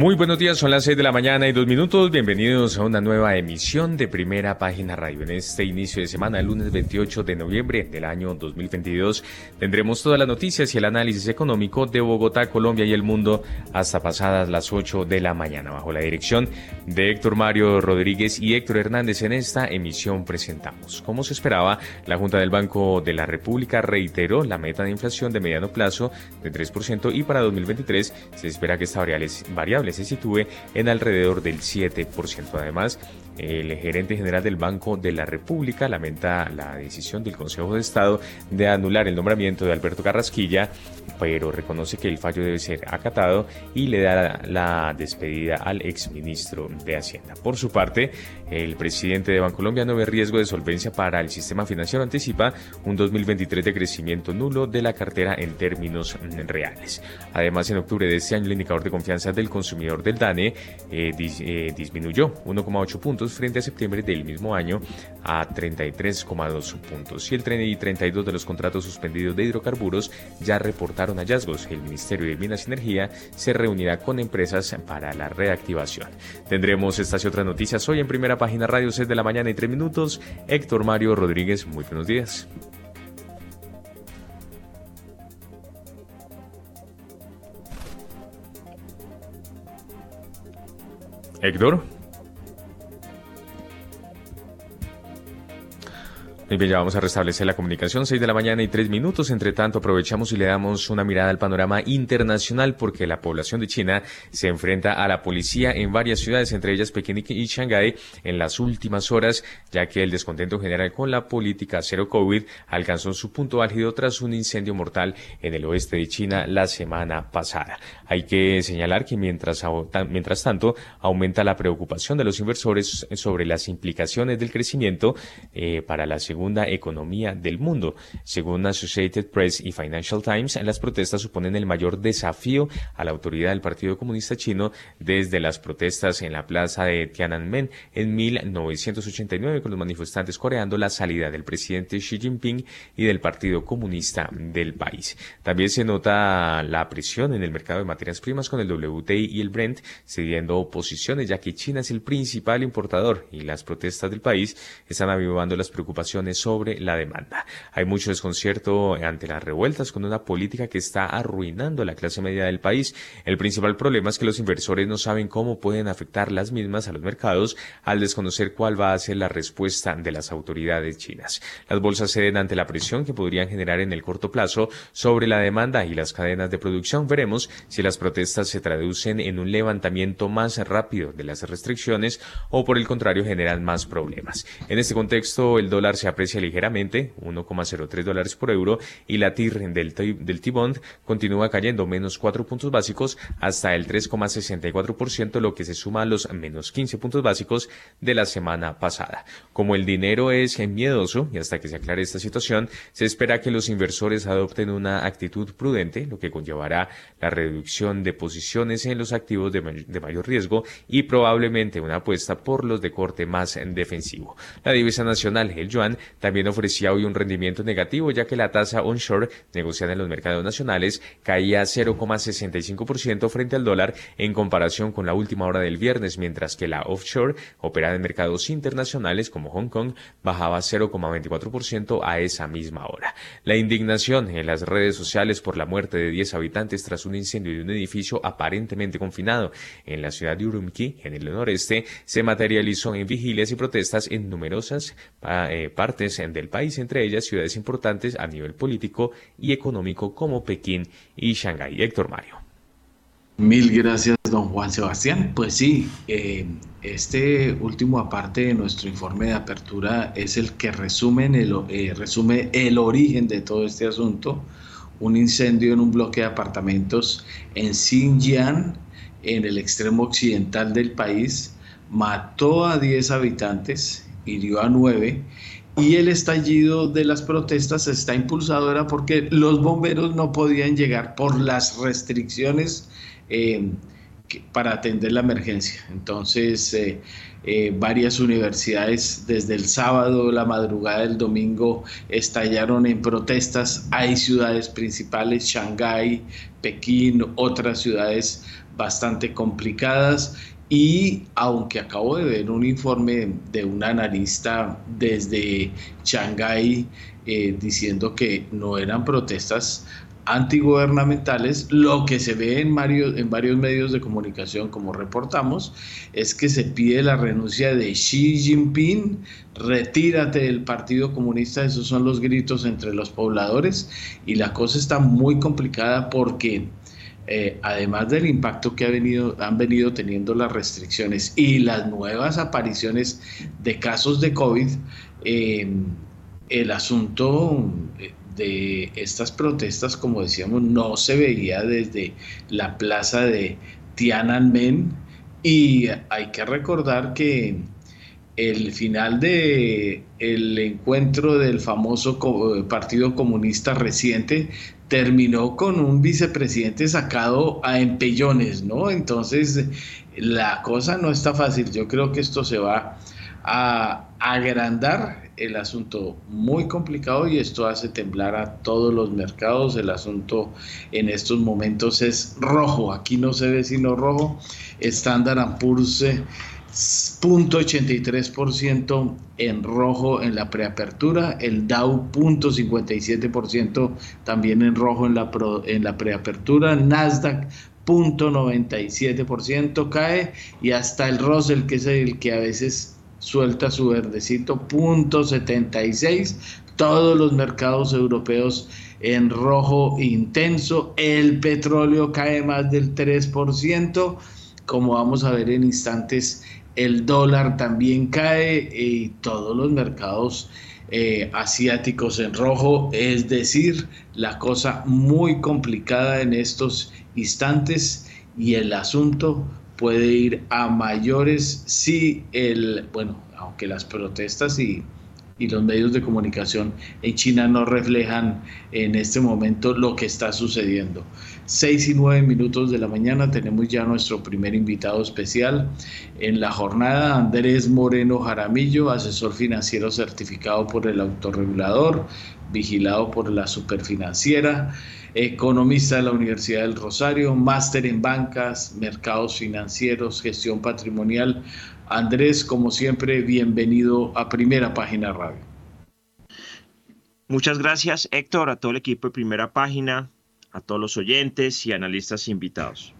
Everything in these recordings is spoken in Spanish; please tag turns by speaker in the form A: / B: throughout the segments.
A: Muy buenos días, son las 6 de la mañana y dos minutos. Bienvenidos a una nueva emisión de Primera Página Radio. En este inicio de semana, el lunes 28 de noviembre del año 2022, tendremos todas las noticias y el análisis económico de Bogotá, Colombia y el mundo hasta pasadas las 8 de la mañana. Bajo la dirección de Héctor Mario Rodríguez y Héctor Hernández, en esta emisión presentamos. Como se esperaba, la Junta del Banco de la República reiteró la meta de inflación de mediano plazo de 3% y para 2023 se espera que esta variable se sitúe en alrededor del 7%. Además, el gerente general del Banco de la República lamenta la decisión del Consejo de Estado de anular el nombramiento de Alberto Carrasquilla, pero reconoce que el fallo debe ser acatado y le da la despedida al exministro de Hacienda. Por su parte, el presidente de Bancolombia no ve riesgo de solvencia para el sistema financiero, anticipa un 2023 de crecimiento nulo de la cartera en términos reales. Además, en octubre de este año, el indicador de confianza del consumidor del DANE eh, eh, disminuyó 1,8 puntos frente a septiembre del mismo año a 33,2 puntos. Y el 32 de los contratos suspendidos de hidrocarburos ya reportaron hallazgos. El Ministerio de Minas y Energía se reunirá con empresas para la reactivación. Tendremos estas y otras noticias hoy en primera página Radio 6 de la mañana y 3 minutos. Héctor Mario Rodríguez, muy buenos días. Héctor. Muy bien, ya vamos a restablecer la comunicación, 6 de la mañana y 3 minutos. Entre tanto, aprovechamos y le damos una mirada al panorama internacional porque la población de China se enfrenta a la policía en varias ciudades, entre ellas Pekín y Shanghái, en las últimas horas, ya que el descontento general con la política cero COVID alcanzó su punto álgido tras un incendio mortal en el oeste de China la semana pasada. Hay que señalar que mientras, mientras tanto aumenta la preocupación de los inversores sobre las implicaciones del crecimiento eh, para la seguridad segunda economía del mundo. Según Associated Press y Financial Times, las protestas suponen el mayor desafío a la autoridad del Partido Comunista Chino desde las protestas en la plaza de Tiananmen en 1989, con los manifestantes coreando la salida del presidente Xi Jinping y del Partido Comunista del país. También se nota la presión en el mercado de materias primas con el WTI y el Brent cediendo posiciones, ya que China es el principal importador y las protestas del país están avivando las preocupaciones sobre la demanda. Hay mucho desconcierto ante las revueltas con una política que está arruinando la clase media del país. El principal problema es que los inversores no saben cómo pueden afectar las mismas a los mercados al desconocer cuál va a ser la respuesta de las autoridades chinas. Las bolsas ceden ante la presión que podrían generar en el corto plazo sobre la demanda y las cadenas de producción. Veremos si las protestas se traducen en un levantamiento más rápido de las restricciones o por el contrario generan más problemas. En este contexto, el dólar se aprecia ligeramente, 1,03 dólares por euro, y la TIR del, del T-Bond continúa cayendo menos 4 puntos básicos hasta el 3,64%, lo que se suma a los menos 15 puntos básicos de la semana pasada. Como el dinero es miedoso, y hasta que se aclare esta situación, se espera que los inversores adopten una actitud prudente, lo que conllevará la reducción de posiciones en los activos de, de mayor riesgo y probablemente una apuesta por los de corte más defensivo. La divisa nacional, el yuan, también ofrecía hoy un rendimiento negativo, ya que la tasa onshore negociada en los mercados nacionales caía 0,65% frente al dólar en comparación con la última hora del viernes, mientras que la offshore, operada en mercados internacionales como Hong Kong, bajaba 0,24% a esa misma hora. La indignación en las redes sociales por la muerte de 10 habitantes tras un incendio de un edificio aparentemente confinado en la ciudad de Urumqi, en el noreste, se materializó en vigilias y protestas en numerosas eh, partes del país, entre ellas ciudades importantes a nivel político y económico como Pekín y Shanghái. Héctor Mario.
B: Mil gracias, don Juan Sebastián. Pues sí, eh, este último aparte de nuestro informe de apertura es el que resume el, eh, resume el origen de todo este asunto. Un incendio en un bloque de apartamentos en Xinjiang, en el extremo occidental del país, mató a 10 habitantes, hirió a 9 y el estallido de las protestas está impulsado era porque los bomberos no podían llegar por las restricciones eh, para atender la emergencia. Entonces, eh, eh, varias universidades desde el sábado, la madrugada del domingo, estallaron en protestas. Hay ciudades principales, Shanghái, Pekín, otras ciudades bastante complicadas. Y aunque acabo de ver un informe de un analista desde Shanghái eh, diciendo que no eran protestas antigubernamentales, lo que se ve en varios, en varios medios de comunicación, como reportamos, es que se pide la renuncia de Xi Jinping, retírate del Partido Comunista, esos son los gritos entre los pobladores, y la cosa está muy complicada porque eh, además del impacto que ha venido, han venido teniendo las restricciones y las nuevas apariciones de casos de COVID, eh, el asunto eh, de estas protestas, como decíamos, no se veía desde la plaza de Tiananmen. Y hay que recordar que el final de el encuentro del famoso Partido Comunista reciente terminó con un vicepresidente sacado a empellones, ¿no? Entonces, la cosa no está fácil. Yo creo que esto se va a agrandar el asunto muy complicado y esto hace temblar a todos los mercados. El asunto en estos momentos es rojo. Aquí no se ve sino rojo. Standard Poor's 0.83% en rojo en la preapertura, el Dow 0.57% también en rojo en la, en la preapertura, Nasdaq 0.97% cae y hasta el Russell, que es el que a veces suelta su verdecito, punto 76. Todos los mercados europeos en rojo intenso. El petróleo cae más del 3%. Como vamos a ver en instantes, el dólar también cae y todos los mercados eh, asiáticos en rojo. Es decir, la cosa muy complicada en estos instantes y el asunto puede ir a mayores si el, bueno, aunque las protestas y, y los medios de comunicación en China no reflejan en este momento lo que está sucediendo. Seis y nueve minutos de la mañana tenemos ya nuestro primer invitado especial en la jornada, Andrés Moreno Jaramillo, asesor financiero certificado por el autorregulador, vigilado por la superfinanciera economista de la Universidad del Rosario, máster en bancas, mercados financieros, gestión patrimonial. Andrés, como siempre, bienvenido a Primera Página Radio.
C: Muchas gracias, Héctor, a todo el equipo de Primera Página, a todos los oyentes y analistas invitados.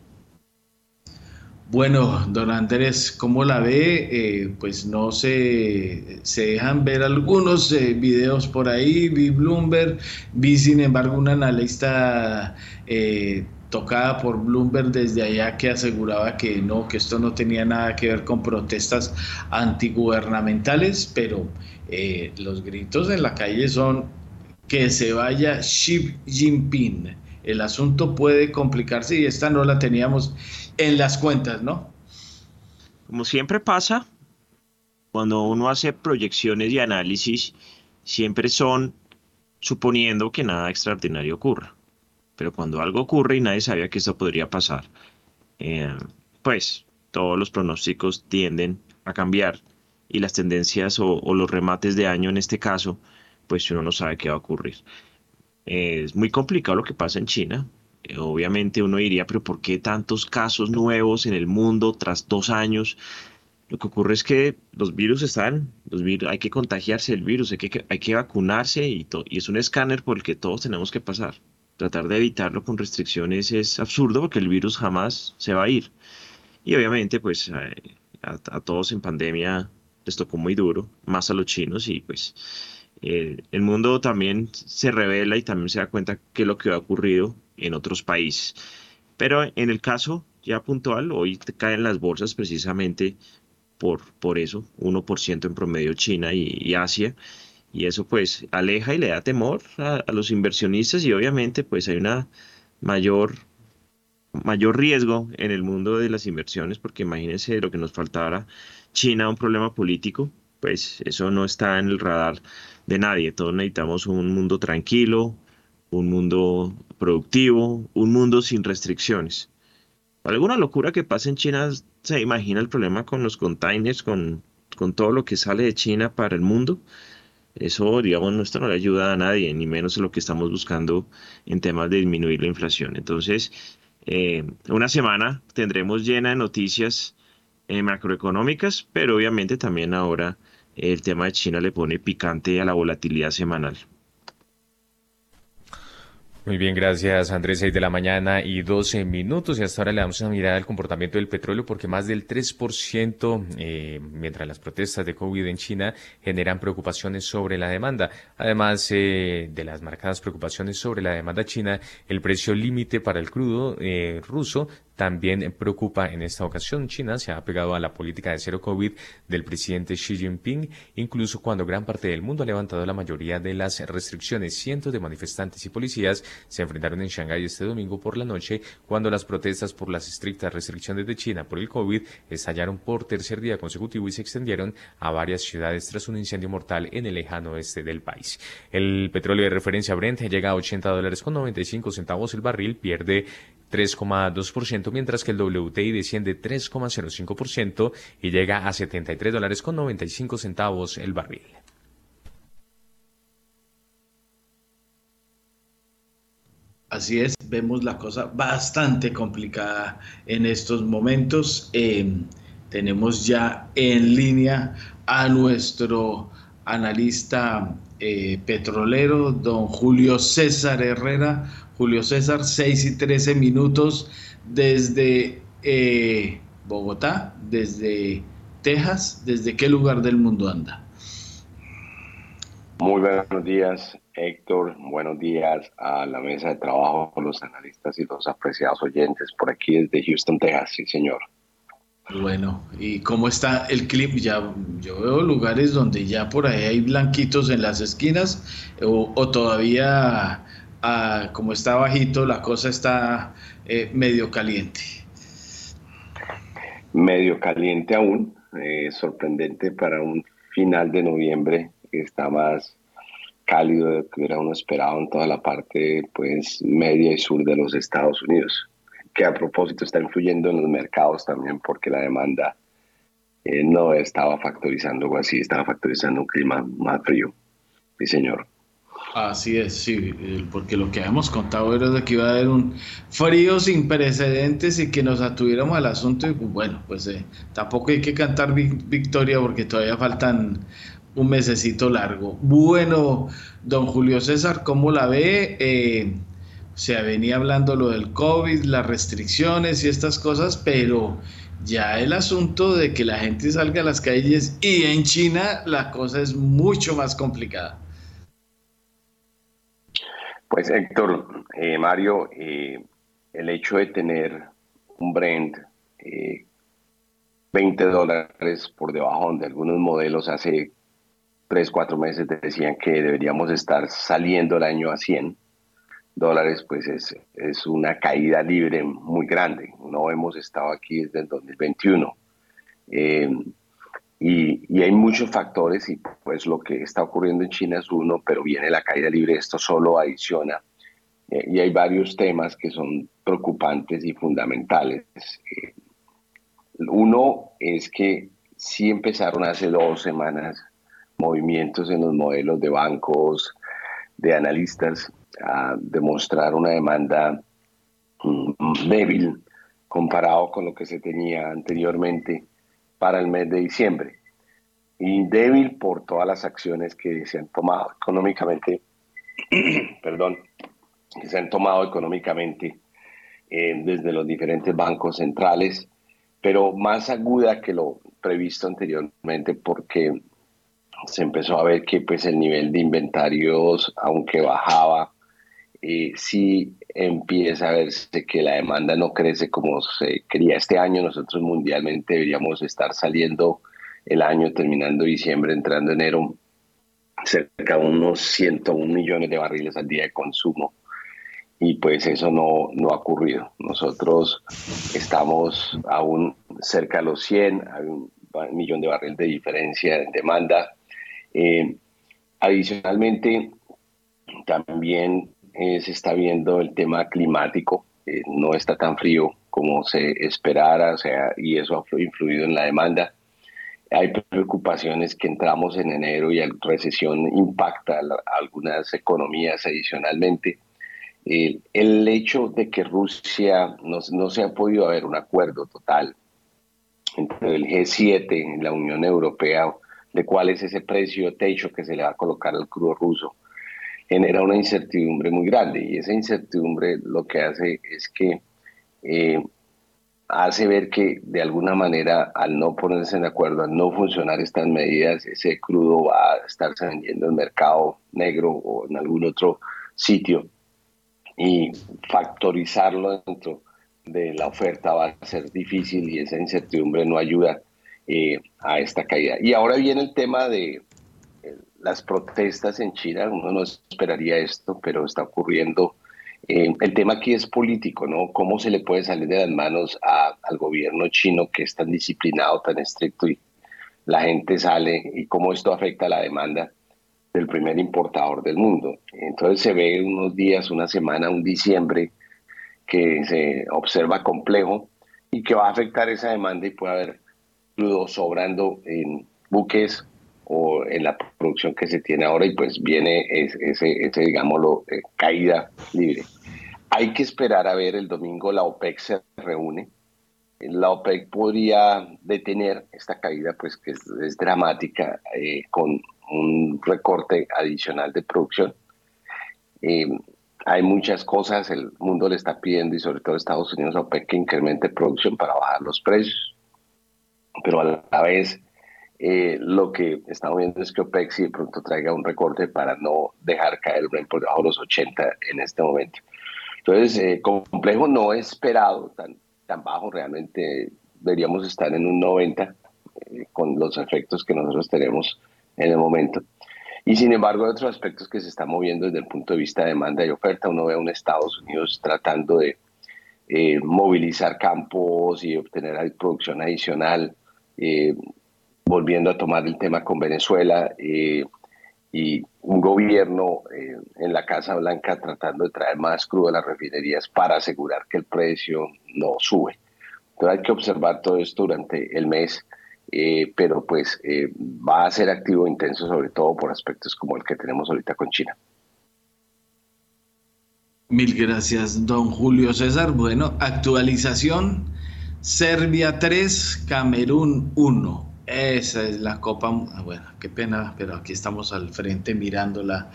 B: Bueno, don Andrés, ¿cómo la ve? Eh, pues no se, se dejan ver algunos eh, videos por ahí, vi Bloomberg, vi sin embargo una analista eh, tocada por Bloomberg desde allá que aseguraba que no, que esto no tenía nada que ver con protestas antigubernamentales, pero los gritos en la calle son que se vaya Xi Jinping el asunto puede complicarse y esta no la teníamos en las cuentas, ¿no?
C: Como siempre pasa, cuando uno hace proyecciones y análisis, siempre son suponiendo que nada extraordinario ocurra. Pero cuando algo ocurre y nadie sabía que esto podría pasar, eh, pues todos los pronósticos tienden a cambiar y las tendencias o, o, los remates de año en este caso, pues uno no sabe qué va a ocurrir. Es muy complicado lo que pasa en China. Eh, obviamente uno diría, pero ¿por qué tantos casos nuevos en el mundo tras dos años? Lo que ocurre es que los virus están, los virus, hay que contagiarse del virus, hay que, hay que vacunarse y, y es un escáner por el que todos tenemos que pasar. Tratar de evitarlo con restricciones es absurdo porque el virus jamás se va a ir. Y obviamente, pues eh, a, a todos en pandemia les tocó muy duro, más a los chinos y pues el mundo también se revela y también se da cuenta qué es lo que ha ocurrido en otros países. Pero en el caso ya puntual, hoy caen las bolsas precisamente por, por eso, 1% en promedio China y, Asia, y eso pues aleja y le da temor a, los inversionistas y obviamente pues hay una mayor mayor riesgo en el mundo de las inversiones porque imagínense lo que nos faltara China un problema político pues eso no está en el radar de nadie. Todos necesitamos un mundo tranquilo, un mundo productivo, un mundo sin restricciones. Alguna locura que pasa en China, se imagina el problema con los containers, con, con todo lo que sale de China para el mundo. Eso, digamos, no, esto no le ayuda a nadie, ni menos lo que estamos buscando en temas de disminuir la inflación. Entonces, eh, una semana tendremos llena de noticias eh, macroeconómicas, pero obviamente también ahora el tema de China le pone picante a la volatilidad semanal.
A: Muy bien, gracias Andrés. 6 de la mañana y 12 minutos. Y hasta ahora le damos una mirada al comportamiento del petróleo porque más del 3%, eh, mientras las protestas de COVID en China generan preocupaciones sobre la demanda. Además eh, de las marcadas preocupaciones sobre la demanda china, el precio límite para el crudo eh, ruso también preocupa en esta ocasión. China se ha pegado a la política de cero COVID del presidente Xi Jinping, incluso cuando gran parte del mundo ha levantado la mayoría de las restricciones. Cientos de manifestantes y policías se enfrentaron en Shanghái este domingo por la noche cuando las protestas por las estrictas restricciones de China por el COVID estallaron por tercer día consecutivo y se extendieron a varias ciudades tras un incendio mortal en el lejano oeste del país. El petróleo de referencia Brent llega a 80 dólares con 95 centavos el barril, pierde 3,2%, mientras que el WTI desciende 3,05% y llega a 73 dólares con 95 centavos el barril.
B: Así es, vemos la cosa bastante complicada en estos momentos. Eh, tenemos ya en línea a nuestro analista eh, petrolero, don Julio César Herrera. Julio César, 6 y 13 minutos desde eh, Bogotá, desde Texas, ¿desde qué lugar del mundo anda?
D: Muy buenos días, Héctor. Buenos días a la mesa de trabajo, los analistas y los apreciados oyentes por aquí desde Houston, Texas. Sí, señor.
B: Bueno, ¿y cómo está el clip? Ya, yo veo lugares donde ya por ahí hay blanquitos en las esquinas o todavía como está bajito, la cosa está eh, medio caliente.
D: Medio caliente aún, eh, sorprendente para un final de noviembre que está más cálido de lo que hubiera uno esperado en toda la parte pues media y sur de los Estados Unidos, que a propósito está influyendo en los mercados también porque la demanda eh, no estaba factorizando algo así, estaba factorizando un clima más frío. Sí, señor.
B: Así es, sí, porque lo que habíamos contado era de que iba a haber un frío sin precedentes y que nos atuviéramos al asunto y pues, bueno, pues eh, tampoco hay que cantar victoria porque todavía faltan un mesecito largo. Bueno, don Julio César, ¿cómo la ve? Eh, se venía hablando lo del COVID, las restricciones y estas cosas, pero ya el asunto de que la gente salga a las calles y en China la cosa es mucho más complicada.
D: Pues Héctor, eh, Mario, eh, el hecho de tener un Brent 20 eh, dólares por debajo de algunos modelos hace 3, 4 meses decían que deberíamos estar saliendo el año a 100 dólares, pues es, es una caída libre muy grande. No hemos estado aquí desde el 2021. Y, hay muchos factores y pues lo que está ocurriendo en China es uno, pero viene la caída libre, esto solo adiciona. Eh, y hay varios temas que son preocupantes y fundamentales. Eh, uno es que sí empezaron hace dos semanas movimientos en los modelos de bancos, de analistas, a demostrar una demanda mm, débil comparado con lo que se tenía anteriormente para el mes de diciembre. Y débil por todas las acciones que se han tomado económicamente, perdón, que se han tomado económicamente eh, desde los diferentes bancos centrales, pero más aguda que lo previsto anteriormente porque se empezó a ver que pues el nivel de inventarios, aunque bajaba, eh, empieza a verse que la demanda no crece como se quería este año. Nosotros mundialmente deberíamos estar saliendo el año, terminando diciembre, entrando enero, cerca de unos 101 millones de barriles al día de consumo. Y pues eso no, no ha ocurrido. Nosotros estamos aún cerca de los 100, hay un millón de barriles de diferencia en demanda. Eh, adicionalmente, también eh, se está viendo el tema climático, no está tan frío como se esperara, y eso ha influido en la demanda. Hay preocupaciones que entramos en enero y la recesión impacta a algunas economías adicionalmente. el hecho de que Rusia no, no se ha podido haber un acuerdo total entre el G7 y la Unión Europea de cuál es ese precio techo que se le va a colocar al crudo ruso, genera una incertidumbre muy grande y esa incertidumbre lo que hace es que eh, hace ver que de alguna manera al no ponerse de acuerdo, al no funcionar estas medidas, ese crudo va a estarse vendiendo en mercado negro o en algún otro sitio y factorizarlo dentro de la oferta va a ser difícil y esa incertidumbre no ayuda eh, a esta caída. Y ahora viene el tema de las protestas en China. Uno no esperaría esto, pero está ocurriendo. Eh, el tema aquí es político, ¿no? ¿Cómo se le puede salir de las manos al gobierno chino que es tan disciplinado, tan estricto y la gente sale y cómo esto afecta a la demanda del primer importador del mundo? Entonces se ve unos días, una semana, un diciembre que se observa complejo y que va a afectar esa demanda y puede haber crudo sobrando en buques o en la producción que se tiene ahora y pues viene ese, ese digámoslo, eh, caída libre. Hay que esperar a ver el domingo la OPEC se reúne. La OPEC podría detener esta caída, pues que es, dramática, eh, con un recorte adicional de producción. Eh, hay muchas cosas, el mundo le está pidiendo y sobre todo Estados Unidos a OPEC que incremente producción para bajar los precios, pero a la vez eh, lo que estamos viendo es que OPEC si de pronto traiga un recorte para no dejar caer el Brent por debajo de los 80 en este momento. Entonces, eh, complejo no esperado, tan, tan bajo, realmente deberíamos estar en un 90 eh, con los efectos que nosotros tenemos en el momento. Y sin embargo, hay otros aspectos que se están moviendo desde el punto de vista de demanda y oferta. Uno ve a un Estados Unidos tratando de movilizar campos y obtener producción adicional, volviendo a tomar el tema con Venezuela eh, y un gobierno en la Casa Blanca tratando de traer más crudo a las refinerías para asegurar que el precio no sube. Entonces hay que observar todo esto durante el mes eh, pero pues eh, va a ser activo intenso sobre todo por aspectos como el que tenemos ahorita con China.
B: Mil gracias, don Julio César. Bueno, actualización, Serbia 3, Camerún 1. Esa es la copa. Ah, bueno, qué pena, pero aquí estamos al frente mirándola.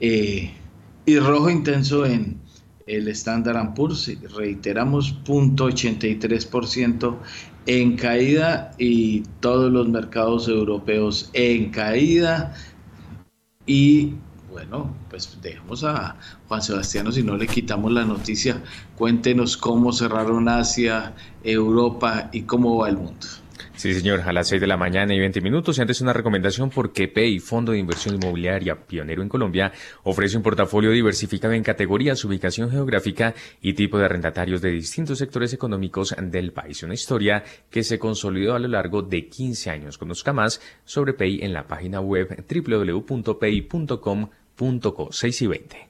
B: Eh, y rojo intenso en el Standard Poor's, reiteramos, 0.83% en caída y todos los mercados europeos en caída. Y bueno, pues dejamos a Juan Sebastián, si no le quitamos la noticia, cuéntenos cómo cerraron Asia, Europa y cómo va el mundo.
A: Sí, señor, a las 6 de la mañana y 20 minutos. Y antes una recomendación porque PEI, Fondo de Inversión Inmobiliaria pionero en Colombia, ofrece un portafolio diversificado en categorías, ubicación geográfica y tipo de arrendatarios de distintos sectores económicos del país. Una historia que se consolidó a lo largo de 15 años. Conozca más sobre PEI en la página web www.pei.com.co 6 y 20.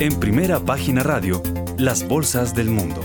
E: En primera página radio, las bolsas del mundo.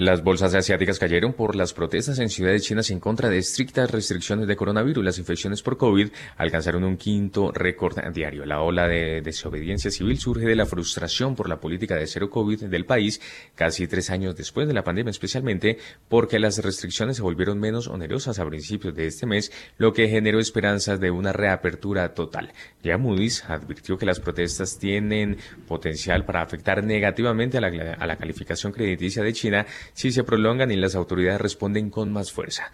A: Las bolsas asiáticas cayeron por las protestas en ciudades chinas en contra de estrictas restricciones de coronavirus. Las infecciones por COVID alcanzaron un quinto récord diario. La ola de desobediencia civil surge de la frustración por la política de cero COVID del país casi tres años después de la pandemia, especialmente porque las restricciones se volvieron menos onerosas a principios de este mes, lo que generó esperanzas de una reapertura total. Ya Moody's advirtió que las protestas tienen potencial para afectar negativamente a la, a la calificación crediticia de China si se prolongan y las autoridades responden con más fuerza.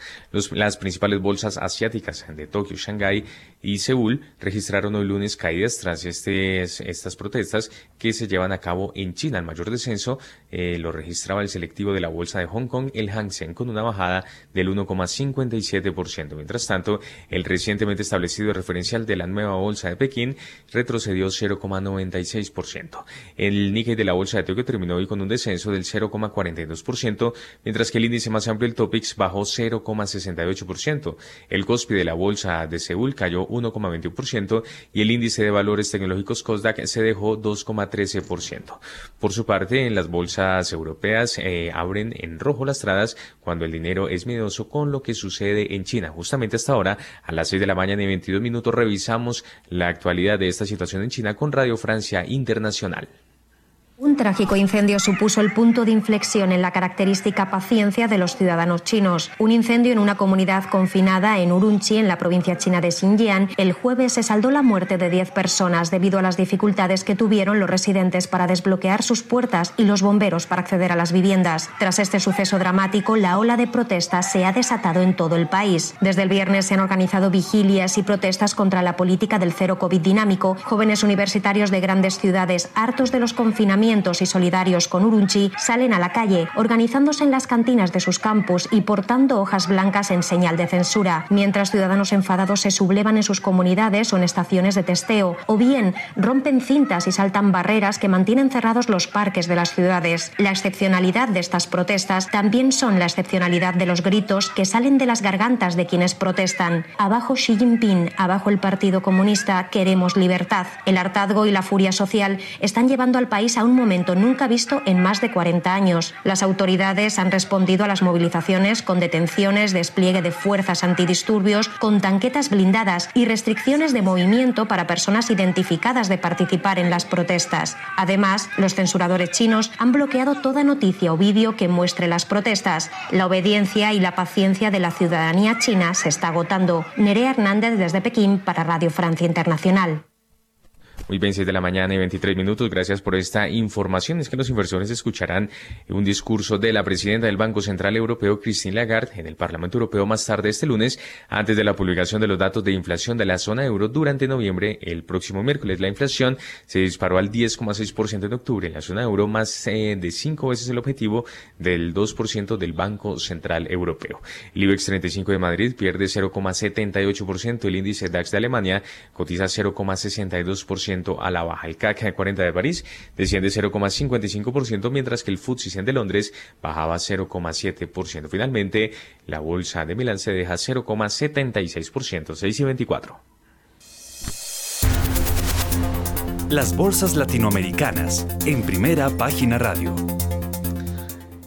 A: las principales bolsas asiáticas de Tokio, Shanghái y Seúl registraron hoy lunes caídas tras estas protestas que se llevan a cabo en China. El mayor descenso eh, lo registraba el selectivo de la bolsa de Hong Kong, el Hang Seng, con una bajada del 1,57%. Mientras tanto, el recientemente establecido referencial de la nueva bolsa de Pekín retrocedió 0,96%. El Nikkei de la bolsa de Tokio terminó hoy con un descenso del 0,42% 0,7%, mientras que el índice más amplio, el TOPIX, bajó 0,68%. El COSPI de la bolsa de Seúl cayó 1,21% y el índice de valores tecnológicos COSDAC se dejó 2,13%. Por su parte, en las bolsas europeas eh, abren en rojo lastradas cuando el dinero es miedoso con lo que sucede en China. Justamente hasta ahora, a las 6 de la mañana y 22 minutos, revisamos la actualidad de esta situación en China con Radio Francia Internacional.
F: Un trágico incendio supuso el punto de inflexión en la característica paciencia de los ciudadanos chinos. Un incendio en una comunidad confinada en Urumqi, en la provincia china de Xinjiang, el jueves se saldó la muerte de 10 personas debido a las dificultades que tuvieron los residentes para desbloquear sus puertas y los bomberos para acceder a las viviendas. Tras este suceso dramático, la ola de protestas se ha desatado en todo el país. Desde el viernes se han organizado vigilias y protestas contra la política del cero COVID dinámico. Jóvenes universitarios de grandes ciudades, hartos de los confinamientos, y solidarios con Urunchi salen a la calle, organizándose en las cantinas de sus campus y portando hojas blancas en señal de censura, mientras ciudadanos enfadados se sublevan en sus comunidades o en estaciones de testeo, o bien rompen cintas y saltan barreras que mantienen cerrados los parques de las ciudades. La excepcionalidad de estas protestas también son la excepcionalidad de los gritos que salen de las gargantas de quienes protestan. Abajo Xi Jinping, abajo el Partido Comunista, queremos libertad. El hartazgo y la furia social están llevando al país a un momento nunca visto en más de 40 años. Las autoridades han respondido a las movilizaciones con detenciones, despliegue de fuerzas antidisturbios, con tanquetas blindadas y restricciones de movimiento para personas identificadas de participar en las protestas. Además, los censuradores chinos han bloqueado toda noticia o vídeo que muestre las protestas. La obediencia y la paciencia de la ciudadanía china se está agotando. Nerea Hernández desde Pekín para Radio Francia Internacional.
A: Muy bien, 6 de la mañana y 23 minutos. Gracias por esta información. Es que los inversores escucharán un discurso de la presidenta del Banco Central Europeo, Christine Lagarde, en el Parlamento Europeo más tarde este lunes, antes de la publicación de los datos de inflación de la zona euro durante noviembre. El próximo miércoles, la inflación se disparó al 10,6% en octubre en la zona euro, más eh, de cinco veces el objetivo del 2% del Banco Central Europeo. El IBEX 35 de Madrid pierde 0,78%. El índice DAX de Alemania cotiza 0,62% a la baja. El CAC 40 de París desciende 0,55%, mientras que el FTSE 100 de Londres bajaba 0,7%. Finalmente, la bolsa de Milán se deja 0,76%, 6 y 24.
E: Las bolsas latinoamericanas en primera página radio.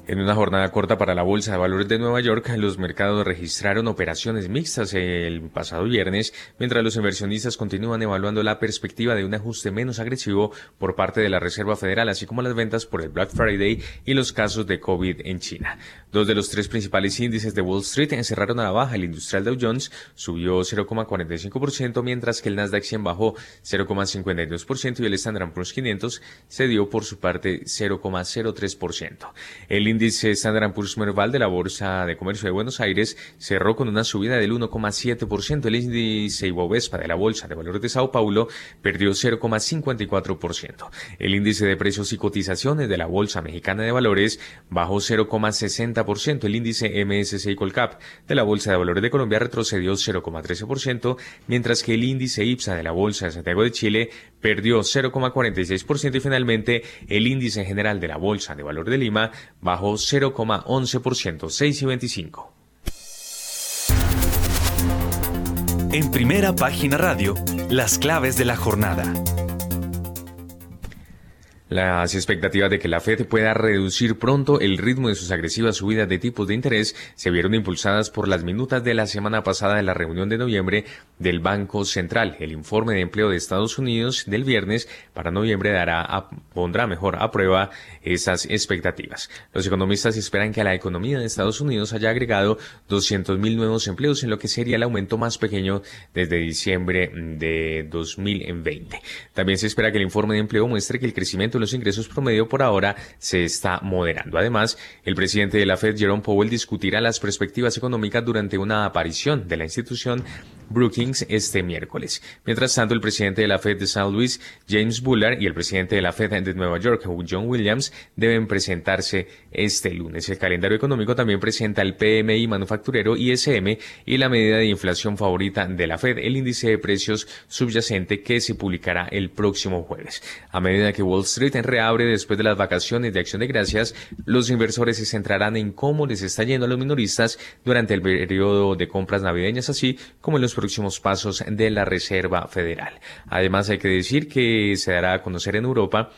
A: En una jornada corta para la Bolsa de Valores de Nueva York, los mercados registraron operaciones mixtas el pasado viernes, mientras los inversionistas continúan evaluando la perspectiva de un ajuste menos agresivo por parte de la Reserva Federal, así como las ventas por el Black Friday y los casos de COVID en China. Dos de los tres principales índices de Wall Street encerraron a la baja. El industrial Dow Jones subió 0,45%, mientras que el Nasdaq 100 bajó 0,52% y el Standard Poor's 500 se dio por su parte 0,03%. El índice Standard Poor's Merval de la Bolsa de Comercio de Buenos Aires cerró con una subida del 1,7%. El índice Ibovespa de la Bolsa de Valores de Sao Paulo perdió 0,54%. El índice de precios y cotizaciones de la Bolsa Mexicana de Valores bajó 0,60%. El índice MSCI Colcap de la Bolsa de Valores de Colombia retrocedió 0,13%, mientras que el índice IPSA de la Bolsa de Santiago de Chile perdió 0,46% y finalmente el índice general de la Bolsa de Valores de Lima bajó 0,11%, 6 y 25.
E: En primera página radio, las claves de la jornada.
A: Las expectativas de que la Fed pueda reducir pronto el ritmo de sus agresivas subidas de tipos de interés se vieron impulsadas por las minutas de la semana pasada de la reunión de noviembre del Banco Central. El informe de empleo de Estados Unidos del viernes para noviembre dará pondrá mejor a prueba esas expectativas. Los economistas esperan que a la economía de Estados Unidos haya agregado 200.000 nuevos empleos en lo que sería el aumento más pequeño desde diciembre de 2020. También se espera que el informe de empleo muestre que el crecimiento los ingresos promedio por ahora se está moderando. Además, el presidente de la Fed, Jerome Powell, discutirá las perspectivas económicas durante una aparición de la institución Brookings este miércoles. Mientras tanto, el presidente de la Fed de San Luis, James Bullard, y el presidente de la Fed de Nueva York, John Williams, deben presentarse este lunes. El calendario económico también presenta el PMI manufacturero ISM y la medida de inflación favorita de la Fed, el índice de precios subyacente que se publicará el próximo jueves. A medida que Wall Street reabre después de las vacaciones de acción de gracias, los inversores se centrarán en cómo les está yendo a los minoristas durante el periodo de compras navideñas, así como en los próximos pasos de la Reserva Federal. Además, hay que decir que se dará a conocer en Europa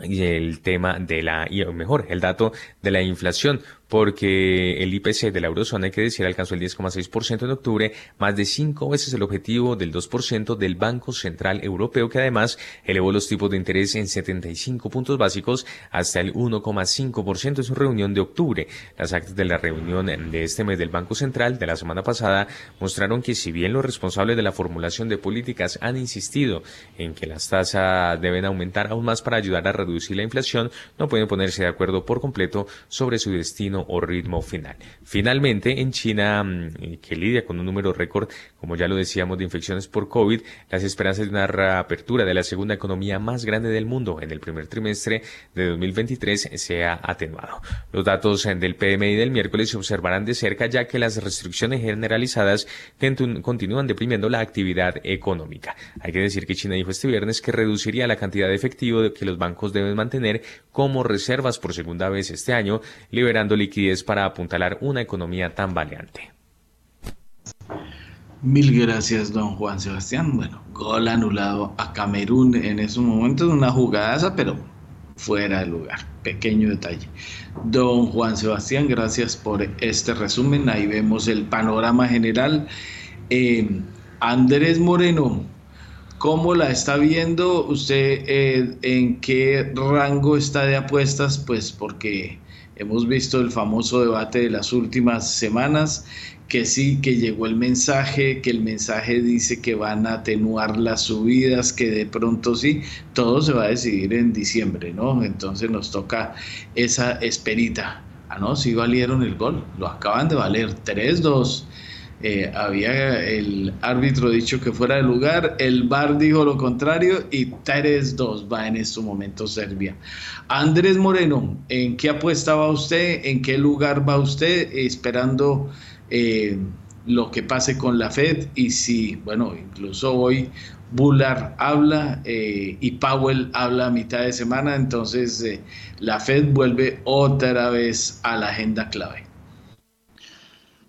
A: el tema de la, y mejor, el dato de la inflación, porque el IPC de la eurozona, hay que decir, alcanzó el 10,6% en octubre, más de cinco veces el objetivo del 2% del Banco Central Europeo, que además elevó los tipos de interés en 75 puntos básicos hasta el 1,5% en su reunión de octubre. Las actas de la reunión de este mes del Banco Central de la semana pasada mostraron que si bien los responsables de la formulación de políticas han insistido en que las tasas deben aumentar aún más para ayudar a reducir la inflación, no pueden ponerse de acuerdo por completo sobre su destino o ritmo final. Finalmente, en China, mm, que lidia con un número récord, como ya lo decíamos, de infecciones por COVID, las esperanzas de una reapertura de la segunda economía más grande del mundo en el primer trimestre de 2023 se ha atenuado. Los datos del PMI del miércoles se observarán de cerca ya que las restricciones generalizadas continúan deprimiendo la actividad económica. Hay que decir que China dijo este viernes que reduciría la cantidad de efectivo que los bancos deben mantener como reservas por segunda vez este año, liberando liquidez para apuntalar una economía tan valiente.
B: Mil gracias, don Juan Sebastián. Bueno, gol anulado a Camerún en esos momentos, una jugada, pero fuera de lugar. Pequeño detalle. Don Juan Sebastián, gracias por este resumen. Ahí vemos el panorama general. Eh, Andrés Moreno, ¿cómo la está viendo? ¿Usted eh, en qué rango está de apuestas? Pues porque Hemos visto el famoso debate de las últimas semanas, que sí, que llegó el mensaje, que el mensaje dice que van a atenuar las subidas, que de pronto sí, todo se va a decidir en diciembre, ¿no? Entonces nos toca esa esperita. Ah, no, sí valieron el gol, lo acaban de valer, 3-2 eh, había el árbitro dicho que fuera de lugar, el VAR dijo lo contrario y 3-2 va en este momento Serbia. Andrés Moreno, ¿en qué apuesta va usted? ¿En qué lugar va usted esperando eh, lo que pase con la Fed? Y si, bueno, incluso hoy Bullard habla eh, y Powell habla a mitad de semana, entonces la Fed vuelve otra vez a la agenda clave.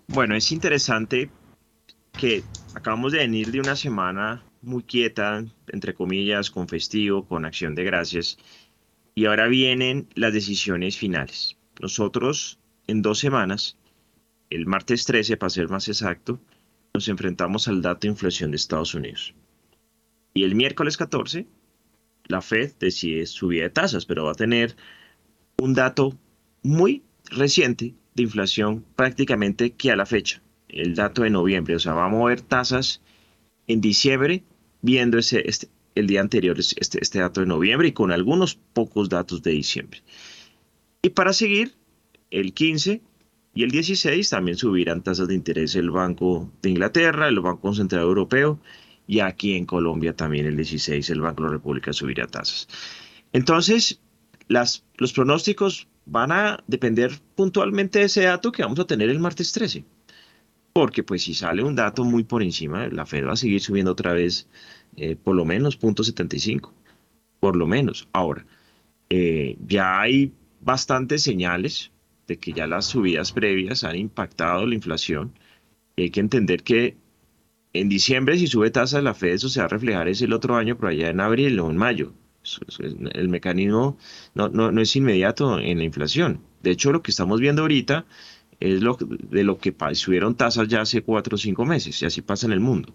C: Bueno, es interesante que acabamos de venir de una semana muy quieta, entre comillas, con festivo, con acción de gracias, y ahora vienen las decisiones finales. Nosotros en dos semanas, el martes 13 para ser más exacto, nos enfrentamos al dato de inflación de Estados Unidos. Y el miércoles 14, la Fed decide subir de tasas, pero va a tener un dato muy reciente de inflación prácticamente que a la fecha, el dato de noviembre. O sea, va a mover tasas en diciembre viendo ese, este, el día anterior este, este dato de noviembre y con algunos pocos datos de diciembre. Y para seguir, el 15 y el 16 también subirán tasas de interés el Banco de Inglaterra, el Banco Central Europeo y aquí en Colombia también el 16 el Banco de la República subirá tasas. Entonces, las, los pronósticos van a depender puntualmente de ese dato que vamos a tener el martes 13. Porque pues si sale un dato muy por encima, la Fed va a seguir subiendo otra vez eh, por lo menos 0.75. Por lo menos. Ahora, eh, ya hay bastantes señales de que ya las subidas previas han impactado la inflación. Y hay que entender que en diciembre si sube tasa la Fed eso se va a reflejar es el otro año, pero allá en abril o en mayo. El mecanismo no, no, es inmediato en la inflación. De hecho, lo que estamos viendo ahorita es lo, de lo que subieron tasas ya hace cuatro o cinco meses, y así pasa en el mundo.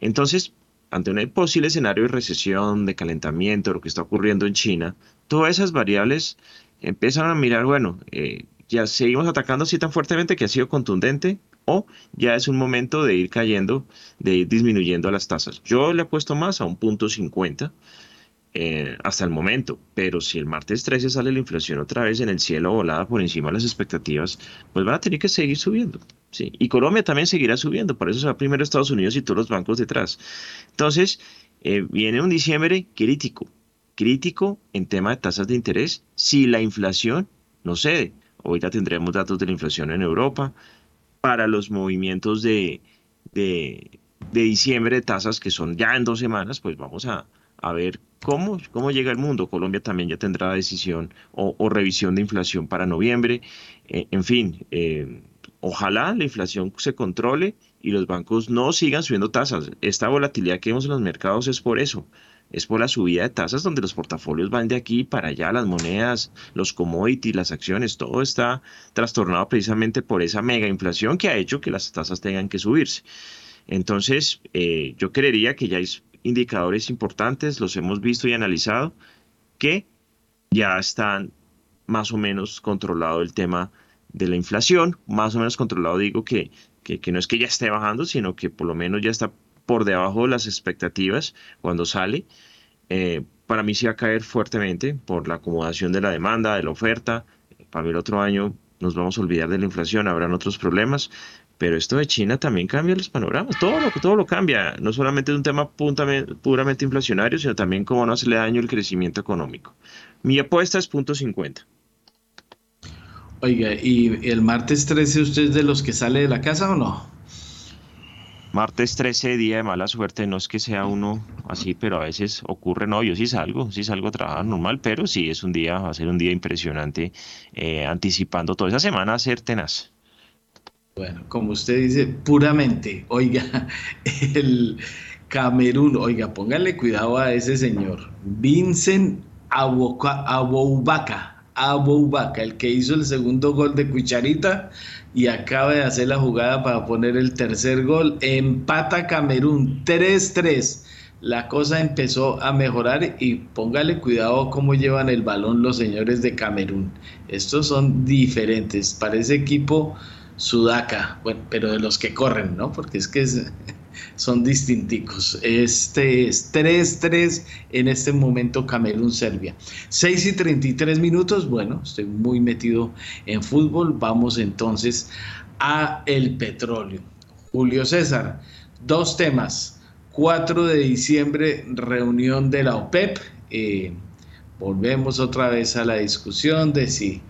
C: Entonces, ante un posible escenario de recesión, de calentamiento, lo que está ocurriendo en China, todas esas variables empiezan a mirar, bueno, eh, ya seguimos atacando así tan fuertemente que ha sido contundente o ya es un momento de ir cayendo, de ir disminuyendo las tasas. Yo le he puesto más a un punto 50 eh, hasta el momento. Pero si el martes 13 sale la inflación otra vez en el cielo volada por encima de las expectativas, pues van a tener que seguir subiendo. ¿sí? Y Colombia también seguirá subiendo, por eso se va primero Estados Unidos y todos los bancos detrás. Entonces, eh, viene un diciembre crítico, crítico en tema de tasas de interés si la inflación no cede. Ahorita tendremos datos de la inflación en Europa. Para los movimientos de, de, diciembre de tasas que son ya en dos semanas, pues vamos a, a ver cómo, cómo llega el mundo. Colombia también ya tendrá decisión o, revisión de inflación para noviembre. Eh, en fin, eh, ojalá la inflación se controle y los bancos no sigan subiendo tasas. Esta volatilidad que vemos en los mercados es por eso. Es por la subida de tasas donde los portafolios van de aquí para allá, las monedas, los commodities, las acciones, todo está trastornado precisamente por esa mega inflación que ha hecho que las tasas tengan que subirse. Entonces, eh, yo creería que ya es indicadores importantes, los hemos visto y analizado, que ya están más o menos controlado el tema de la inflación, más o menos controlado digo que, que, no es que ya esté bajando, sino que por lo menos ya está por debajo de las expectativas cuando sale. Eh, para mí sí va a caer fuertemente por la acomodación de la demanda, de la oferta. Para el otro año nos vamos a olvidar de la inflación, habrán otros problemas, pero esto de China también cambia los panoramas, todo lo, todo lo cambia, no solamente es un tema puramente inflacionario, sino también cómo no le daño el crecimiento económico. Mi apuesta es punto 50.
B: Oiga, ¿y el martes 13 usted es de los que sale de la casa o no?
C: Martes 13, día de mala suerte, no es que sea uno así, pero a veces ocurre, no, yo sí salgo, sí salgo a trabajar normal, pero sí es un día, va a ser un día impresionante, eh, anticipando toda esa semana a ser tenaz.
B: Bueno, como usted dice, puramente, oiga, el Camerún, oiga, póngale cuidado a ese señor, Vincent Aboubaka, Aboubaka, el que hizo el segundo gol de Cucharita y acaba de hacer la jugada para poner el tercer gol, empata Camerún 3-3. La cosa empezó a mejorar y póngale cuidado cómo llevan el balón los señores de Camerún. Estos son diferentes. Para ese equipo Sudaca, bueno, pero de los que corren, ¿no? Porque es que son distinticos. Este es 3-3 en este momento Camerún-Serbia. 6 y 33 minutos, bueno, estoy muy metido en fútbol. Vamos entonces a el petróleo. Julio César, dos temas. 4 de diciembre, reunión de la OPEP. Eh, volvemos otra vez a la discusión de si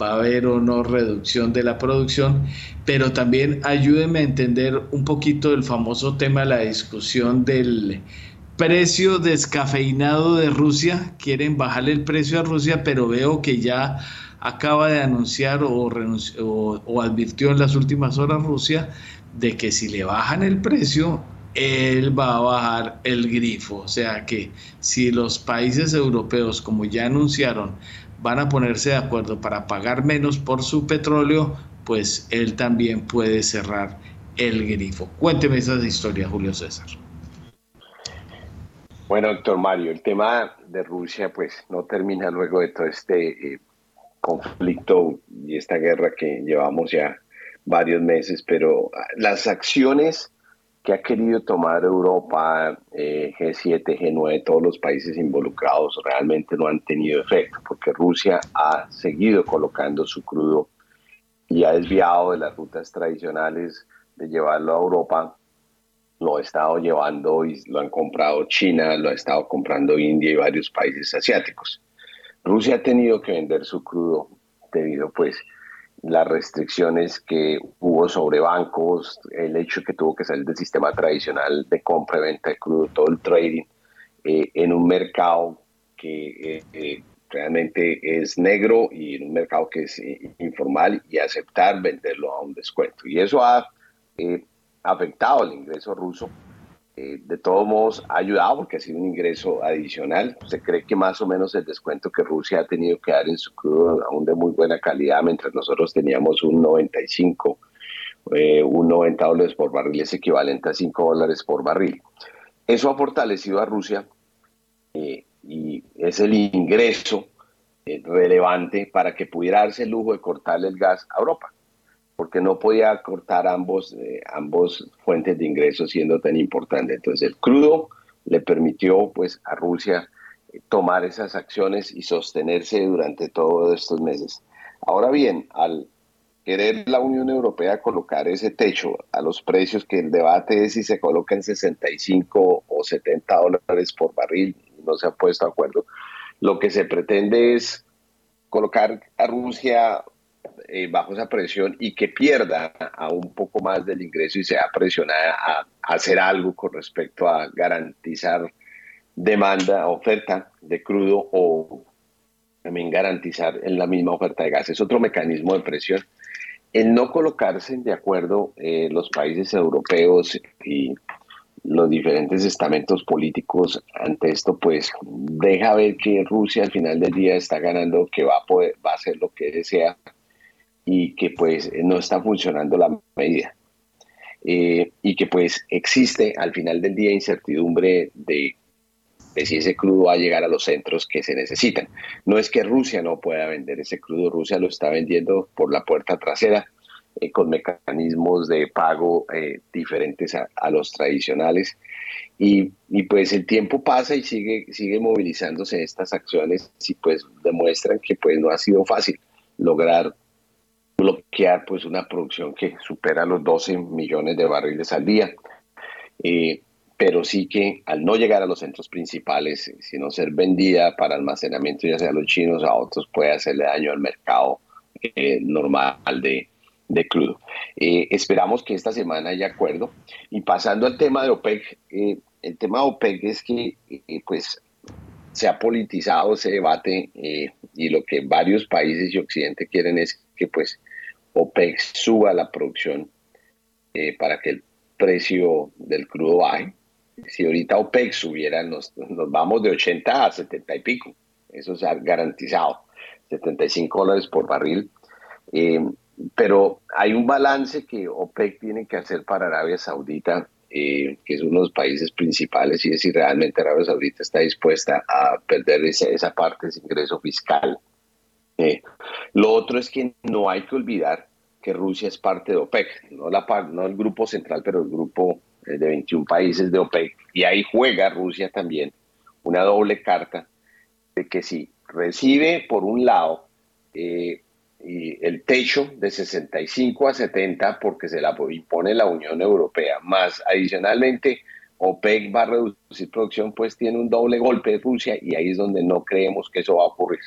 B: va a haber o no reducción de la producción, pero también ayúdeme a entender un poquito el famoso tema la discusión del precio descafeinado de Rusia. Quieren bajarle el precio a Rusia, pero veo que ya acaba de anunciar o, o, advirtió en las últimas horas Rusia de que si le bajan el precio, él va a bajar el grifo. O sea que si los países europeos, como ya anunciaron, van a ponerse de acuerdo para pagar menos por su petróleo, pues él también puede cerrar el grifo. Cuénteme esas historias, Julio César.
D: Bueno, doctor Mario, el tema de Rusia pues no termina luego de todo este eh, conflicto y esta guerra que llevamos ya varios meses, pero las acciones que ha querido tomar Europa, eh, G7, G9, todos los países involucrados realmente no han tenido efecto, porque Rusia ha seguido colocando su crudo y ha desviado de las rutas tradicionales de llevarlo a Europa. Lo ha estado llevando y lo han comprado China, lo ha estado comprando India y varios países asiáticos. Rusia ha tenido que vender su crudo debido pues las restricciones que hubo sobre bancos, el hecho que tuvo que salir del sistema tradicional de compra y venta de crudo, todo el trading, eh, en un mercado que eh, eh, realmente es negro y en un mercado que es informal y aceptar venderlo a un descuento. Y eso ha afectado el ingreso ruso eh, de todos modos ha ayudado porque ha sido un ingreso adicional. Se cree que más o menos el descuento que Rusia ha tenido que dar en su crudo aún de muy buena calidad, mientras nosotros teníamos un 95, eh, un 90 dólares por barril es equivalente a 5 dólares por barril. Eso ha fortalecido a Rusia eh, y es el ingreso relevante para que pudiera darse el lujo de cortarle el gas a Europa porque no podía cortar ambos, eh, ambos fuentes de ingresos siendo tan importante. Entonces el crudo le permitió pues a Rusia tomar esas acciones y sostenerse durante todos estos meses. Ahora bien, al querer la Unión Europea colocar ese techo a los precios que el debate es si se coloca en 65 o 70 dólares por barril, no se ha puesto de acuerdo, lo que se pretende es colocar a Rusia eh, bajo esa presión y que pierda a un poco más del ingreso y sea presionada a, hacer algo con respecto a garantizar demanda, oferta de crudo o también garantizar en la misma oferta de gas. Es otro mecanismo de presión. El no colocarse de acuerdo eh, los países europeos y los diferentes estamentos políticos ante esto, pues deja ver que Rusia al final del día está ganando, que va a poder, va a hacer lo que desea y que pues no está funcionando la medida. Eh, y que pues existe al final del día incertidumbre de, si ese crudo va a llegar a los centros que se necesitan. No es que Rusia no pueda vender ese crudo, Rusia lo está vendiendo por la puerta trasera eh, con mecanismos de pago eh, diferentes a, los tradicionales. Y, y, pues el tiempo pasa y sigue, sigue movilizándose estas acciones y pues demuestran que pues no ha sido fácil lograr bloquear pues una producción que supera los 12 millones de barriles al día. Eh, pero sí que al no llegar a los centros principales, sino ser vendida para almacenamiento ya sea a los chinos, a otros puede hacerle daño al mercado eh, normal de, de crudo. Eh, esperamos que esta semana haya acuerdo. Y pasando al tema de OPEC, el tema de OPEC es que pues se ha politizado ese debate y lo que varios países y Occidente quieren es que pues OPEC suba la producción eh, para que el precio del crudo baje. Si ahorita OPEC subiera, nos, vamos de 80 a 70 y pico. Eso ha garantizado. 75 dólares por barril. Eh, pero hay un balance que OPEC tiene que hacer para Arabia Saudita, eh, que es uno de los países principales, y es si realmente Arabia Saudita está dispuesta a perder esa, esa parte de ese ingreso fiscal eh, lo otro es que no hay que olvidar que Rusia es parte de OPEC, no, la, no el grupo central, pero el grupo eh, de 21 países de OPEC. Y ahí juega Rusia también una doble carta de que si recibe por un lado eh, el techo de 65 a 70 porque se la impone la Unión Europea, más adicionalmente OPEC va a reducir producción, pues tiene un doble golpe de Rusia y ahí es donde no creemos que eso va a ocurrir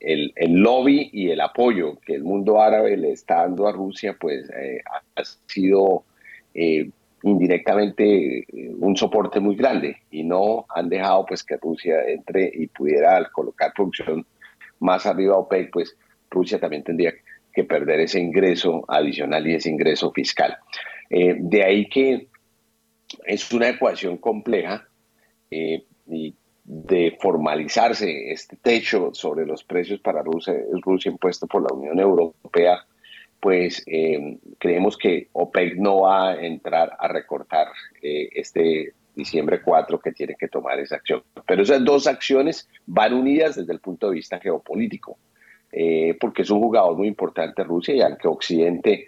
D: el, lobby y el apoyo que el mundo árabe le está dando a Rusia, pues eh, ha sido eh, indirectamente eh, un soporte muy grande y no han dejado pues que Rusia entre y pudiera colocar producción más arriba a OPEC, pues Rusia también tendría que perder ese ingreso adicional y ese ingreso fiscal. de ahí que es una ecuación compleja y de formalizarse este techo sobre los precios para Rusia, impuesto por la Unión Europea, pues eh, creemos que OPEC no va a entrar a recortar eh, este diciembre 4 que tiene que tomar esa acción. Pero esas dos acciones van unidas desde el punto de vista geopolítico, eh, porque es un jugador muy importante Rusia y aunque Occidente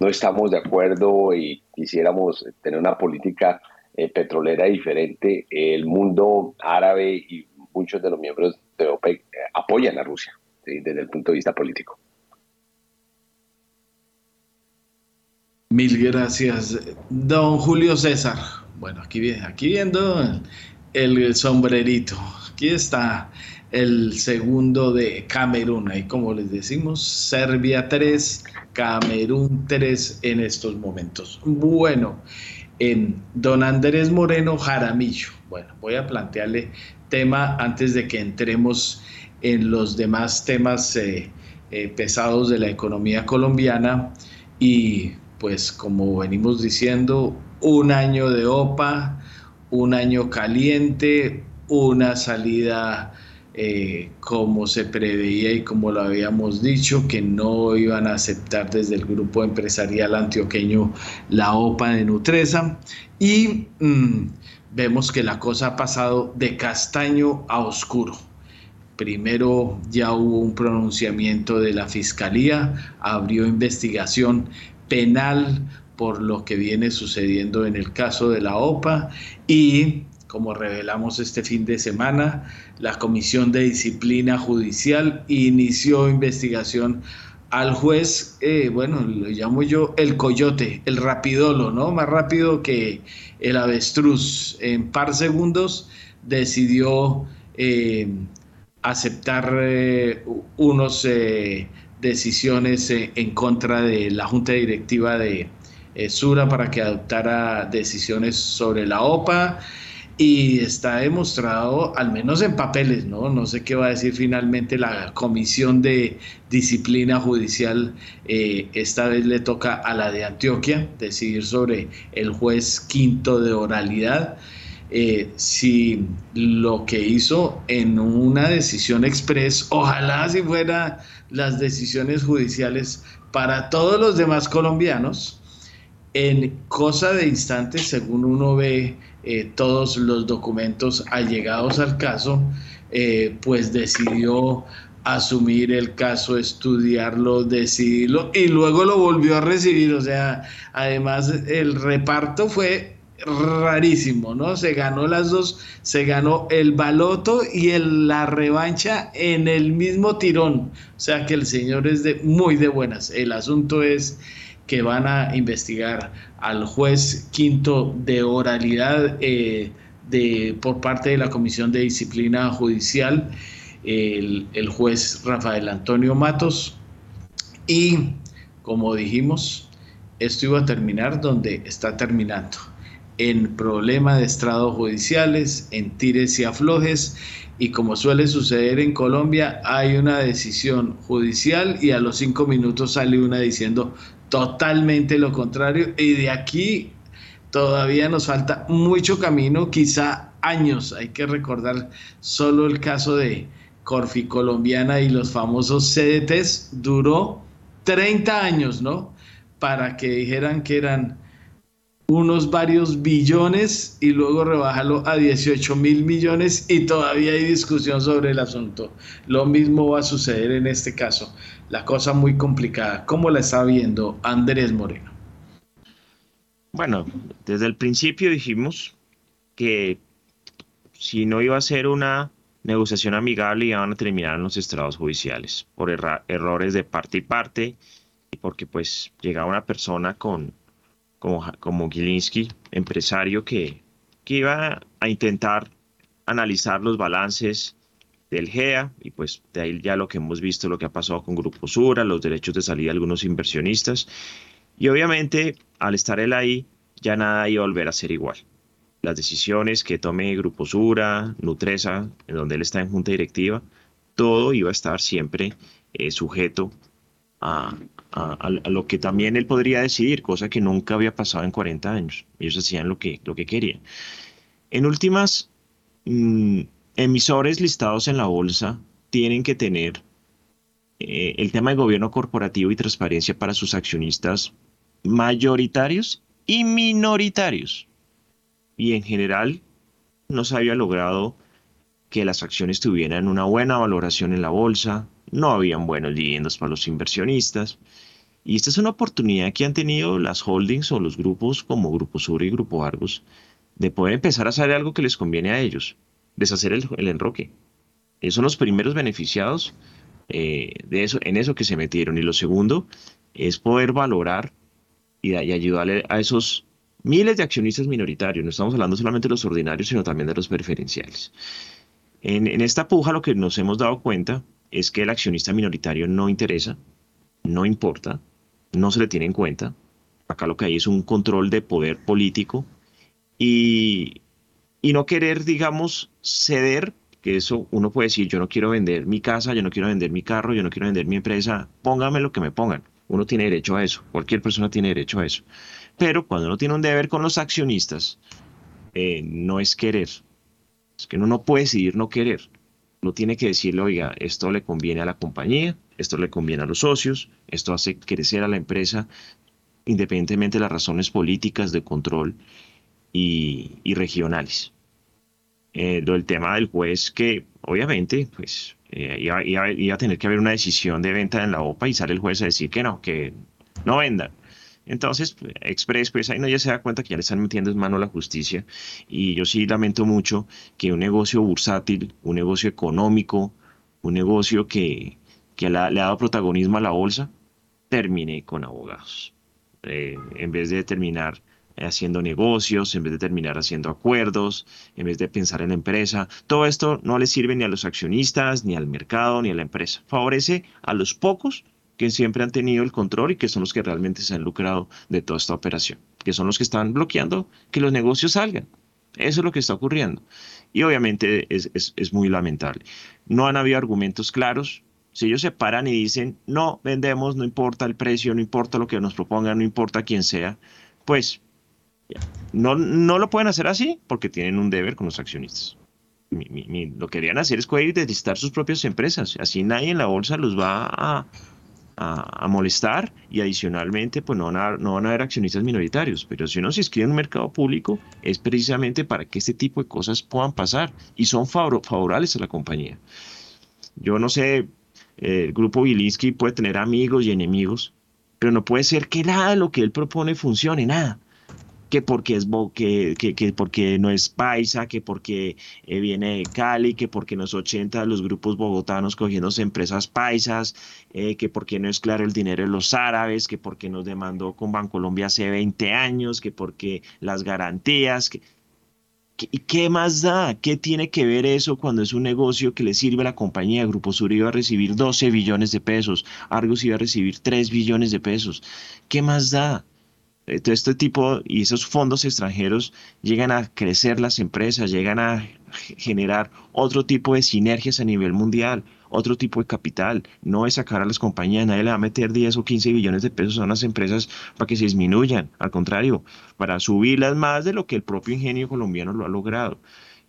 D: no estamos de acuerdo y quisiéramos tener una política eh, petrolera diferente, el mundo árabe y muchos de los miembros de OPEC eh, apoyan a Rusia desde el punto de vista político.
B: Mil gracias, don Julio César. Bueno, aquí, aquí viendo el sombrerito. Aquí está el segundo de Camerún. Ahí como les decimos, Serbia 3, Camerún 3 en estos momentos. Bueno, en Don Andrés Moreno Jaramillo. Bueno, voy a plantearle tema antes de que entremos en los demás temas eh, eh, pesados de la economía colombiana y pues como venimos diciendo, un año de OPA, un año caliente, una salida eh, como se preveía y como lo habíamos dicho, que no iban a aceptar desde el grupo empresarial antioqueño la OPA de Nutresa. Y mm, vemos que la cosa ha pasado de castaño a oscuro. Primero ya hubo un pronunciamiento de la Fiscalía, abrió investigación penal por lo que viene sucediendo en el caso de la OPA y como revelamos este fin de semana, la Comisión de Disciplina Judicial inició investigación al juez, eh, bueno, lo llamo yo el coyote, el rapidolo, ¿no? Más rápido que el avestruz. En par segundos decidió eh, aceptar eh, unos decisiones en contra de la Junta Directiva de Sura para que adoptara decisiones sobre la OPA y está demostrado, al menos en papeles, ¿no? No sé qué va a decir finalmente la Comisión de Disciplina Judicial. Eh, esta vez le toca a la de Antioquia decidir sobre el juez quinto de oralidad. Eh, si lo que hizo en una decisión express, ojalá si fuera las decisiones judiciales para todos los demás colombianos, en cosa de instantes, según uno ve eh, todos los documentos allegados al caso, eh, pues decidió asumir el caso, estudiarlo, decidirlo y luego lo volvió a recibir. O sea, además el reparto fue rarísimo, ¿no? Se ganó las dos, se ganó el baloto y la revancha en el mismo tirón. O sea que el señor es de muy de buenas. El asunto es que van a investigar al juez quinto de oralidad eh, de, por parte de la Comisión de Disciplina Judicial, el, el juez Rafael Antonio Matos. Y como dijimos, esto iba a terminar donde está terminando, en problema de estrados judiciales, en tires y aflojes, y como suele suceder en Colombia, hay una decisión judicial y a los cinco minutos sale una diciendo totalmente lo contrario. Y de aquí todavía nos falta mucho camino, quizá años. Hay que recordar solo el caso de Corfi Colombiana y los famosos CDTs. Duró 30 años, ¿no? Para que dijeran que eran unos varios billones y luego rebajarlo a 18 mil millones y todavía hay discusión sobre el asunto. Lo mismo va a suceder en este caso. La cosa muy complicada. ¿Cómo la está viendo Andrés Moreno?
C: Bueno, desde el principio dijimos que si no iba a ser una negociación amigable iban a terminar en los estrados judiciales por errores de parte y parte y porque pues llegaba una persona con como, como Gilinski, empresario que, que iba a intentar analizar los balances del GEA y pues de ahí ya lo que hemos visto, lo que ha pasado con Grupo Sura, los derechos de salida de algunos inversionistas y obviamente al estar él ahí ya nada iba a volver a ser igual. Las decisiones que tome Grupo Sura, Nutresa, en donde él está en junta directiva, todo iba a estar siempre eh, sujeto a, a, lo que también él podría decidir, cosa que nunca había pasado en 40 años. Ellos hacían lo que, lo que querían. En últimas, mm, emisores listados en la bolsa tienen que tener eh, el tema de gobierno corporativo y transparencia para sus accionistas mayoritarios y minoritarios. Y en general no se había logrado que las acciones tuvieran una buena valoración en la bolsa, no habían buenos dividendos para los inversionistas. Y esta es una oportunidad que han tenido las holdings o los grupos como Grupo Sur y Grupo Argos de poder empezar a hacer algo que les conviene a ellos, deshacer el, enroque. Ellos son los primeros beneficiados eh, de eso, en eso que se metieron. Y lo segundo es poder valorar y, ayudarle a esos miles de accionistas minoritarios. No estamos hablando solamente de los ordinarios, sino también de los preferenciales. En, en esta puja lo que nos hemos dado cuenta es que el accionista minoritario no interesa, no importa, no se le tiene en cuenta. Acá lo que hay es un control de poder político y, y no querer, digamos, ceder, que eso uno puede decir, yo no quiero vender mi casa, yo no quiero vender mi carro, yo no quiero vender mi empresa, póngame lo que me pongan. Uno tiene derecho a eso, cualquier persona tiene derecho a eso. Pero cuando uno tiene un deber con los accionistas, eh, no es querer. Es que uno no puede decidir no querer. Uno tiene que decirle, oiga, esto le conviene a la compañía, esto le conviene a los socios, esto hace crecer a la empresa independientemente de las razones políticas de control y, regionales. Eh, lo del tema del juez que obviamente pues eh, iba, a tener que haber una decisión de venta en la OPA y sale el juez a decir que no, que no vendan. Entonces, Express, pues ahí no ya se da cuenta que ya le están metiendo en mano la justicia. Y yo sí lamento mucho que un negocio bursátil, un negocio económico, un negocio que, le ha dado protagonismo a la bolsa, termine con abogados. Eh, en vez de terminar haciendo negocios, en vez de terminar haciendo acuerdos, en vez de pensar en la empresa. Todo esto no le sirve ni a los accionistas, ni al mercado, ni a la empresa. Favorece a los pocos que siempre han tenido el control y que son los que realmente se han lucrado de toda esta operación, que son los que están bloqueando que los negocios salgan. Eso es lo que está ocurriendo. Y obviamente es, es muy lamentable. No han habido argumentos claros, si ellos se paran y dicen, no, vendemos, no importa el precio, no importa lo que nos propongan, no importa quién sea, pues no, no lo pueden hacer así porque tienen un deber con los accionistas. lo que querían hacer es coger y sus propias empresas. Así nadie en la bolsa los va a, a, molestar y adicionalmente pues no van, a, no van a haber accionistas minoritarios. Pero si uno se inscribe en un mercado público es precisamente para que este tipo de cosas puedan pasar y son favorables a la compañía. Yo no sé, el grupo Wilinski puede tener amigos y enemigos, pero no puede ser que nada de lo que él propone funcione, nada que porque es que, que, porque no es paisa, que porque eh, viene de Cali, que porque no es 80 de los grupos bogotanos cogiéndose empresas paisas, eh, que porque no es claro el dinero de los árabes, que porque nos demandó con Bancolombia hace 20 años, que porque las garantías, que, ¿Y qué más da? ¿Qué tiene que ver eso cuando es un negocio que le sirve a la compañía? Grupo Sur iba a recibir 12 billones de pesos, Argos iba a recibir 3 billones de pesos. ¿Qué más da? Todo este tipo y esos fondos extranjeros llegan a crecer las empresas, llegan a generar otro tipo de sinergias a nivel mundial, otro tipo de capital. No es sacar a las compañías, nadie le va a meter 10 o 15 billones de pesos a unas empresas para que se disminuyan, al contrario, para subirlas más de lo que el propio ingenio colombiano lo ha logrado.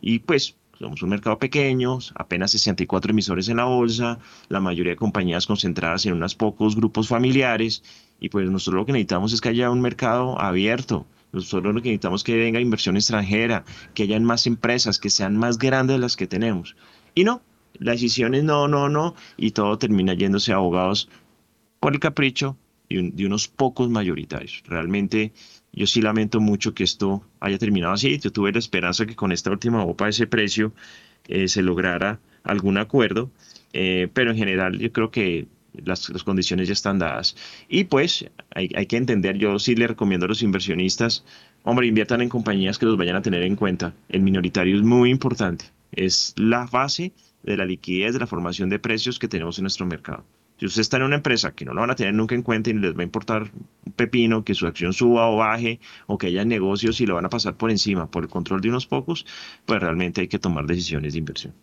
C: Y pues somos un mercado pequeño, apenas 64 emisores en la bolsa, la mayoría de compañías concentradas en unos pocos grupos familiares y pues nosotros lo que necesitamos es que haya un mercado abierto. Nosotros lo que necesitamos es que venga inversión extranjera, que hayan más empresas, que sean más grandes de las que tenemos. Y no, la decisión es no, no, no, y todo termina yéndose a abogados por el capricho de, unos pocos mayoritarios. Realmente yo sí lamento mucho que esto haya terminado así. Yo tuve la esperanza que con esta última OPA ese precio eh, se lograra algún acuerdo, eh, pero en general yo creo que las, condiciones ya están dadas. Y pues hay, que entender, yo sí le recomiendo a los inversionistas, hombre, inviertan en compañías que los vayan a tener en cuenta. El minoritario es muy importante, es la base de la liquidez, de la formación de precios que tenemos en nuestro mercado. Si usted está en una empresa que no lo van a tener nunca en cuenta y les va a importar un pepino, que su acción suba o baje, o que haya negocios y lo van a pasar por encima por el control de unos pocos, pues realmente hay que tomar decisiones de inversión.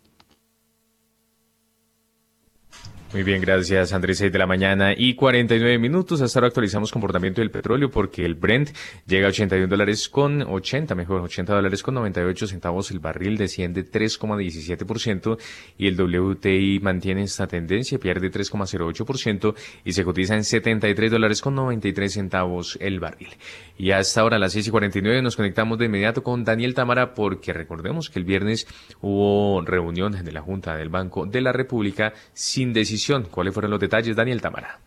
A: Muy bien, gracias Andrés. 6 de la mañana y 49 minutos. Hasta ahora actualizamos comportamiento del petróleo porque el Brent llega a 81 dólares con 80, mejor, 80 dólares con 98 centavos. El barril desciende 3,17% y el WTI mantiene esta tendencia, pierde 3,08% y se cotiza en 73 dólares con 93 centavos el barril. Y hasta ahora a las 6 y 49 nos conectamos de inmediato con Daniel Tamara porque recordemos que el viernes hubo reunión de la Junta del Banco de la República sin decisión ¿Cuáles fueron los detalles, Daniel Tamara?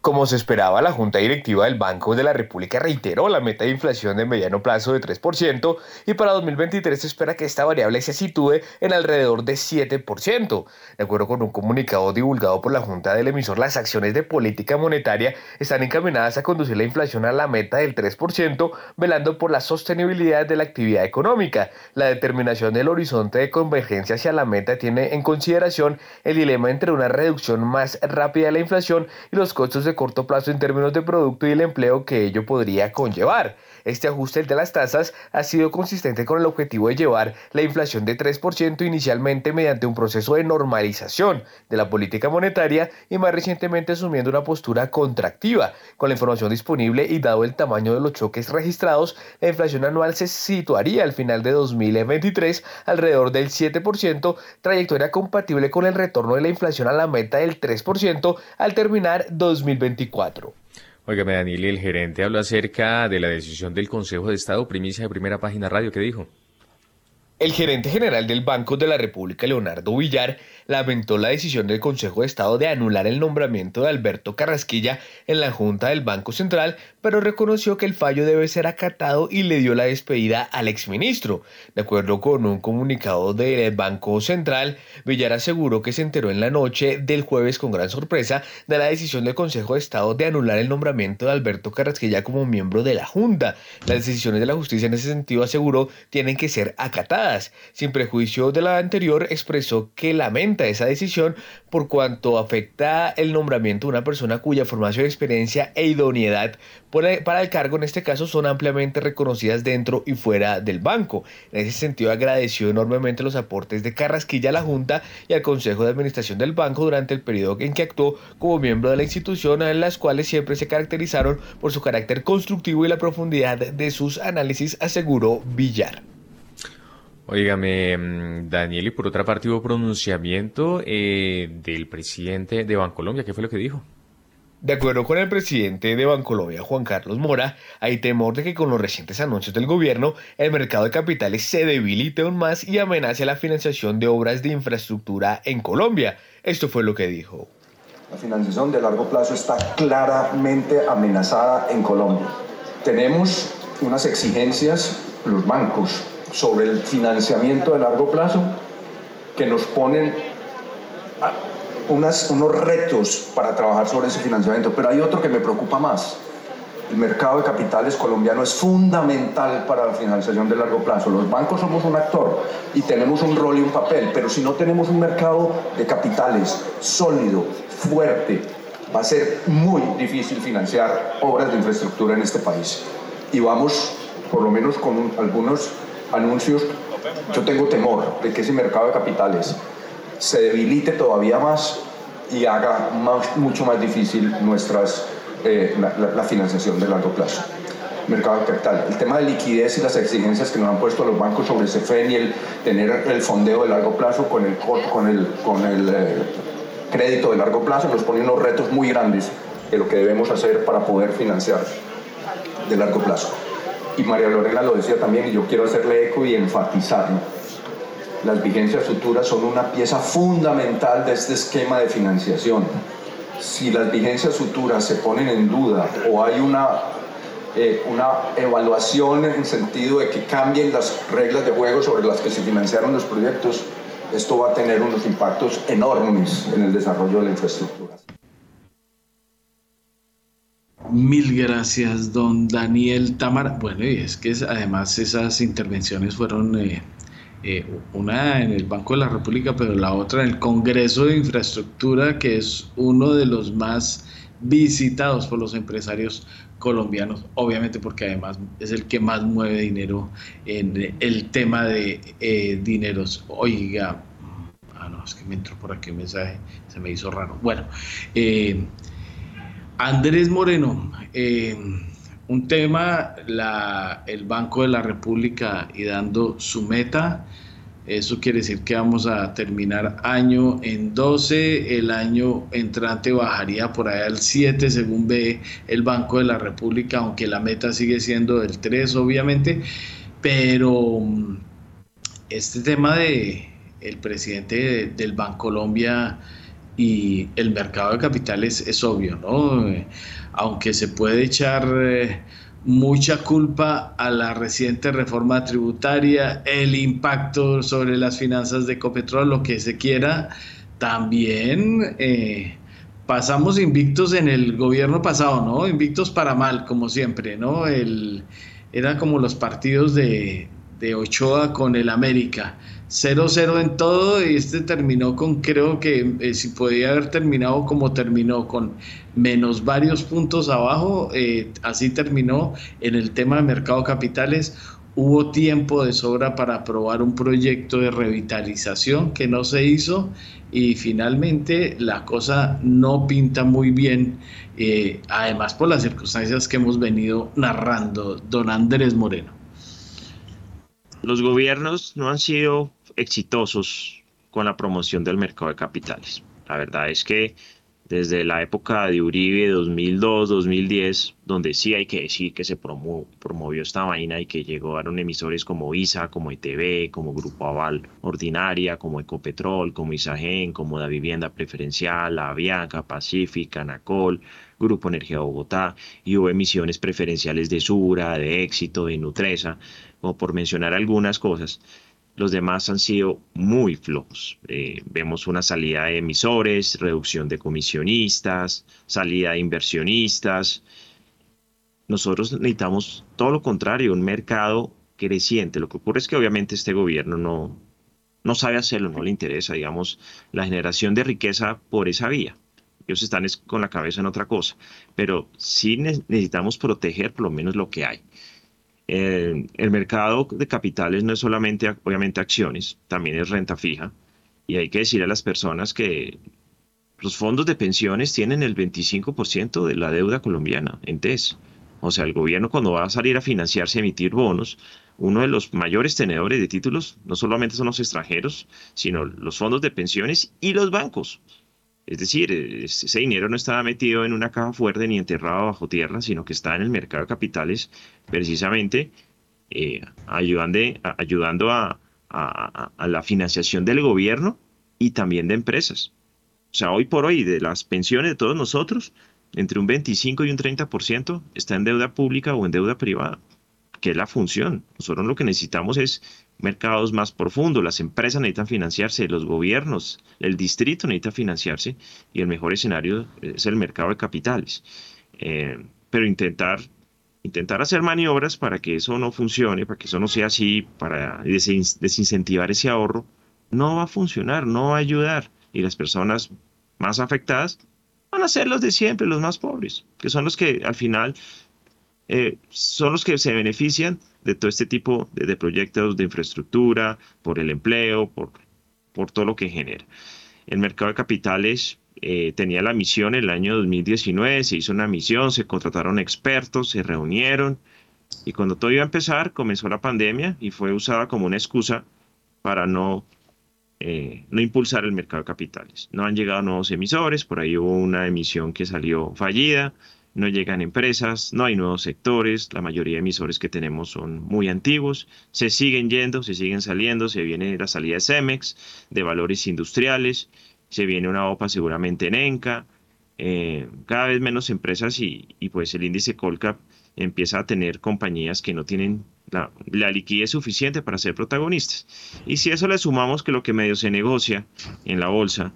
G: Como se esperaba, la Junta Directiva del Banco de la República reiteró la meta de inflación de mediano plazo de 3% y para 2023 se espera que esta variable se sitúe en alrededor de 7%. De acuerdo con un comunicado divulgado por la Junta del emisor, las acciones de política monetaria están encaminadas a conducir la inflación a la meta del 3%, velando por la sostenibilidad de la actividad económica. La determinación del horizonte de convergencia hacia la meta tiene en consideración el dilema entre una reducción más rápida de la inflación y los costos de corto plazo en términos de producto y el empleo que ello podría conllevar. Este ajuste de las tasas ha sido consistente con el objetivo de llevar la inflación de 3% inicialmente mediante un proceso de normalización de la política monetaria y más recientemente asumiendo una postura contractiva. Con la información disponible y dado el tamaño de los choques registrados, la inflación anual se situaría al final de 2023 alrededor del 7%, trayectoria compatible con el retorno de la inflación a la meta del 3% al terminar 2024.
A: Óigame, Daniel, el gerente habló acerca de la decisión del Consejo de Estado, primicia de primera página radio, ¿qué dijo?
G: El gerente general del Banco de la República, Leonardo Villar, lamentó la decisión del Consejo de Estado de anular el nombramiento de Alberto Carrasquilla en la Junta del Banco Central, pero reconoció que el fallo debe ser acatado y le dio la despedida al exministro. De acuerdo con un comunicado del Banco Central, Villar aseguró que se enteró en la noche del jueves con gran sorpresa de la decisión del Consejo de Estado de anular el nombramiento de Alberto Carrasquilla como miembro de la Junta. Las decisiones de la justicia en ese sentido, aseguró, tienen que ser acatadas. Sin prejuicio de la anterior, expresó que lamenta esa decisión por cuanto afecta el nombramiento de una persona cuya formación, experiencia e idoneidad para el cargo en este caso son ampliamente reconocidas dentro y fuera del banco. En ese sentido agradeció enormemente los aportes de Carrasquilla a la Junta y al Consejo de Administración del banco durante el periodo en que actuó como miembro de la institución, en las cuales siempre se caracterizaron por su carácter constructivo y la profundidad de sus análisis, aseguró Villar.
A: Óigame, mm, Daniel, y por otra parte hubo pronunciamiento eh, del presidente de Bancolombia. ¿Qué fue lo que dijo?
G: De acuerdo con el presidente de Bancolombia, Juan Carlos Mora, hay temor de que con los recientes anuncios del gobierno, el mercado de capitales se debilite aún más y amenace la financiación de obras de infraestructura en Colombia. Esto fue lo que dijo.
H: La financiación de largo plazo está claramente amenazada en Colombia. Tenemos unas exigencias, los bancos, sobre el financiamiento de largo plazo que nos ponen unas, unos retos para trabajar sobre ese financiamiento. Pero hay otro que me preocupa más. El mercado de capitales colombiano es fundamental para la financiación de largo plazo. Los bancos somos un actor y tenemos un rol y un papel, pero si no tenemos un mercado de capitales sólido, fuerte, va a ser muy difícil financiar obras de infraestructura en este país. Y vamos, por lo menos con algunos anuncios, yo tengo temor de que ese mercado de capitales se debilite todavía más y haga mucho más difícil nuestras, eh, la, financiación de largo plazo. Mercado de capital. El tema de liquidez y las exigencias que nos han puesto los bancos sobre ese FEN y el tener el fondeo de largo plazo con el eh, crédito de largo plazo nos pone unos retos muy grandes de lo que debemos hacer para poder financiar de largo plazo y María Lorena lo decía también, y yo quiero hacerle eco y enfatizarlo. Las vigencias futuras son una pieza fundamental de este esquema de financiación. Si las vigencias futuras se ponen en duda o hay una, eh, una evaluación en sentido de que cambien las reglas de juego sobre las que se financiaron los proyectos, esto va a tener unos impactos enormes en el desarrollo de la infraestructura.
B: Mil gracias, don Daniel Tamar. Bueno, y es que además esas intervenciones fueron eh, eh, una en el Banco de la República, pero la otra en el Congreso de Infraestructura, que es uno de los más visitados por los empresarios colombianos, obviamente porque además es el que más mueve dinero en el tema de eh, dineros. Oiga, ah, no, es que me entró por aquí un mensaje, se me hizo raro. Bueno, eh, Andrés Moreno, eh, un tema, el Banco de la República y dando su meta. Eso quiere decir que vamos a terminar año en 12, el año entrante bajaría por ahí al 7 según ve el Banco de la República, aunque la meta sigue siendo del 3 obviamente, pero este tema de el presidente del Banco Colombia y el mercado de capitales es obvio, ¿no? Aunque se puede echar eh, mucha culpa a la reciente reforma tributaria, el impacto sobre las finanzas de Ecopetrol, lo que se quiera, también eh, pasamos invictos en el gobierno pasado, ¿no? Invictos para mal, como siempre, ¿no? El, eran como los partidos de, de Ochoa con el América 0-0 en todo y este terminó con, creo que eh, si podía haber terminado como terminó, con menos varios puntos abajo, eh, así terminó en el tema de mercado capitales. Hubo tiempo de sobra para aprobar un proyecto de revitalización que no se hizo y finalmente la cosa no pinta muy bien, eh, además por las circunstancias que hemos venido narrando, don Andrés Moreno.
C: Los gobiernos no han sido exitosos con la promoción del mercado de capitales. La verdad es que desde la época de Uribe 2002, 2010, donde sí hay que decir que se promovió esta vaina y que llegaron emisores como ISA, como ITV, como Grupo Aval Ordinaria, como Ecopetrol, como Isagen, como La Vivienda Preferencial, Avianca, Pacífica, Anacol, Grupo Energía Bogotá, y hubo emisiones preferenciales de Sura, de Éxito, de Nutresa, como por mencionar algunas cosas los demás han sido muy flojos. Eh, vemos una salida de emisores, reducción de comisionistas, salida de inversionistas. Nosotros necesitamos todo lo contrario, un mercado creciente. Lo que ocurre es que obviamente este gobierno no, no sabe hacerlo, no le interesa, digamos, la generación de riqueza por esa vía. Ellos están con la cabeza en otra cosa, pero sí necesitamos proteger por lo menos lo que hay. Eh, el mercado de capitales no es solamente, obviamente, acciones, también es renta fija. Y hay que decir a las personas que los fondos de pensiones tienen el 25% de la deuda colombiana en TES. O sea, el gobierno cuando va a salir a financiarse, emitir bonos, uno de los mayores tenedores de títulos no solamente son los extranjeros, sino los fondos de pensiones y los bancos. Es decir, ese dinero no estaba metido en una caja fuerte ni enterrado bajo tierra, sino que está en el mercado de capitales precisamente eh, ayudando, ayudando a, la financiación del gobierno y también de empresas. O sea, hoy por hoy, de las pensiones de todos nosotros, entre un 25 y un 30% está en deuda pública o en deuda privada, que es la función. Nosotros lo que necesitamos es mercados más profundos, las empresas necesitan financiarse, los gobiernos, el distrito necesita financiarse y el mejor escenario es el mercado de capitales. Eh, pero intentar, intentar hacer maniobras para que eso no funcione, para que eso no sea así, para desincentivar ese ahorro, no va a funcionar, no va a ayudar. Y las personas más afectadas van a ser los de siempre, los más pobres, que son los que al final eh, son los que se benefician de todo este tipo de, proyectos de infraestructura, por el empleo, por, por todo lo que genera. El mercado de capitales eh, tenía la misión en el año 2019, se hizo una misión, se contrataron expertos, se reunieron y cuando todo iba a empezar comenzó la pandemia y fue usada como una excusa para no, eh, no impulsar el mercado de capitales. No han llegado nuevos emisores, por ahí hubo una emisión que salió fallida, no llegan empresas, no hay nuevos sectores, la mayoría de emisores que tenemos son muy antiguos, se siguen yendo, se siguen saliendo, se viene la salida de Cemex, de valores industriales, se viene una OPA seguramente en ENCA, eh, cada vez menos empresas y, pues el índice Colcap empieza a tener compañías que no tienen la, la, liquidez suficiente para ser protagonistas. Y si eso le sumamos que lo que medio se negocia en la bolsa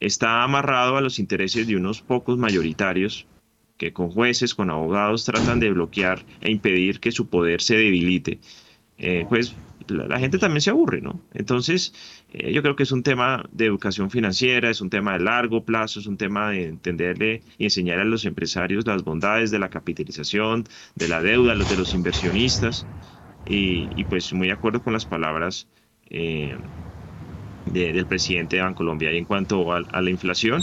C: está amarrado a los intereses de unos pocos mayoritarios, que con jueces, con abogados tratan de bloquear e impedir que su poder se debilite, eh, pues la, gente también se aburre, ¿no? Entonces, eh, yo creo que es un tema de educación financiera, es un tema de largo plazo, es un tema de entenderle y enseñar a los empresarios las bondades de la capitalización, de la deuda, los de los inversionistas, y, pues muy de acuerdo con las palabras eh, del presidente de Bancolombia. Y en cuanto a la inflación,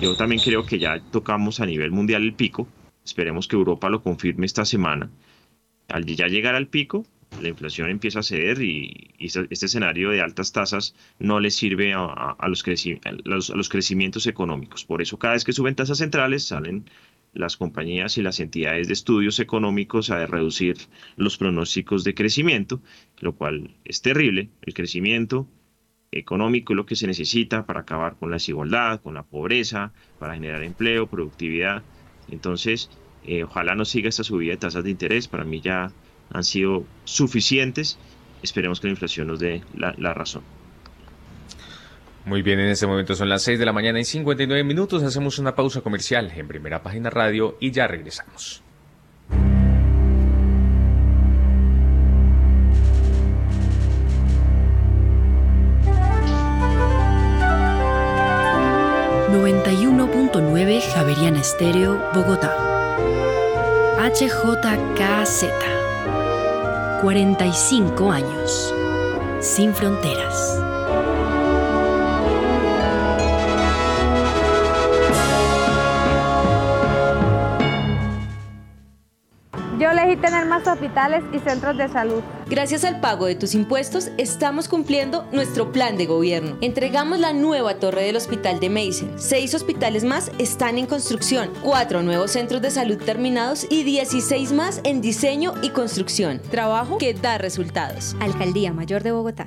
C: yo también creo que ya tocamos a nivel mundial el pico. Esperemos que Europa lo confirme esta semana. Al ya llegar al pico, la inflación empieza a ceder y, este escenario de altas tasas no le sirve a, los a, los, crecimientos económicos. Por eso cada vez que suben tasas centrales salen las compañías y las entidades de estudios económicos a reducir los pronósticos de crecimiento, lo cual es terrible. El crecimiento económico es lo que se necesita para acabar con la desigualdad, con la pobreza, para generar empleo, productividad. Entonces, eh, ojalá no siga esta subida de tasas de interés. Para mí ya han sido suficientes. Esperemos que la inflación nos dé la, la razón.
A: Muy bien, en este momento son las 6 de la mañana y 59 minutos. Hacemos una pausa comercial en primera página radio y ya regresamos.
I: 91.9 Javeriana Estéreo, Bogotá. HJKZ. 45 años. Sin fronteras.
J: Tener más hospitales y centros de salud.
K: Gracias al pago de tus impuestos, estamos cumpliendo nuestro plan de gobierno. Entregamos la nueva torre del Hospital de Mason. Seis hospitales más están en construcción, cuatro nuevos centros de salud terminados y 16 más en diseño y construcción. Trabajo que da resultados.
F: Alcaldía Mayor de Bogotá.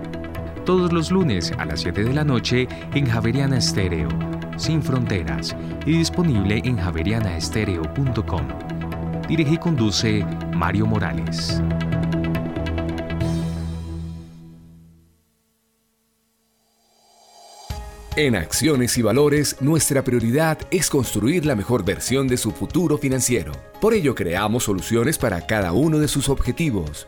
E: todos los lunes a las 7 de la noche en Javeriana Estéreo, sin fronteras, y disponible en javerianaestereo.com. Dirige y conduce Mario Morales. En Acciones y Valores, nuestra prioridad es construir la mejor versión de su futuro financiero. Por ello, creamos soluciones para cada uno de sus objetivos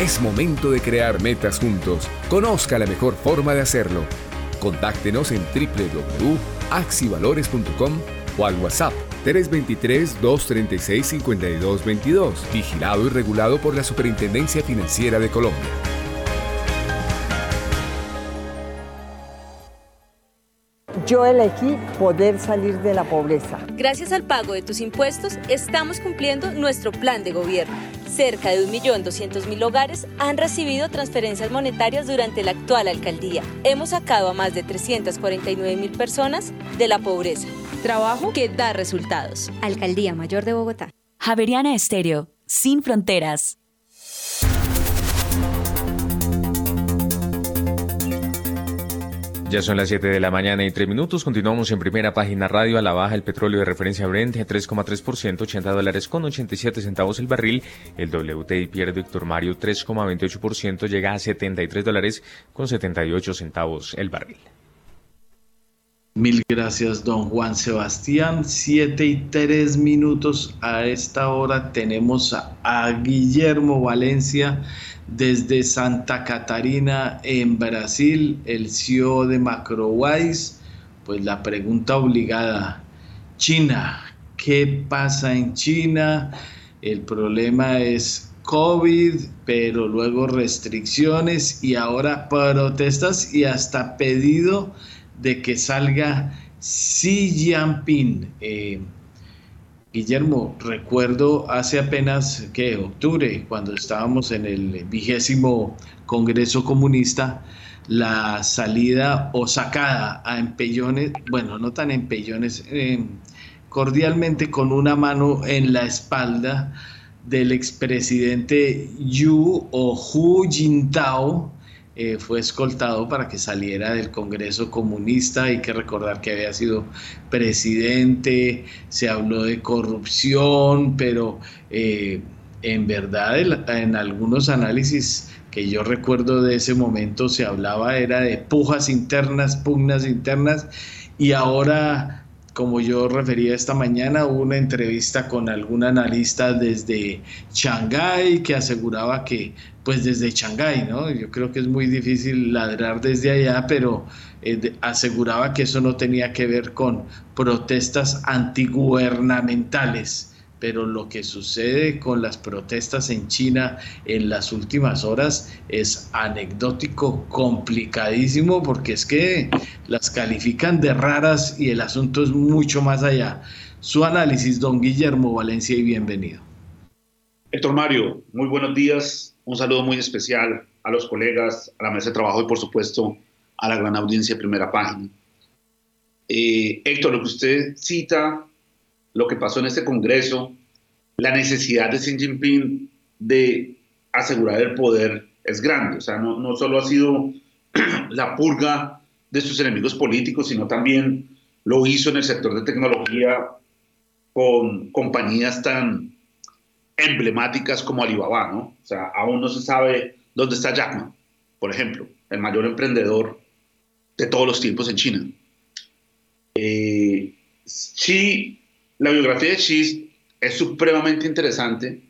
E: Es momento de crear metas juntos. Conozca la mejor forma de hacerlo. Contáctenos en www.axivalores.com o al WhatsApp 323-236-5222, vigilado y regulado por la Superintendencia Financiera de Colombia.
L: Yo elegí poder salir de la pobreza.
K: Gracias al pago de tus impuestos, estamos cumpliendo nuestro plan de gobierno Cerca de 1.200.000 hogares han recibido transferencias monetarias durante la actual alcaldía. Hemos sacado a más de 349.000 personas de la pobreza. Trabajo que da resultados.
F: Alcaldía Mayor de Bogotá.
I: Javeriana Estéreo, sin fronteras.
A: Ya son las 7 de la mañana y 3 minutos. Continuamos en primera página radio. A la baja el petróleo de referencia Brent a 3,3%, 80 dólares con 87 centavos el barril. El WTI pierde Víctor Mario 3,28%, llega a 73 dólares con 78 centavos el barril.
B: Mil gracias, don Juan Sebastián. Siete y tres minutos. A esta hora tenemos a Guillermo Valencia desde Santa Catarina en Brasil, el CEO de Macrowise, pues la pregunta obligada, China, ¿qué pasa en China? El problema es COVID, pero luego restricciones y ahora protestas y hasta pedido de que salga Xi Jinping. Eh, Guillermo, recuerdo hace apenas que octubre, cuando estábamos en el vigésimo Congreso Comunista, la salida o sacada a empellones, bueno, no tan empellones, eh, cordialmente con una mano en la espalda del expresidente Yu o Hu Jintao, eh, fue escoltado para que saliera del Congreso Comunista. Hay que recordar que había sido presidente, se habló de corrupción, pero eh, en verdad en algunos análisis que yo recuerdo de ese momento se hablaba era de pujas internas, pugnas internas, y ahora como yo refería esta mañana, hubo una entrevista con algún analista desde Shanghái que aseguraba que, pues desde Shanghái, ¿no? Yo creo que es muy difícil ladrar desde allá, pero eh, aseguraba que eso no tenía que ver con protestas antigubernamentales pero lo que sucede con las protestas en China en las últimas horas es anecdótico, complicadísimo, porque es que las califican de raras y el asunto es mucho más allá. Su análisis, don Guillermo Valencia, y bienvenido.
M: Héctor Mario, muy buenos días. Un saludo muy especial a los colegas, a la mesa de trabajo y, por supuesto, a la gran audiencia de primera página. Eh, Héctor, lo que usted cita lo que pasó en este Congreso, la necesidad de Xi Jinping de asegurar el poder es grande. O sea, no, no solo ha sido la purga de sus enemigos políticos, sino también lo hizo en el sector de tecnología con compañías tan emblemáticas como Alibaba, ¿no? O sea, aún no se sabe dónde está Jack Ma, por ejemplo, el mayor emprendedor de todos los tiempos en China. Eh, la biografía de Xi es supremamente interesante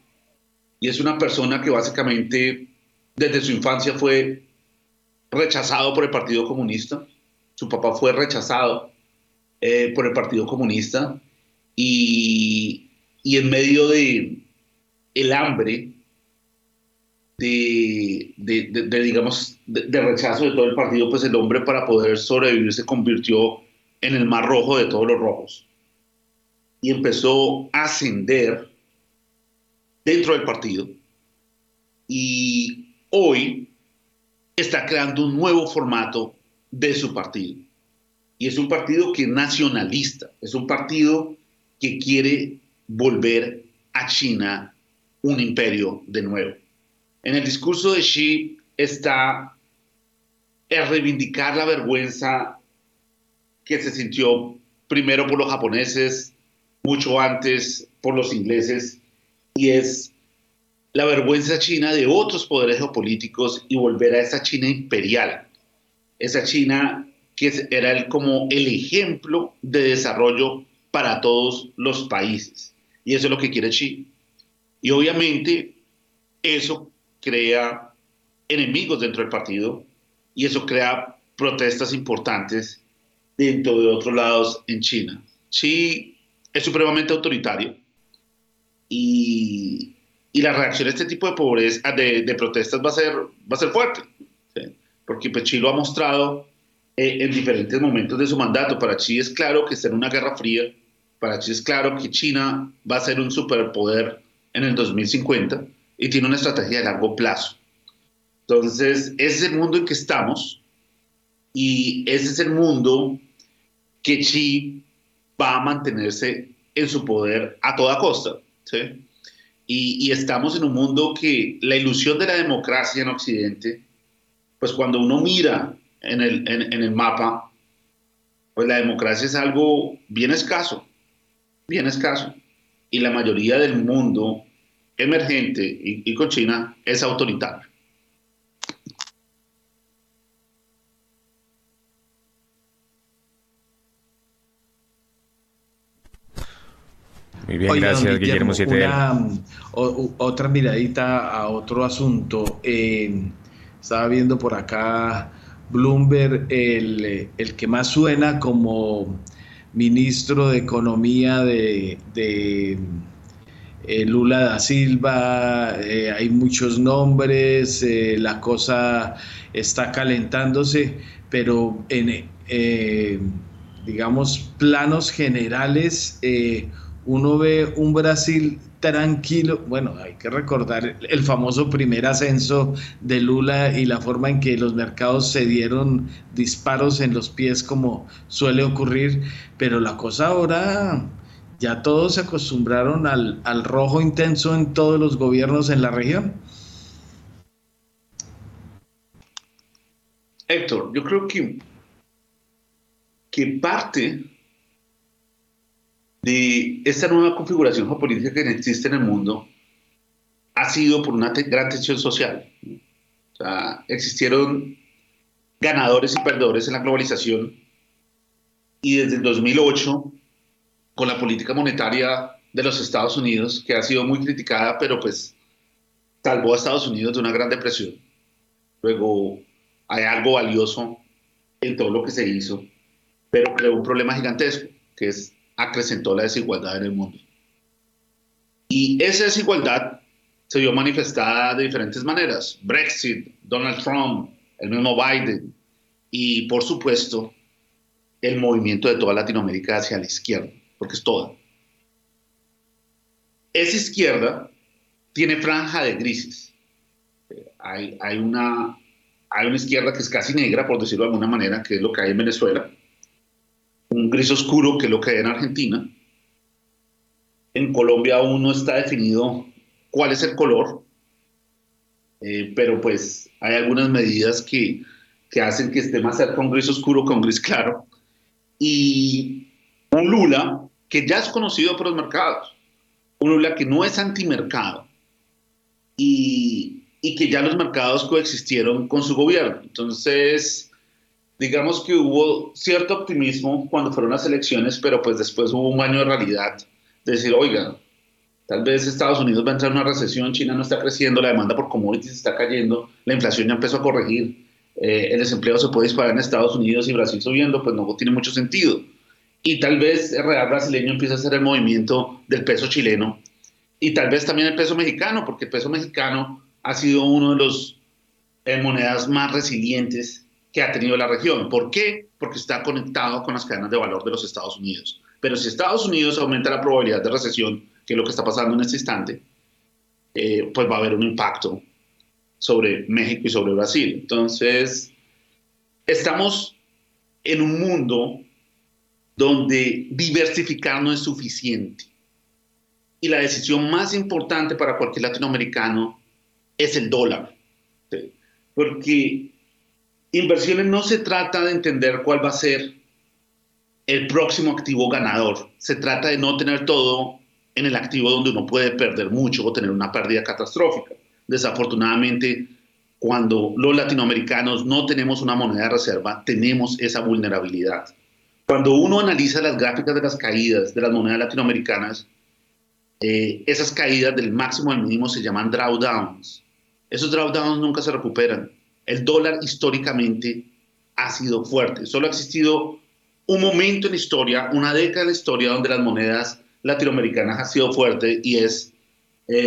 M: y es una persona que básicamente desde su infancia fue rechazado por el Partido Comunista. Su papá fue rechazado eh, por el Partido Comunista y, y en medio de el hambre de, de, digamos, de, rechazo de todo el partido, pues el hombre para poder sobrevivir se convirtió en el más rojo de todos los rojos. Y empezó a ascender dentro del partido. Y hoy está creando un nuevo formato de su partido. Y es un partido que es nacionalista, es un partido que quiere volver a China un imperio de nuevo. En el discurso de Xi está el reivindicar la vergüenza que se sintió primero por los japoneses, mucho antes por los ingleses, y es la vergüenza china de otros poderes geopolíticos y volver a esa China imperial, esa China que era como el ejemplo de desarrollo para todos los países. Y eso es lo que quiere Xi. Y obviamente eso crea enemigos dentro del partido y eso crea protestas importantes dentro de otros lados en China. Xi es supremamente autoritario y, y la reacción a este tipo de pobreza, de, de, protestas va a ser, va a ser fuerte, porque pues, Xi lo ha mostrado eh, en diferentes momentos de su mandato. Para Xi es claro que está en una guerra fría, para Xi es claro que China va a ser un superpoder en el 2050 y tiene una estrategia de largo plazo. Entonces, ese es el mundo en que estamos y ese es el mundo que Xi va a mantenerse en su poder a toda costa. Y, estamos en un mundo que la ilusión de la democracia en Occidente, pues cuando uno mira en el, en el mapa, pues la democracia es algo bien escaso, bien escaso y la mayoría del mundo emergente y, con China es autoritario.
A: Muy bien, gracias Guillermo,
B: otra miradita a otro asunto. estaba viendo por acá Bloomberg, el, el que más suena como ministro de Economía de, eh, Lula da Silva, eh, hay muchos nombres, eh, la cosa está calentándose, pero en, digamos, planos generales, uno ve un Brasil tranquilo. Bueno, hay que recordar el famoso primer ascenso de Lula y la forma en que los mercados se dieron disparos en los pies como suele ocurrir, pero la cosa ahora ya todos se acostumbraron al, rojo intenso en todos los gobiernos en la región.
M: Héctor, yo creo que, que parte de esta nueva configuración geopolítica que existe en el mundo ha sido por una gran tensión social. O sea, existieron ganadores y perdedores en la globalización y desde el 2008, con la política monetaria de los Estados Unidos, que ha sido muy criticada, pero pues salvó a Estados Unidos de una gran depresión. Luego hay algo valioso en todo lo que se hizo, pero creó un problema gigantesco, que es acrecentó la desigualdad en el mundo. Y esa desigualdad se vio manifestada de diferentes maneras. Brexit, Donald Trump, el mismo Biden y por supuesto el movimiento de toda Latinoamérica hacia la izquierda, porque es toda. Esa izquierda tiene franja de grises. Hay, una, hay una izquierda que es casi negra, por decirlo de alguna manera, que es lo que hay en Venezuela, un gris oscuro, que es lo que hay en Argentina. En Colombia aún no está definido cuál es el color, eh, pero pues hay algunas medidas que que hacen que esté más cerca un gris oscuro que un gris claro, y un Lula que ya es conocido por los mercados, un Lula que no es antimercado y, y que ya los mercados coexistieron con su gobierno. Entonces, digamos que hubo cierto optimismo cuando fueron las elecciones, pero pues después hubo un año de realidad, de decir, oiga, tal vez Estados Unidos va a entrar en una recesión, China no está creciendo, la demanda por commodities está cayendo, la inflación ya empezó a corregir, eh, el desempleo se puede disparar en Estados Unidos y Brasil subiendo, pues no tiene mucho sentido. Y tal vez el real brasileño empieza a hacer el movimiento del peso chileno y tal vez también el peso mexicano, porque el peso mexicano ha sido uno de los eh, monedas más resilientes que ha tenido la región. ¿Por qué? Porque está conectado con las cadenas de valor de los Estados Unidos. Pero si Estados Unidos aumenta la probabilidad de recesión, que es lo que está pasando en este instante, eh, pues va a haber un impacto sobre México y sobre Brasil. Entonces, estamos en un mundo donde diversificar no es suficiente. Y la decisión más importante para cualquier latinoamericano es el dólar. Porque inversiones no se trata de entender cuál va a ser el próximo activo ganador. Se trata de no tener todo en el activo donde uno puede perder mucho o tener una pérdida catastrófica. Desafortunadamente, cuando los latinoamericanos no tenemos una moneda de reserva, tenemos esa vulnerabilidad. Cuando uno analiza las gráficas de las caídas de las monedas latinoamericanas, eh, esas caídas del máximo al mínimo se llaman drawdowns. Esos drawdowns nunca se recuperan el dólar históricamente ha sido fuerte. Solo ha existido un momento en la historia, una década en la historia donde las monedas latinoamericanas han sido fuerte y es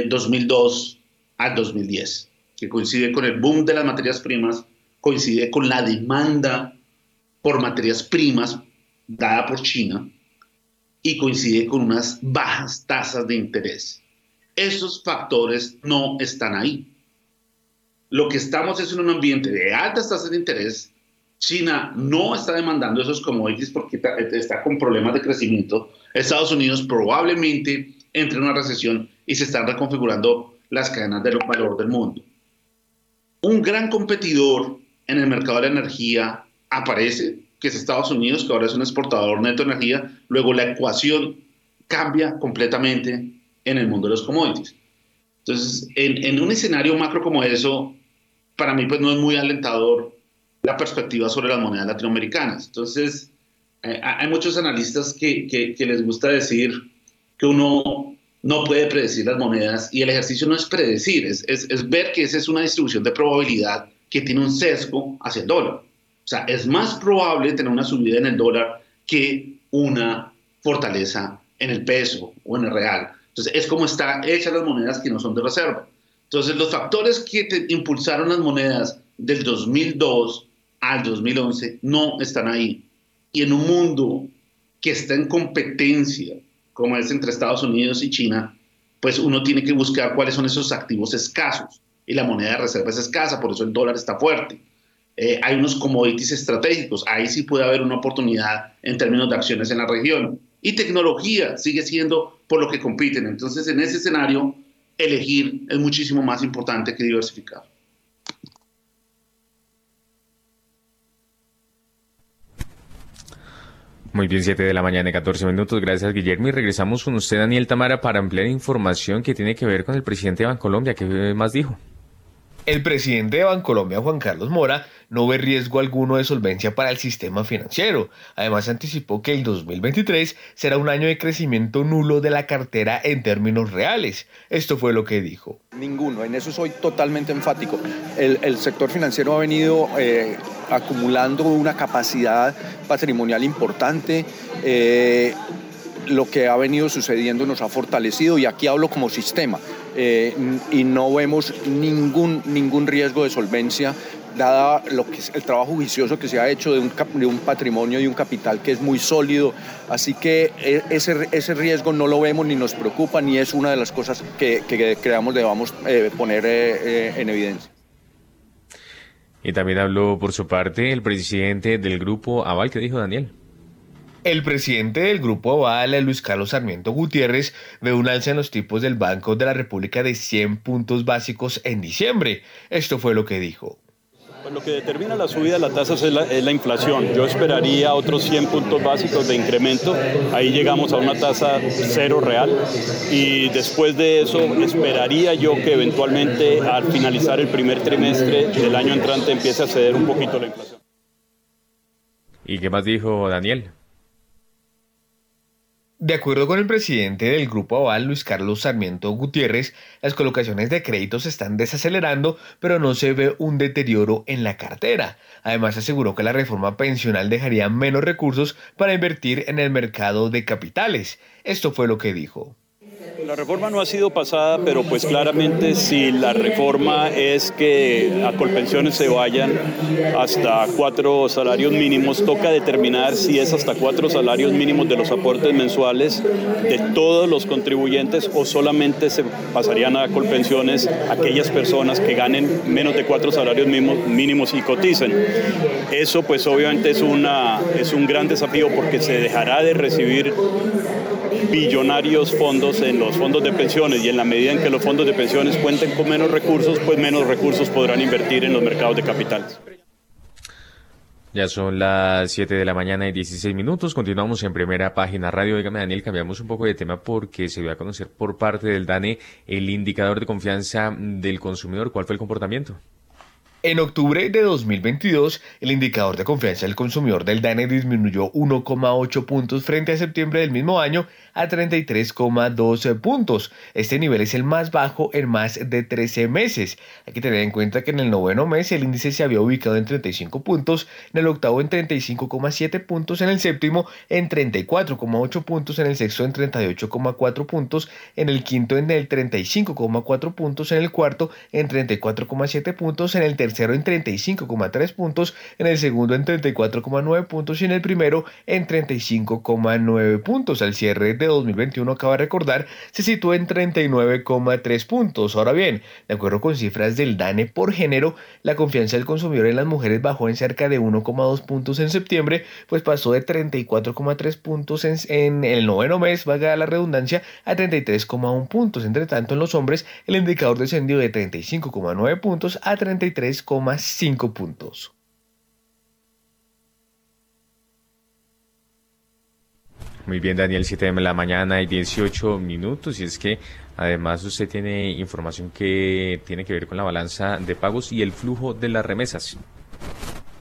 M: 2002 eh, al 2010, que coincide con el boom de las materias primas, coincide con la demanda por materias primas dada por China y coincide con unas bajas tasas de interés. Esos factores no están ahí. Lo que estamos es en un ambiente de altas tasas de interés. China no está demandando esos commodities porque está con problemas de crecimiento. Estados Unidos probablemente entre en una recesión y se están reconfigurando las cadenas de valor del mundo. Un gran competidor en el mercado de la energía aparece, que es Estados Unidos, que ahora es un exportador neto de energía. Luego la ecuación cambia completamente en el mundo de los commodities. Entonces, en, en un escenario macro como eso, para mí pues no es muy alentador la perspectiva sobre las monedas latinoamericanas. Entonces, eh, hay muchos analistas que, que, les gusta decir que uno no puede predecir las monedas y el ejercicio no es predecir, es, es, es, ver que esa es una distribución de probabilidad que tiene un sesgo hacia el dólar. O sea, es más probable tener una subida en el dólar que una fortaleza en el peso o en el real. Entonces, es como están hechas las monedas que no son de reserva. Entonces, los factores que impulsaron las monedas del 2002 al 2011 no están ahí. Y en un mundo que está en competencia, como es entre Estados Unidos y China, pues uno tiene que buscar cuáles son esos activos escasos. Y la moneda de reserva es escasa, por eso el dólar está fuerte. Eh, hay unos commodities estratégicos, ahí sí puede haber una oportunidad en términos de acciones en la región. Y tecnología sigue siendo por lo que compiten. Entonces, en ese escenario, elegir es muchísimo más importante que diversificar.
A: Muy bien, 7 de la mañana, 14 minutos. Gracias, Guillermo. Y regresamos con usted, Daniel Tamara, para ampliar información que tiene que ver con el presidente de Bancolombia. ¿Qué más dijo?
G: El presidente de Bancolombia, Juan Carlos Mora, no ve riesgo alguno de solvencia para el sistema financiero. Además, anticipó que el 2023 será un año de crecimiento nulo de la cartera en términos reales. Esto fue lo que dijo.
H: Ninguno, en eso soy totalmente enfático. El, sector financiero ha venido eh, acumulando una capacidad patrimonial importante. Eh, lo que ha venido sucediendo nos ha fortalecido y aquí hablo como sistema eh, y no vemos ningún, ningún riesgo de solvencia dada lo que es el trabajo juicioso que se ha hecho de un, de un patrimonio y un capital que es muy sólido. Así que e, ese, ese, riesgo no lo vemos ni nos preocupa ni es una de las cosas que, que creamos debamos eh, poner eh, en evidencia.
A: Y también habló por su parte el presidente del grupo Aval, que dijo Daniel.
G: El presidente del Grupo Aval, Luis Carlos Sarmiento Gutiérrez, ve un alza en los tipos del Banco de la República de 100 puntos básicos en diciembre. Esto fue lo que dijo.
N: Pues lo que determina la subida de la tasa es la, inflación. Yo esperaría otros 100 puntos básicos de incremento. Ahí llegamos a una tasa cero real. Y después de eso esperaría yo que eventualmente al finalizar el primer trimestre del año entrante empiece a ceder un poquito la inflación.
A: ¿Y qué más dijo Daniel?
G: De acuerdo con el presidente del Grupo Aval, Luis Carlos Sarmiento Gutiérrez, las colocaciones de créditos se están desacelerando, pero no se ve un deterioro en la cartera. Además, aseguró que la reforma pensional dejaría menos recursos para invertir en el mercado de capitales. Esto fue lo que dijo.
N: La reforma no ha sido pasada, pero pues claramente si la reforma es que a Colpensiones se vayan hasta cuatro salarios mínimos, toca determinar si es hasta cuatro salarios mínimos de los aportes mensuales de todos los contribuyentes o solamente se pasarían a Colpensiones aquellas personas que ganen menos de cuatro salarios mínimos, y coticen. Eso pues obviamente es, una, es un gran desafío porque se dejará de recibir billonarios fondos en los fondos de pensiones y en la medida en que los fondos de pensiones cuenten con menos recursos, pues menos recursos podrán invertir en los mercados de capitales.
A: Ya son las 7 de la mañana y 16 minutos. Continuamos en primera página radio. Dígame, Daniel, cambiamos un poco de tema porque se dio a conocer por parte del DANE el indicador de confianza del consumidor. ¿Cuál fue el comportamiento?
G: En octubre de 2022, el indicador de confianza del consumidor del DANE disminuyó 1,8 puntos frente a septiembre del mismo año a 33,12 puntos. Este nivel es el más bajo en más de 13 meses. Hay que tener en cuenta que en el noveno mes el índice se había ubicado en 35 puntos, en el octavo en 35,7 puntos, en el séptimo en 34,8 puntos, en el sexto en 38,4 puntos, en el quinto en el 35,4 puntos, en el cuarto en 34,7 puntos, en el tercero en 35,3 puntos, en el segundo en 34,9 puntos y en el primero en 35,9 puntos. Al cierre de 2021, acaba de recordar, se situó en 39,3 puntos. Ahora bien, de acuerdo con cifras del DANE por género, la confianza del consumidor en las mujeres bajó en cerca de 1,2 puntos en septiembre, pues pasó de 34,3 puntos en, el noveno mes, valga la redundancia, a 33,1 puntos. Entre tanto, en los hombres, el indicador descendió de 35,9 puntos a 33 cinco puntos.
A: Muy bien, Daniel, 7 de la mañana y 18 minutos. Y es que además usted tiene información que tiene que ver con la balanza de pagos y el flujo de las remesas.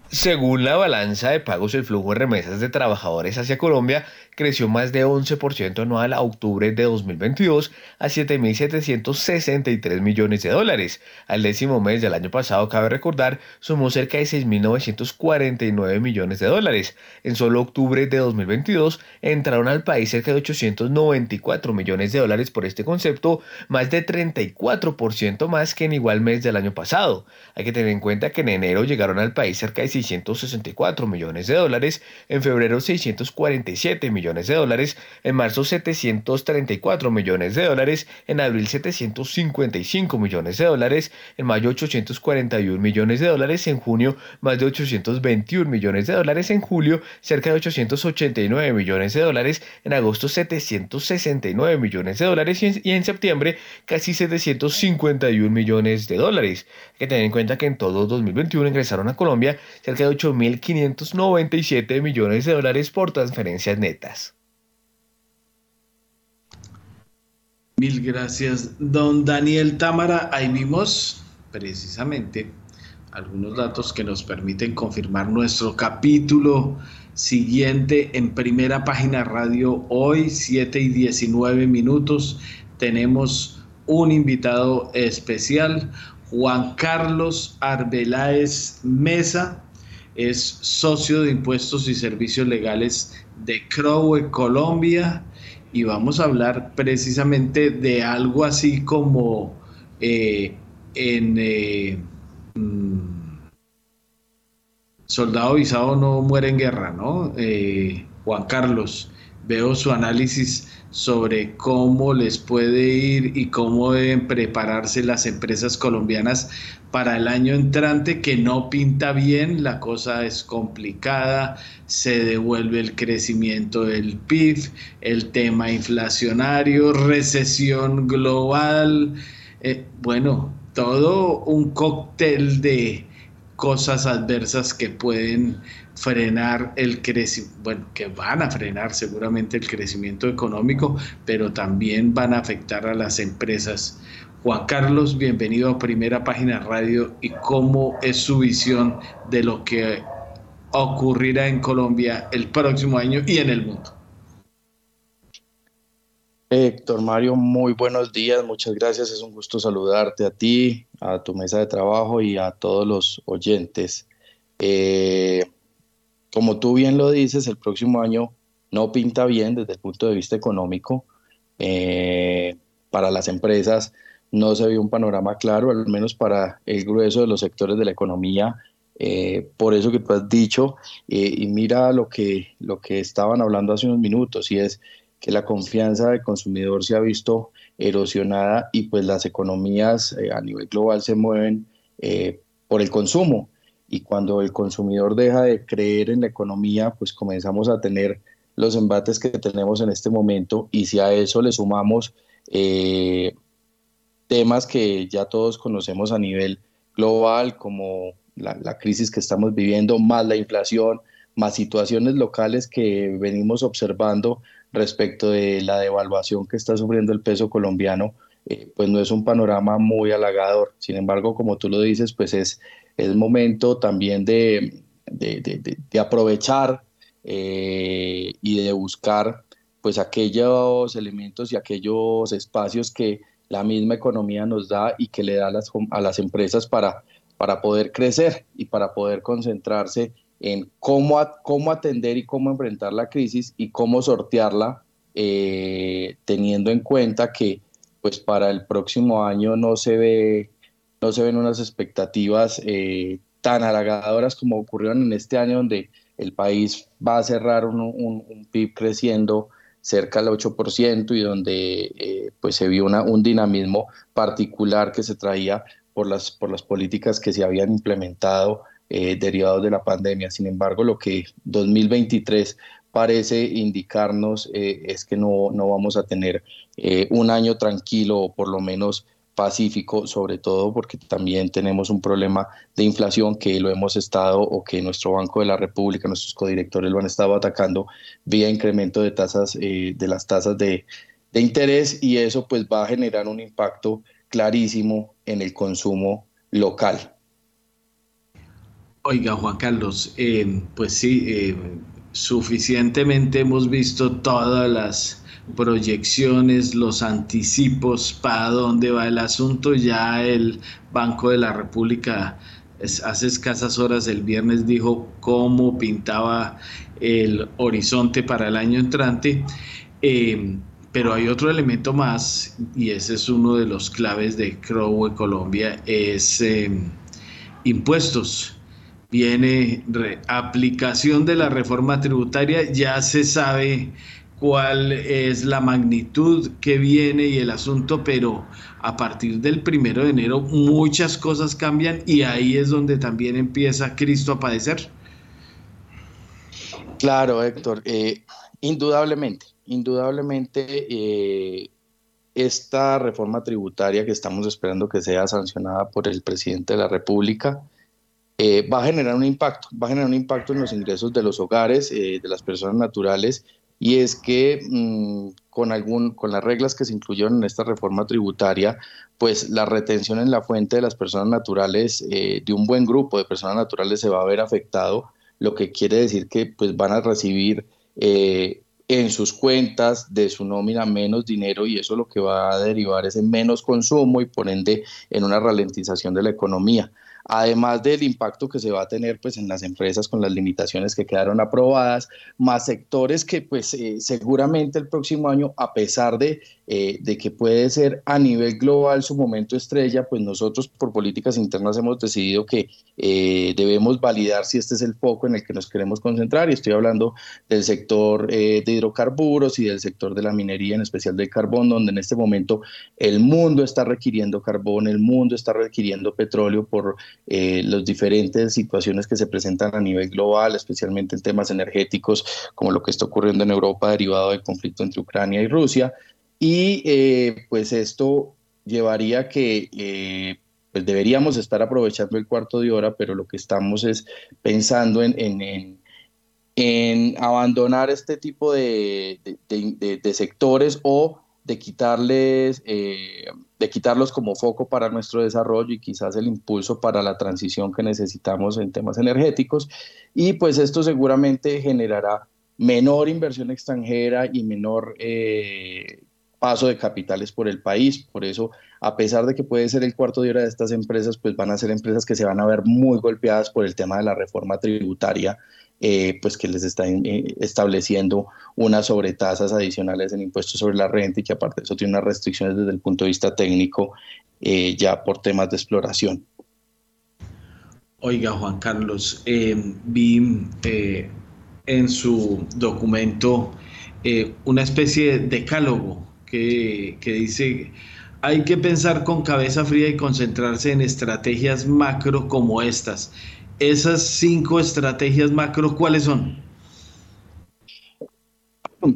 G: Según la balanza de pagos, el flujo de remesas de trabajadores hacia Colombia creció más de 11% anual a octubre de 2022 a 7.763 millones de dólares. Al décimo mes del año pasado, cabe recordar, sumó cerca de 6.949 millones de dólares. En solo octubre de 2022 entraron al país cerca de 894 millones de dólares por este concepto, más de 34% más que en igual mes del año pasado. Hay que tener en cuenta que en enero llegaron al país cerca de 664 millones de dólares, en febrero 647 millones de dólares, en marzo 734 millones de dólares, en abril 755 millones de dólares, en mayo 841 millones de dólares, en junio más de 821 millones de dólares, en julio cerca de 889 millones de dólares, en agosto 769 millones de dólares y en, septiembre casi 751 millones de dólares. Hay que tener en cuenta que en todo 2021 ingresaron a Colombia cerca de 8.597 millones de dólares por transferencias netas.
B: Mil gracias, don Daniel Támara. Ahí vimos precisamente algunos datos que nos permiten confirmar nuestro capítulo siguiente en primera página radio hoy, 7 y 19 minutos. Tenemos un invitado especial, Juan Carlos Arbeláez Mesa, es socio de impuestos y servicios legales de Crowe Colombia y vamos a hablar precisamente de algo así como eh, en eh, mm, Soldado Visado no muere en guerra, ¿no? Eh, Juan Carlos, veo su análisis sobre cómo les puede ir y cómo deben prepararse las empresas colombianas para el año entrante que no pinta bien, la cosa es complicada, se devuelve el crecimiento del PIB, el tema inflacionario, recesión global, eh, bueno, todo un cóctel de cosas adversas que pueden frenar el crecimiento, bueno, que van a frenar seguramente el crecimiento económico, pero también van a afectar a las empresas. Juan Carlos, bienvenido a Primera Página Radio y cómo es su visión de lo que ocurrirá en Colombia el próximo año y en el mundo.
O: Héctor Mario, muy buenos días, muchas gracias, es un gusto saludarte a ti, a tu mesa de trabajo y a todos los oyentes. Eh, como tú bien lo dices, el próximo año no pinta bien desde el punto de vista económico. Eh, para las empresas no se ve un panorama claro, al menos para el grueso de los sectores de la economía. Eh, por eso que tú has dicho, y mira lo que, lo que estaban hablando hace unos minutos, y es que la confianza del consumidor se ha visto erosionada y pues las economías eh, a nivel global se mueven eh, por el consumo. Y cuando el consumidor deja de creer en la economía, pues comenzamos a tener los embates que tenemos en este momento y si a eso le sumamos eh, temas que ya todos conocemos a nivel global, como la, crisis que estamos viviendo, más la inflación, más situaciones locales que venimos observando respecto de la devaluación que está sufriendo el peso colombiano, eh, pues no es un panorama muy halagador. Sin embargo, como tú lo dices, pues es, es momento también de, de, aprovechar eh, y de buscar pues aquellos elementos y aquellos espacios que la misma economía nos da y que le da a las, a las empresas para, para poder crecer y para poder concentrarse en cómo, cómo atender y cómo enfrentar la crisis y cómo sortearla, eh, teniendo en cuenta que pues para el próximo año no se ve no se ven unas expectativas eh, tan halagadoras como ocurrieron en este año donde el país va a cerrar un, PIB creciendo cerca del 8% y donde eh, pues se vio una, un dinamismo particular que se traía por las, por las políticas que se habían implementado eh, derivados de la pandemia. Sin embargo, lo que 2023 parece indicarnos eh, es que no, no, vamos a tener eh, un año tranquilo o por lo menos pacífico, sobre todo porque también tenemos un problema de inflación que lo hemos estado o que nuestro Banco de la República, nuestros codirectores lo han estado atacando vía incremento de tasas, de las tasas de, de interés y eso pues va a generar un impacto clarísimo en el consumo local.
B: Oiga, Juan Carlos, eh, pues sí, eh, suficientemente hemos visto todas las proyecciones, los anticipos para dónde va el asunto. Ya el Banco de la República hace escasas horas el viernes dijo cómo pintaba el horizonte para el año entrante. Eh, pero hay otro elemento más, y ese es uno de los claves de Crowe Colombia, es impuestos viene aplicación de la reforma tributaria, ya se sabe cuál es la magnitud que viene y el asunto, pero a partir del primero de enero muchas cosas cambian y ahí es donde también empieza Cristo a padecer.
O: Claro, Héctor, eh, indudablemente, indudablemente eh, esta reforma tributaria que estamos esperando que sea sancionada por el presidente de la República, eh, va a generar un impacto, va a generar un impacto en los ingresos de los hogares, de las personas naturales, y es que mm, con, algún, con las reglas que se incluyeron en esta reforma tributaria, pues la retención en la fuente de las personas naturales, eh, de un buen grupo de personas naturales se va a ver afectado, lo que quiere decir que pues van a recibir en sus cuentas de su nómina menos dinero y eso lo que va a derivar es en menos consumo y por ende en una ralentización de la economía además del impacto que se va a tener pues en las empresas con las limitaciones que quedaron aprobadas, más sectores que pues eh, seguramente el próximo año, a pesar de, eh, de que puede ser a nivel global su momento estrella, pues nosotros por políticas internas hemos decidido que eh, debemos validar si este es el foco en el que nos queremos concentrar y estoy hablando del sector de hidrocarburos y del sector de la minería, en especial del carbón, donde en este momento el mundo está requiriendo carbón, el mundo está requiriendo petróleo por eh, las diferentes situaciones que se presentan a nivel global, especialmente en temas energéticos, como lo que está ocurriendo en Europa derivado del conflicto entre Ucrania y Rusia. Y eh, pues esto llevaría que eh, pues deberíamos estar aprovechando el cuarto de hora, pero lo que estamos es pensando en, en, abandonar este tipo de, de, sectores o de quitarles, eh, de quitarlos como foco para nuestro desarrollo y quizás el impulso para la transición que necesitamos en temas energéticos. Y pues esto seguramente generará menor inversión extranjera y menor eh, paso de capitales por el país. Por eso, a pesar de que puede ser el cuarto de hora de estas empresas, pues van a ser empresas que se van a ver muy golpeadas por el tema de la reforma tributaria, eh, pues que les está eh, estableciendo unas sobretasas adicionales en impuestos sobre la renta y que aparte de eso tiene unas restricciones desde el punto de vista técnico eh, ya por temas de exploración.
B: Oiga, Juan Carlos, vi en su documento una especie de decálogo que, dice, hay que pensar con cabeza fría y concentrarse en estrategias macro como estas. Esas cinco estrategias macro, ¿cuáles son?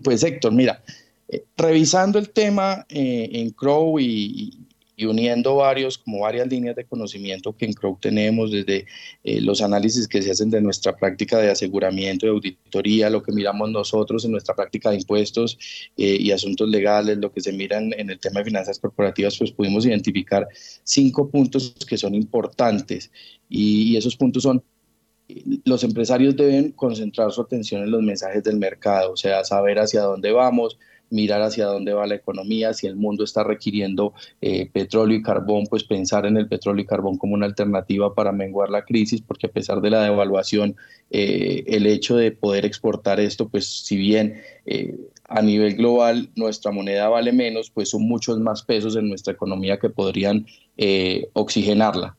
O: Pues Héctor, mira, eh, revisando el tema eh, en Crow y, y uniendo varios, como varias líneas de conocimiento que en Crow tenemos, desde eh, los análisis que se hacen de nuestra práctica de aseguramiento, de auditoría, lo que miramos nosotros en nuestra práctica de impuestos eh, y asuntos legales, lo que se mira en, el tema de finanzas corporativas, pues pudimos identificar cinco puntos que son importantes y, y esos puntos son los empresarios deben concentrar su atención en los mensajes del mercado, o sea, saber hacia dónde vamos, mirar hacia dónde va la economía, si el mundo está requiriendo eh, petróleo y carbón, pues pensar en el petróleo y carbón como una alternativa para menguar la crisis, porque a pesar de la devaluación, eh, el hecho de poder exportar esto, pues si bien eh, a nivel global nuestra moneda vale menos, pues son muchos más pesos en nuestra economía que podrían oxigenarla.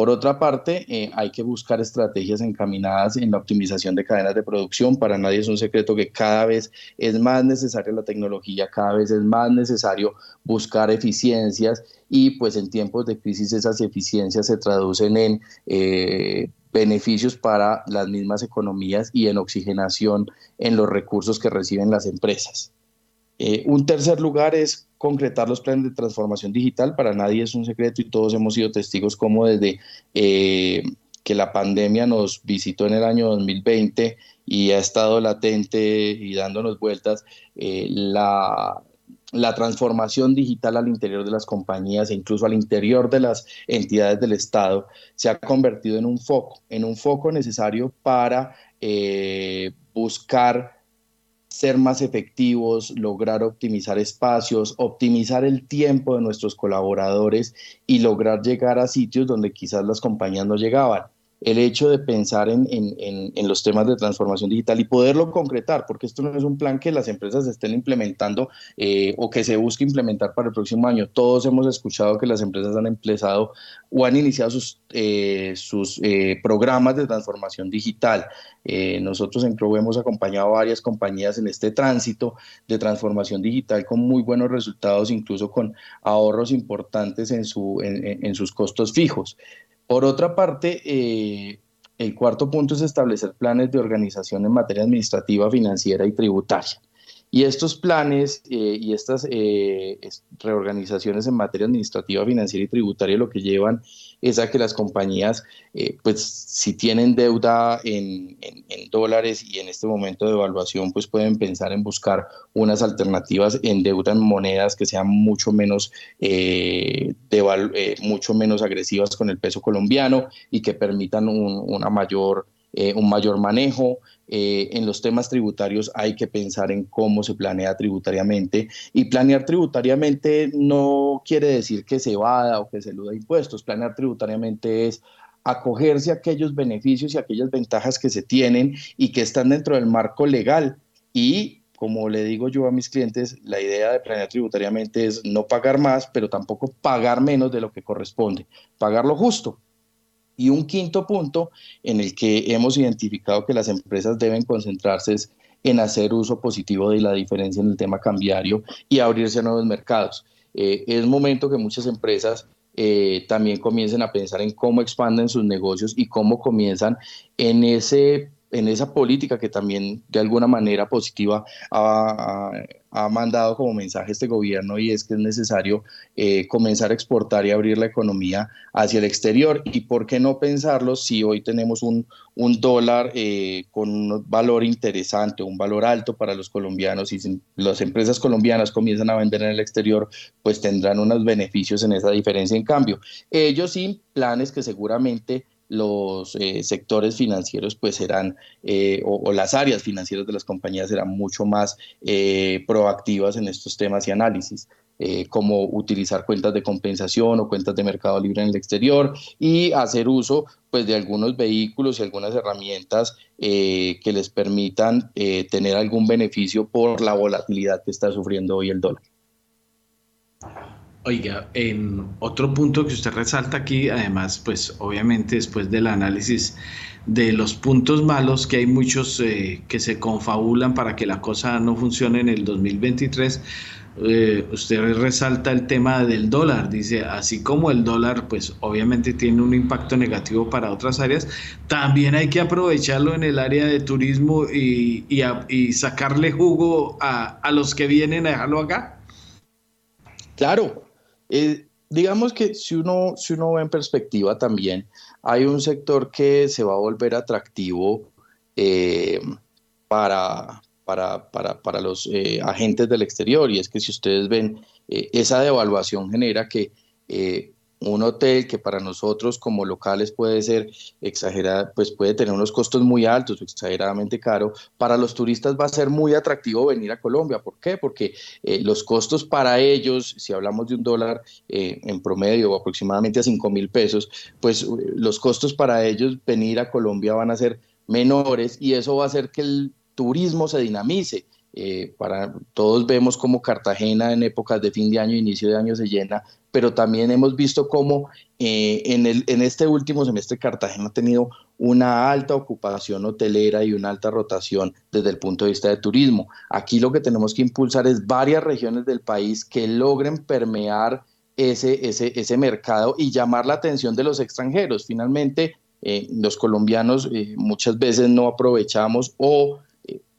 O: Por otra parte, eh, hay que buscar estrategias encaminadas en la optimización de cadenas de producción. Para nadie es un secreto que cada vez es más necesaria la tecnología, cada vez es más necesario buscar eficiencias y pues en tiempos de crisis esas eficiencias se traducen en eh, beneficios para las mismas economías y en oxigenación en los recursos que reciben las empresas. Eh, un tercer lugar es concretar los planes de transformación digital. Para nadie es un secreto y todos hemos sido testigos como desde eh, que la pandemia nos visitó en el año 2020 y ha estado latente y dándonos vueltas, eh, la, la transformación digital al interior de las compañías e incluso al interior de las entidades del Estado se ha convertido en un foco, en un foco necesario para buscar ser más efectivos, lograr optimizar espacios, optimizar el tiempo de nuestros colaboradores y lograr llegar a sitios donde quizás las compañías no llegaban el hecho de pensar en, los temas de transformación digital y poderlo concretar, porque esto no es un plan que las empresas estén implementando eh, o que se busque implementar para el próximo año. Todos hemos escuchado que las empresas han empezado o han iniciado sus, eh, sus eh, programas de transformación digital. nosotros en Crow hemos acompañado a varias compañías en este tránsito de transformación digital con muy buenos resultados, incluso con ahorros importantes en, su, en sus costos fijos. Por otra parte, eh, el cuarto punto es establecer planes de organización en materia administrativa, financiera y tributaria. Y estos planes eh, y estas eh, reorganizaciones en materia administrativa, financiera y tributaria lo que llevan es a que las compañías, eh, pues si tienen deuda en, dólares y en este momento de evaluación, pues pueden pensar en buscar unas alternativas en deuda en monedas que sean mucho menos, mucho menos agresivas con el peso colombiano y que permitan una mayor eh, un mayor manejo. Eh, en los temas tributarios hay que pensar en cómo se planea tributariamente y planear tributariamente no quiere decir que se vada o que se eluda impuestos. Planear tributariamente es acogerse a aquellos beneficios y aquellas ventajas que se tienen y que están dentro del marco legal y como le digo yo a mis clientes, la idea de planear tributariamente es no pagar más, pero tampoco pagar menos de lo que corresponde, pagar lo justo. Y un quinto punto en el que hemos identificado que las empresas deben concentrarse es en hacer uso positivo de la diferencia en el tema cambiario y abrirse a nuevos mercados. Eh, es momento que muchas empresas eh, también comiencen a pensar en cómo expanden sus negocios y cómo comienzan en ese en esa política que también de alguna manera positiva ha, mandado como mensaje este gobierno y es que es necesario eh, comenzar a exportar y abrir la economía hacia el exterior. ¿Y por qué no pensarlo si hoy tenemos un, un dólar eh, con un valor interesante, un valor alto para los colombianos y si las empresas colombianas comienzan a vender en el exterior, pues tendrán unos beneficios en esa diferencia en cambio. Ellos sí, planes que seguramente los eh, sectores financieros pues serán, eh, o, las áreas financieras de las compañías serán mucho más eh, proactivas en estos temas y análisis, como utilizar cuentas de compensación o cuentas de mercado libre en el exterior y hacer uso pues de algunos vehículos y algunas herramientas que les permitan tener algún beneficio por la volatilidad que está sufriendo hoy el dólar.
B: Oiga, en otro punto que usted resalta aquí, además, pues obviamente después del análisis de los puntos malos, que hay muchos eh, que se confabulan para que la cosa no funcione en el 2023, eh, usted resalta el tema del dólar, dice, así como el dólar, pues obviamente tiene un impacto negativo para otras áreas, también hay que aprovecharlo en el área de turismo y, y, sacarle jugo a, a los que vienen a dejarlo acá.
O: Claro, eh, digamos que si uno, si uno ve en perspectiva también, hay un sector que se va a volver atractivo eh, para, para, para, para, los eh, agentes del exterior. Y es que si ustedes ven, esa devaluación genera que un hotel que para nosotros como locales puede ser exagerado, pues puede tener unos costos muy altos o exageradamente caro, para los turistas va a ser muy atractivo venir a Colombia. ¿Por qué? Porque eh, los costos para ellos, si hablamos de un dólar eh, en promedio aproximadamente a 5 mil pesos, pues eh, los costos para ellos venir a Colombia van a ser menores y eso va a hacer que el turismo se dinamice. para todos vemos como Cartagena en épocas de fin de año, inicio de año se llena pero también hemos visto cómo eh, en, el, en este último semestre Cartagena ha tenido una alta ocupación hotelera y una alta rotación desde el punto de vista de turismo. Aquí lo que tenemos que impulsar es varias regiones del país que logren permear ese, ese, ese mercado y llamar la atención de los extranjeros. Finalmente, eh, los colombianos eh, muchas veces no aprovechamos o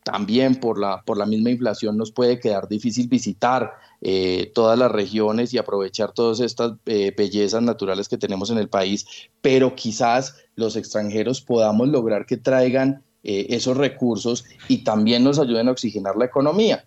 O: también por la, por la misma inflación nos puede quedar difícil visitar eh, todas las regiones y aprovechar todas estas eh, bellezas naturales que tenemos en el país, pero quizás los extranjeros podamos lograr que traigan eh, esos recursos y también nos ayuden a oxigenar la economía.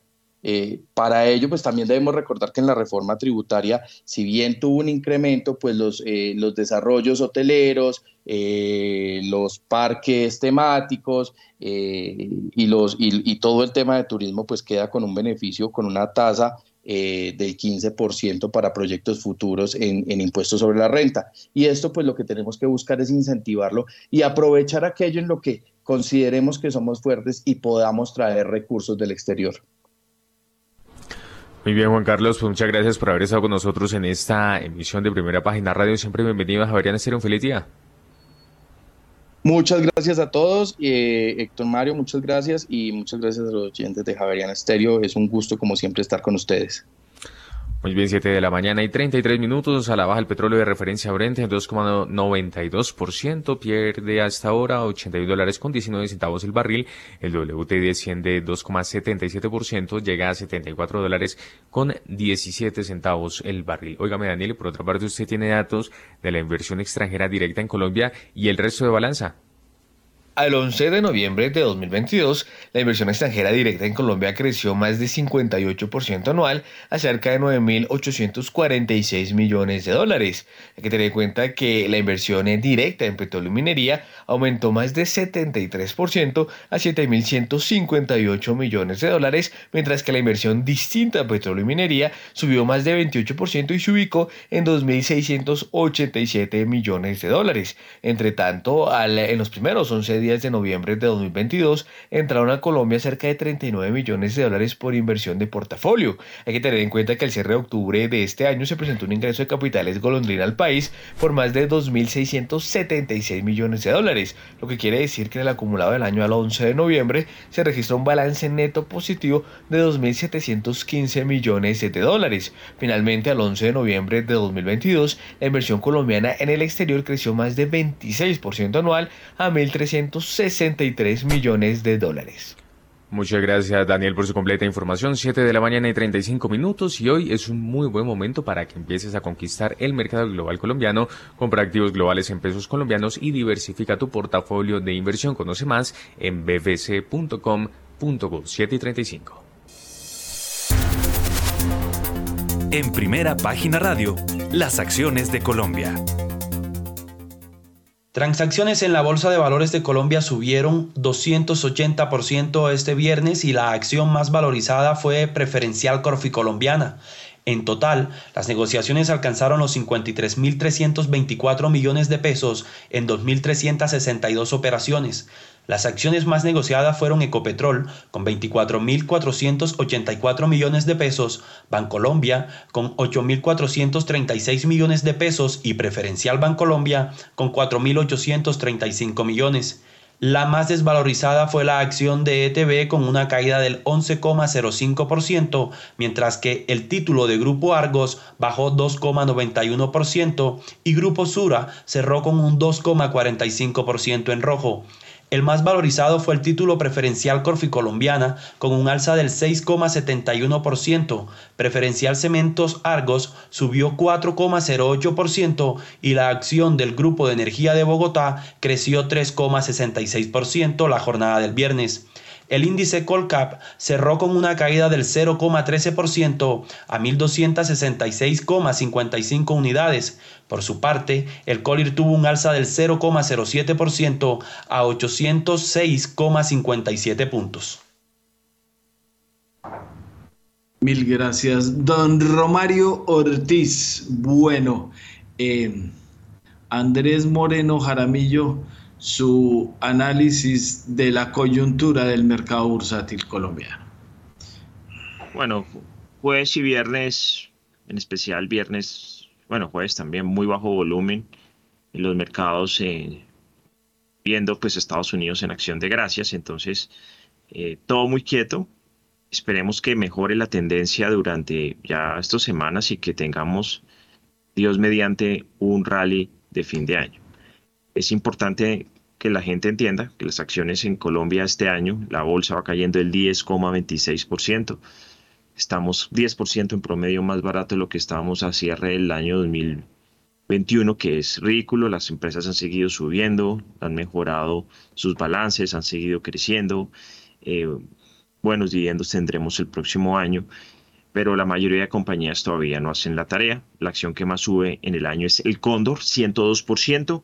O: Para ello, pues también debemos recordar que en la reforma tributaria, si bien tuvo un incremento, pues los, los desarrollos hoteleros, los parques temáticos y, los, y, todo el tema de turismo, pues queda con un beneficio, con una tasa eh, del 15% para proyectos futuros en, impuestos sobre la renta. Y esto pues lo que tenemos que buscar es incentivarlo y aprovechar aquello en lo que consideremos que somos fuertes y podamos traer recursos del exterior.
A: Muy bien, Juan Carlos, pues muchas gracias por haber estado con nosotros en esta emisión de Primera Página Radio. Siempre bienvenido Javeriana Ser un feliz día.
O: Muchas gracias a todos. Eh, Héctor Mario, muchas gracias. Y muchas gracias a los oyentes de Javeriana Estéreo. Es un gusto, como siempre, estar con ustedes.
A: Muy bien, 7 de la mañana y 33 minutos. A la baja el petróleo de referencia Brent en 2,92%. Pierde hasta ahora 81 dólares con 19 centavos el barril. El WT desciende 2,77%. Llega a 74 dólares con 17 centavos el barril. Óigame, Daniel, por otra parte, usted tiene datos de la inversión extranjera directa en Colombia y el resto de balanza.
G: Al 11 de noviembre de 2022, la inversión extranjera directa en Colombia creció más de 58% anual a cerca de 9.846 millones de dólares. Hay que tener en cuenta que la inversión directa en petróleo y minería aumentó más de 73% a 7.158 millones de dólares, mientras que la inversión distinta a petróleo y minería subió más de 28% y se ubicó en 2.687 millones de dólares. Entre tanto, en los primeros 11 días de noviembre de 2022 entraron a Colombia cerca de 39 millones de dólares por inversión de portafolio. Hay que tener en cuenta que el cierre de octubre de este año se presentó un ingreso de capitales golondrina al país por más de 2.676 millones de dólares, lo que quiere decir que en el acumulado del año al 11 de noviembre se registró un balance neto positivo de 2.715 millones de dólares. Finalmente, al 11 de noviembre de 2022, la inversión colombiana en el exterior creció más de 26% anual a 1.300 263 millones de dólares.
A: Muchas gracias Daniel por su completa información. 7 de la mañana y 35 minutos y hoy es un muy buen momento para que empieces a conquistar el mercado global colombiano. Compra activos globales en pesos colombianos y diversifica tu portafolio de inversión. Conoce más en bbc.com.go 7 y 35.
P: En primera página radio, las acciones de Colombia.
Q: Transacciones en la Bolsa de Valores de Colombia subieron 280% este viernes y la acción más valorizada fue Preferencial Corfi Colombiana. En total, las negociaciones alcanzaron los 53.324 millones de pesos en 2.362 operaciones. Las acciones más negociadas fueron Ecopetrol con 24.484 millones de pesos, Bancolombia con 8.436 millones de pesos y Preferencial Bancolombia con 4.835 millones. La más desvalorizada fue la acción de ETB con una caída del 11,05%, mientras que el título de Grupo Argos bajó 2,91% y Grupo Sura cerró con un 2,45% en rojo. El más valorizado fue el título preferencial Corficolombiana con un alza del 6,71%, preferencial Cementos Argos subió 4,08% y la acción del Grupo de Energía de Bogotá creció 3,66% la jornada del viernes. El índice Colcap cerró con una caída del 0,13% a 1.266,55 unidades. Por su parte, el Colir tuvo un alza del 0,07% a 806,57 puntos.
B: Mil gracias, don Romario Ortiz. Bueno, eh, Andrés Moreno Jaramillo su análisis de la coyuntura del mercado bursátil colombiano.
C: Bueno, jueves y viernes, en especial viernes, bueno, jueves también muy bajo volumen en los mercados, eh, viendo pues Estados Unidos en acción de gracias, entonces eh, todo muy quieto. Esperemos que mejore la tendencia durante ya estas semanas y que tengamos, Dios mediante, un rally de fin de año. Es importante que la gente entienda que las acciones en Colombia este año, la bolsa va cayendo el 10,26%. Estamos 10% en promedio más barato de lo que estábamos a cierre del año 2021, que es ridículo. Las empresas han seguido subiendo, han mejorado sus balances, han seguido creciendo. Eh, buenos dividendos tendremos el próximo año, pero la mayoría de compañías todavía no hacen la tarea. La acción que más sube en el año es el Cóndor, 102%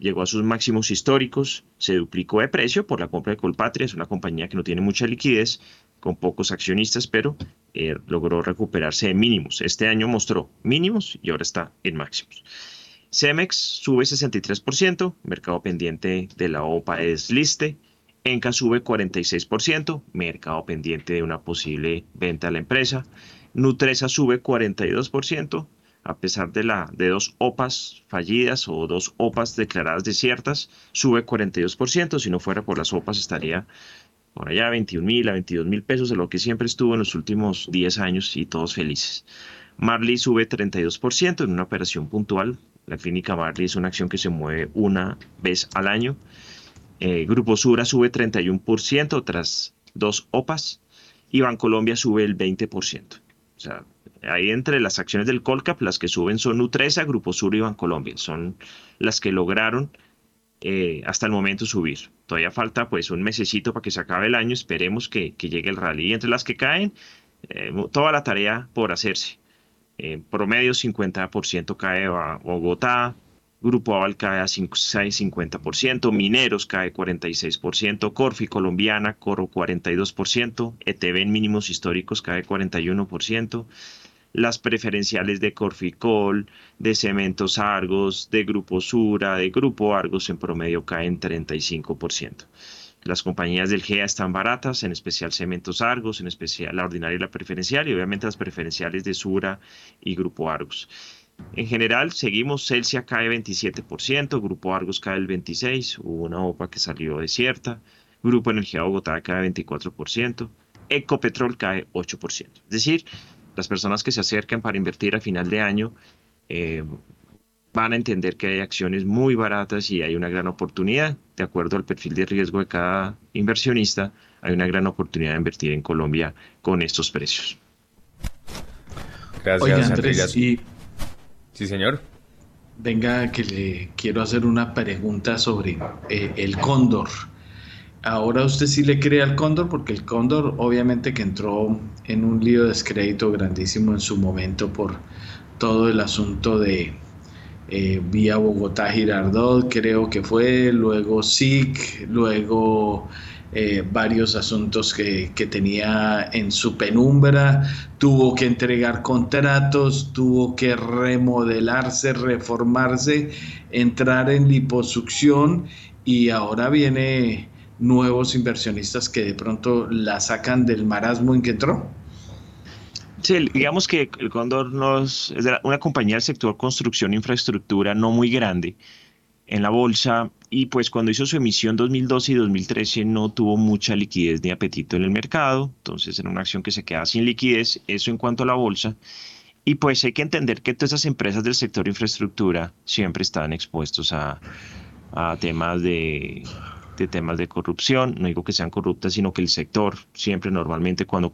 C: llegó a sus máximos históricos, se duplicó de precio por la compra de Colpatria, es una compañía que no tiene mucha liquidez, con pocos accionistas, pero eh, logró recuperarse de mínimos. Este año mostró mínimos y ahora está en máximos. Cemex sube 63%, mercado pendiente de la OPA es liste. Enca sube 46%, mercado pendiente de una posible venta a la empresa. Nutresa sube 42%, a pesar de, la, de dos OPAs fallidas o dos OPAs declaradas desiertas, sube 42%. Si no fuera por las OPAs estaría por allá 21 mil a 22 mil pesos de lo que siempre estuvo en los últimos 10 años y todos felices. Marley sube 32% en una operación puntual. La clínica Marley es una acción que se mueve una vez al año. Eh, Grupo Sura sube 31% tras dos OPAs y Bancolombia sube el 20%. O sea, Ahí entre las acciones del Colcap, las que suben son Nutresa, Grupo Sur y Bancolombia. Son las que lograron eh, hasta el momento subir. Todavía falta pues un mesecito para que se acabe el año. Esperemos que, llegue el rally. Y entre las que caen, eh, toda la tarea por hacerse. En promedio 50% cae a Bogotá, Grupo Aval cae a 50%, Mineros cae 46%, Corfi Colombiana Coro 42%, ETV en mínimos históricos cae 41%, las preferenciales de Corficol, de Cementos Argos, de Grupo Sura, de Grupo Argos en promedio caen 35%. Las compañías del GEA están baratas, en especial Cementos Argos, en especial la ordinaria y la preferencial, y obviamente las preferenciales de Sura y Grupo Argos. En general, seguimos, Celsia cae 27%, Grupo Argos cae el 26%, hubo una OPA que salió desierta, Grupo Energía Bogotá cae 24%, Ecopetrol cae 8%. Es decir, las personas que se acercan para invertir a final de año, eh, van a entender que hay acciones muy baratas y hay una gran oportunidad. De acuerdo al perfil de riesgo de cada inversionista, hay una gran oportunidad de invertir en Colombia con estos precios.
A: Gracias, Andrés. Sí, señor.
B: Venga, que le quiero hacer una pregunta sobre eh, el cóndor. Ahora usted sí le cree al cóndor, porque el cóndor obviamente que entró en un lío de descrédito grandísimo en su momento por todo el asunto de eh, vía Bogotá Girardot, creo que fue, luego SIC, luego eh, varios asuntos que, que, tenía en su penumbra, tuvo que entregar contratos, tuvo que remodelarse, reformarse, entrar en liposucción y ahora viene nuevos inversionistas que de pronto la sacan del marasmo en que entró.
C: Sí, digamos que el Cóndor nos, es una compañía del sector construcción e infraestructura no muy grande en la bolsa y pues cuando hizo su emisión 2012 y 2013 no tuvo mucha liquidez ni apetito en el mercado, entonces era una acción que se queda sin liquidez, eso en cuanto a la bolsa. Y pues hay que entender que todas esas empresas del sector infraestructura siempre están expuestos a, a temas de, de, temas de corrupción. No digo que sean corruptas, sino que el sector siempre normalmente cuando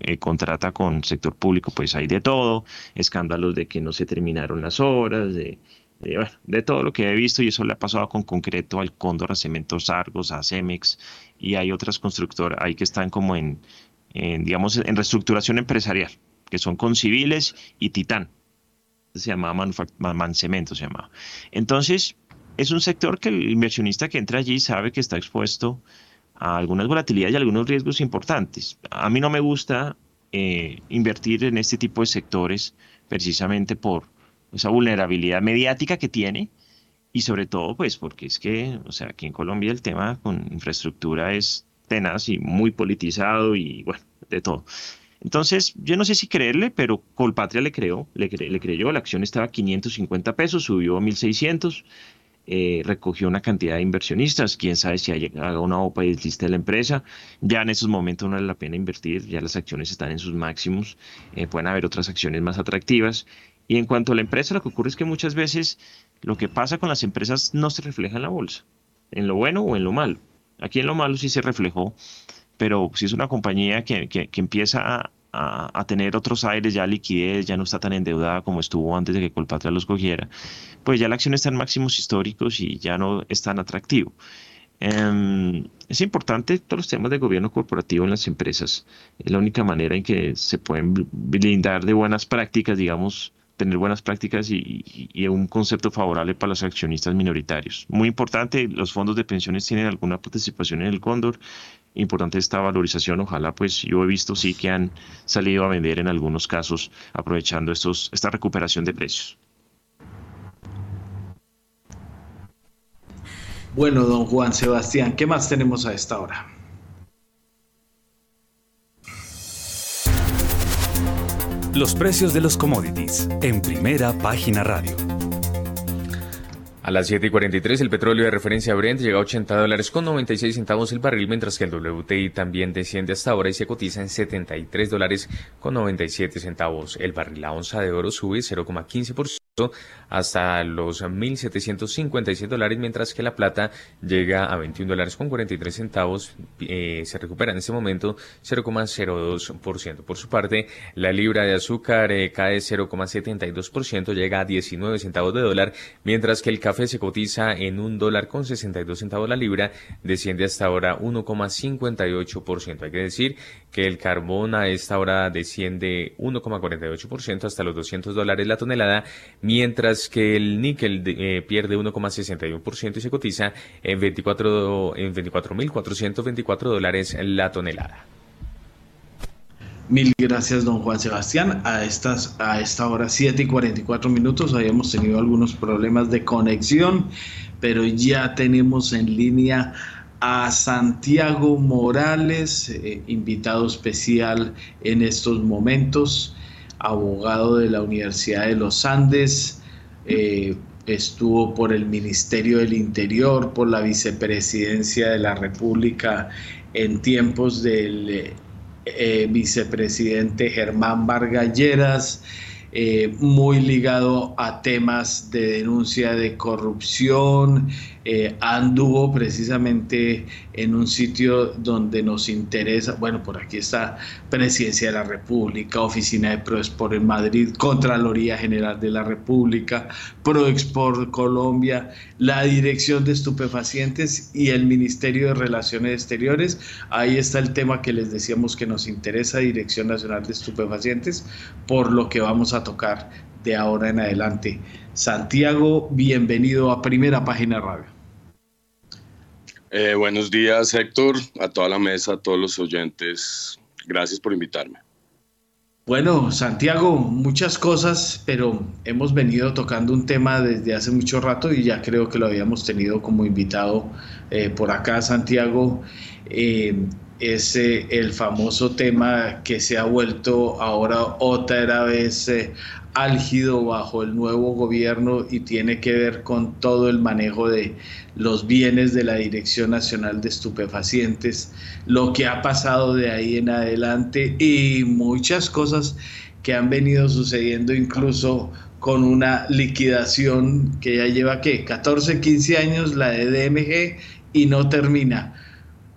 C: eh, contrata con sector público pues hay de todo, escándalos de que no se terminaron las obras, de de todo lo que he visto y eso le ha pasado con concreto al Cóndor, a Cementos Argos, a Cemex y hay otras constructoras ahí que están como en, digamos, en reestructuración empresarial, que son con civiles y Titán. Se llamaba Mancemento, se llamaba. Entonces, es un sector que el inversionista que entra allí sabe que está expuesto a algunas volatilidades y algunos riesgos importantes. A mí no me gusta eh, invertir en este tipo de sectores precisamente por esa vulnerabilidad mediática que tiene y sobre todo pues porque es que, o sea, aquí en Colombia el tema con infraestructura es tenaz y muy politizado y bueno, de todo. Entonces, yo no sé si creerle, pero Colpatria le creo, le, le creyó, la acción estaba a 550 pesos, subió a 1600, eh, recogió una cantidad de inversionistas, quién sabe si haga una OPA y de la empresa, ya en esos momentos no vale la pena invertir, ya las acciones están en sus máximos, eh, pueden haber otras acciones más atractivas. Y en cuanto a la empresa, lo que ocurre es que muchas veces lo que pasa con las empresas no se refleja en la bolsa, en lo bueno o en lo malo. Aquí en lo malo sí se reflejó, pero si es una compañía que, empieza a, tener otros aires, ya liquidez, ya no está tan endeudada como estuvo antes de que Colpatria los cogiera, pues ya la acción está en máximos históricos y ya no es tan atractivo. Em, es importante todos los temas de gobierno corporativo en las empresas. Es la única manera en que se pueden blindar de buenas prácticas, digamos, tener buenas prácticas y, un concepto favorable para los accionistas minoritarios. Muy importante, los fondos de pensiones tienen alguna participación en el cóndor. Importante esta valorización. Ojalá, pues yo he visto sí que han salido a vender en algunos casos aprovechando estos, esta recuperación de precios.
B: Bueno, don Juan Sebastián, ¿qué más tenemos a esta hora?
P: Los precios de los commodities en primera página radio.
A: A las 7 y 43 el petróleo de referencia Brent llega a 80 dólares con 96 centavos el barril, mientras que el WTI también desciende hasta ahora y se cotiza en 73 dólares con 97 centavos el barril. La onza de oro sube 0,15% hasta los 1.757 dólares, mientras que la plata llega a 21 dólares con 43 centavos. Eh, se recupera en este momento 0,02%. Por su parte, la libra de azúcar eh, cae 0,72%, llega a 19 centavos de dólar, mientras que el café se cotiza en un dólar con 62 centavos la libra, desciende hasta ahora 1,58%. Hay que decir que el carbón a esta hora desciende 1,48% hasta los 200 dólares la tonelada, mientras que el níquel eh, pierde 1,61% y se cotiza en 24 en 24.424 dólares la tonelada.
B: Mil gracias, don Juan Sebastián. A, estas, a esta hora, 7 y 44 minutos, habíamos tenido algunos problemas de conexión, pero ya tenemos en línea a Santiago Morales, eh, invitado especial en estos momentos, abogado de la Universidad de los Andes, eh, estuvo por el Ministerio del Interior, por la Vicepresidencia de la República en tiempos del eh, vicepresidente Germán Vargalleras, eh, muy ligado a temas de denuncia de corrupción, eh, anduvo precisamente en un sitio donde nos interesa, bueno, por aquí está Presidencia de la República, Oficina de Proexport en Madrid, Contraloría General de la República, Proexport Colombia, la Dirección de Estupefacientes y el Ministerio de Relaciones Exteriores. Ahí está el tema que les decíamos que nos interesa, Dirección Nacional de Estupefacientes, por lo que vamos a tocar de ahora en adelante. Santiago, bienvenido a Primera Página Radio.
R: Eh, buenos días, Héctor, a toda la mesa, a todos los oyentes. Gracias por invitarme.
B: Bueno, Santiago, muchas cosas, pero hemos venido tocando un tema desde hace mucho rato y ya creo que lo habíamos tenido como invitado eh, por acá, Santiago. Eh, es el famoso tema que se ha vuelto ahora otra vez álgido bajo el nuevo gobierno y tiene que ver con todo el manejo de los bienes de la Dirección Nacional de Estupefacientes, lo que ha pasado de ahí en adelante y muchas cosas que han venido sucediendo incluso con una liquidación que ya lleva, ¿qué? 14, 15 años, la de DMG, y no termina.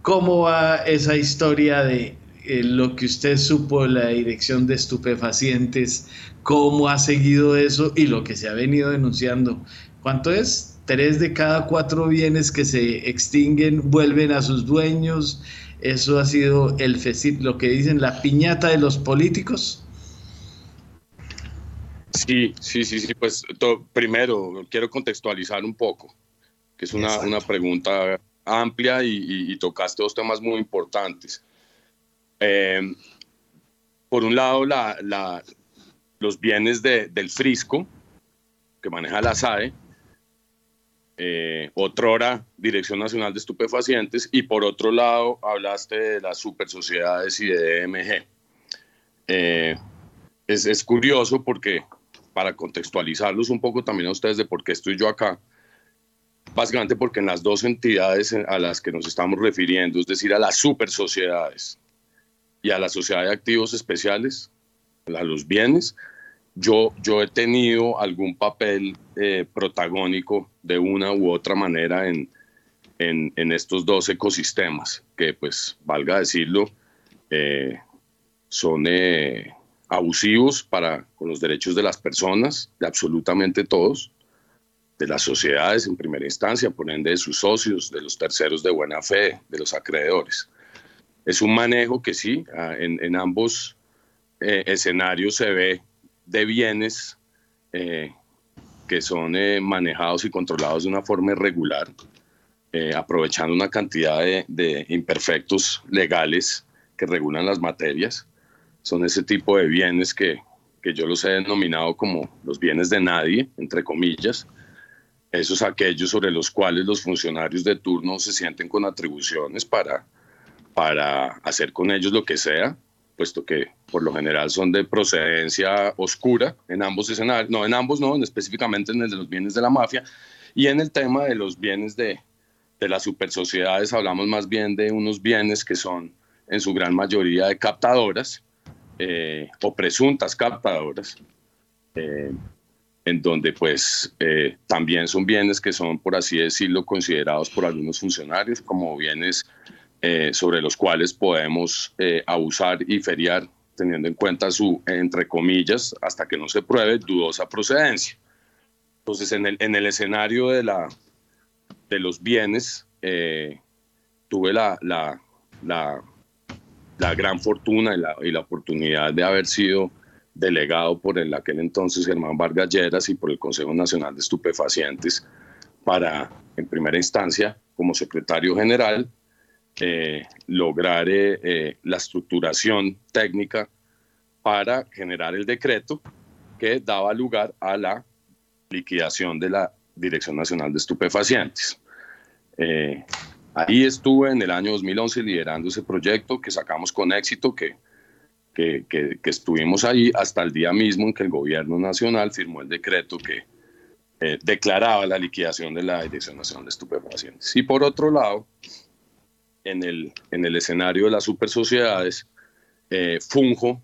B: ¿Cómo va esa historia de eh, lo que usted supo de la Dirección de Estupefacientes? ¿Cómo ha seguido eso y lo que se ha venido denunciando? ¿Cuánto es? tres de cada cuatro bienes que se extinguen vuelven a sus dueños. Eso ha sido el lo que dicen la piñata de los políticos.
R: Sí, sí, sí, sí. Pues primero quiero contextualizar un poco, que es una, una pregunta amplia y, tocaste dos temas muy importantes. Eh, por un lado, la, la, los bienes de, del Frisco, que maneja la SAE, eh, otrora Dirección Nacional de Estupefacientes, y por otro lado hablaste de las super sociedades y de DMG. Eh, es, es, curioso porque, para contextualizarlos un poco también a ustedes de por qué estoy yo acá, básicamente porque en las dos entidades a las que nos estamos refiriendo, es decir, a las super sociedades y a la sociedad de activos especiales, a los bienes, yo, yo he tenido algún papel eh, protagónico de una u otra manera en, en, estos dos ecosistemas que, pues, valga decirlo, eh, son eh, abusivos para con los derechos de las personas, de absolutamente todos, de las sociedades en primera instancia, por ende de sus socios, de los terceros de buena fe, de los acreedores. Es un manejo que sí, ah, en, en ambos escenarios se ve de bienes eh, que son eh, manejados y controlados de una forma irregular, eh, aprovechando una cantidad de, imperfectos legales que regulan las materias. Son ese tipo de bienes que, que yo los he denominado como los bienes de nadie, entre comillas. Esos aquellos sobre los cuales los funcionarios de turno se sienten con atribuciones para, para hacer con ellos lo que sea, puesto que por lo general son de procedencia oscura en ambos escenarios, no, en ambos no, específicamente en el de los bienes de la mafia, y en el tema de los bienes de, de las supersociedades hablamos más bien de unos bienes que son en su gran mayoría de captadoras eh, o presuntas captadoras, eh, en donde pues eh, también son bienes que son, por así decirlo, considerados por algunos funcionarios como bienes eh, sobre los cuales podemos eh, abusar y feriar teniendo en cuenta su, entre comillas, hasta que no se pruebe, dudosa procedencia. Entonces, en el, en el escenario de, la, de los bienes, eh, tuve la, la, la, la, gran fortuna y la, y la oportunidad de haber sido delegado por el aquel entonces Germán Vargas Lleras y por el Consejo Nacional de Estupefacientes para, en primera instancia, como secretario general, eh, lograr eh, eh, la estructuración técnica para generar el decreto que daba lugar a la liquidación de la Dirección Nacional de Estupefacientes. ahí estuve en el año 2011 liderando ese proyecto que sacamos con éxito, que, que, que, estuvimos ahí hasta el día mismo en que el gobierno nacional firmó el decreto que declaraba la liquidación de la Dirección Nacional de Estupefacientes. Y por otro lado, en el, en el escenario de las super sociedades, eh, funjo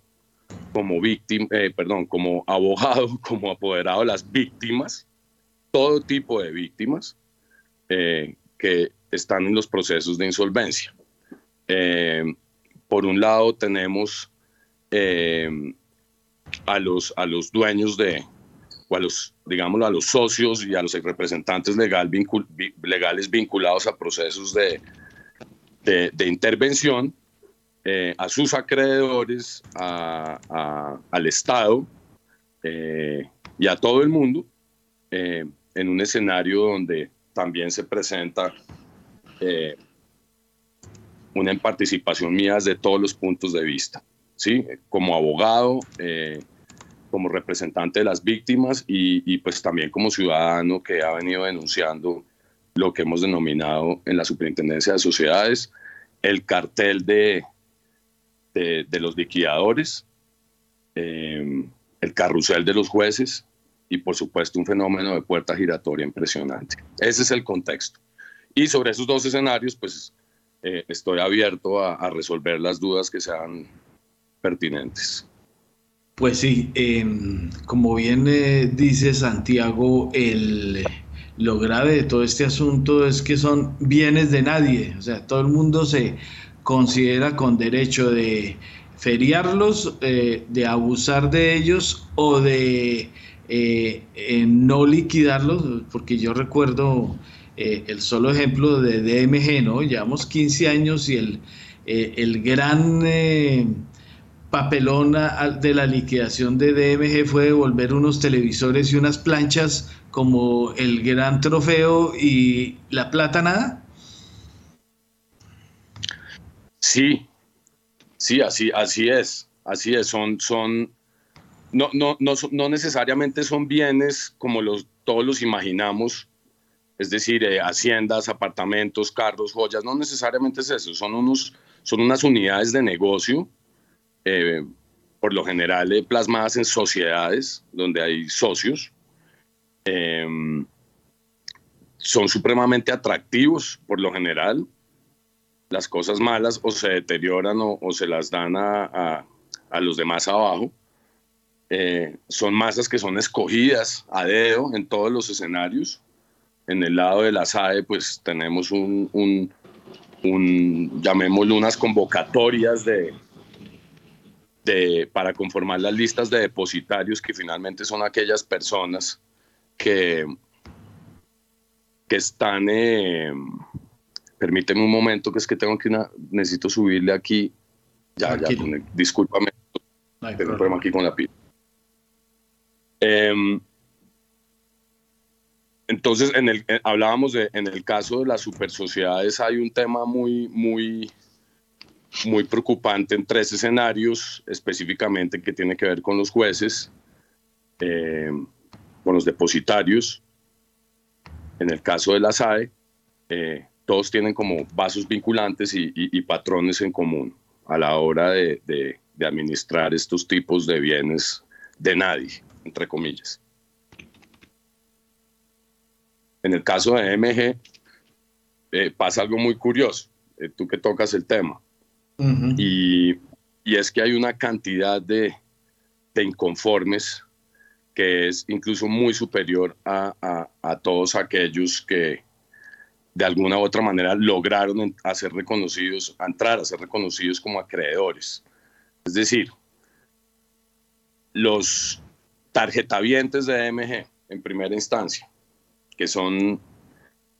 R: como víctima, eh, perdón, como abogado, como apoderado de las víctimas, todo tipo de víctimas eh, que están en los procesos de insolvencia. por un lado tenemos a, los, a los dueños de, o a los, digámoslo, a los socios y a los representantes legal legales vinculados a procesos de, de, intervención, eh, a sus acreedores, al Estado eh, y a todo el mundo, eh, en un escenario donde también se presenta una participación mía de todos los puntos de vista. ¿Sí? Como abogado, como representante de las víctimas y, pues también como ciudadano que ha venido denunciando lo que hemos denominado en la Superintendencia de Sociedades el cartel de, de, los liquidadores, em, el carrusel de los jueces y por supuesto un fenómeno de puerta giratoria impresionante. Ese es el contexto. Y sobre esos dos escenarios, pues eh, estoy abierto a, a resolver las dudas que sean pertinentes.
B: Pues sí, em, como bien eh, dice Santiago, el, lo grave de todo este asunto es que son bienes de nadie, o sea, todo el mundo se considera con derecho de feriarlos, eh, de abusar de ellos o de eh, no liquidarlos, porque yo recuerdo el solo ejemplo de DMG, ¿no? Llevamos 15 años y el, el gran papelona de la liquidación de DMG fue devolver unos televisores y unas planchas como el gran trofeo y la plata nada?
R: Sí, sí, así, así es, así es, son, son, no, no, no, no necesariamente son bienes como los, todos los imaginamos, es decir, eh, haciendas, apartamentos, carros, joyas, no necesariamente es eso, son, unos, son unas unidades de negocio eh, por lo general eh, plasmadas en sociedades donde hay socios. Em, son supremamente atractivos por lo general. Las cosas malas o se deterioran o, se las dan a, a, los demás abajo. Eh, son masas que son escogidas a dedo en todos los escenarios. En el lado de la SAE, pues tenemos un, un llamémoslo unas convocatorias de, para conformar las listas de depositarios que finalmente son aquellas personas que, que están... Eh, permíteme un momento que es que tengo que necesito subirle aquí. Ya, ya, discúlpame. tengo un problema aquí con la pila. Em, entonces, en el, eh, hablábamos de, en el caso de las super sociedades hay un tema muy, muy, muy preocupante en tres escenarios, específicamente que tiene que ver con los jueces, eh, con los depositarios. En el caso de la SAE, eh, todos tienen como vasos vinculantes y, patrones en común a la hora de, administrar estos tipos de bienes de nadie, entre comillas. En el caso de MG, eh, pasa algo muy curioso, tú que tocas el tema y, es que hay una cantidad de, inconformes que es incluso muy superior a, todos aquellos que de alguna u otra manera lograron a ser reconocidos, a entrar a ser reconocidos como acreedores. Es decir, los tarjetavientes de AMG en primera instancia, que son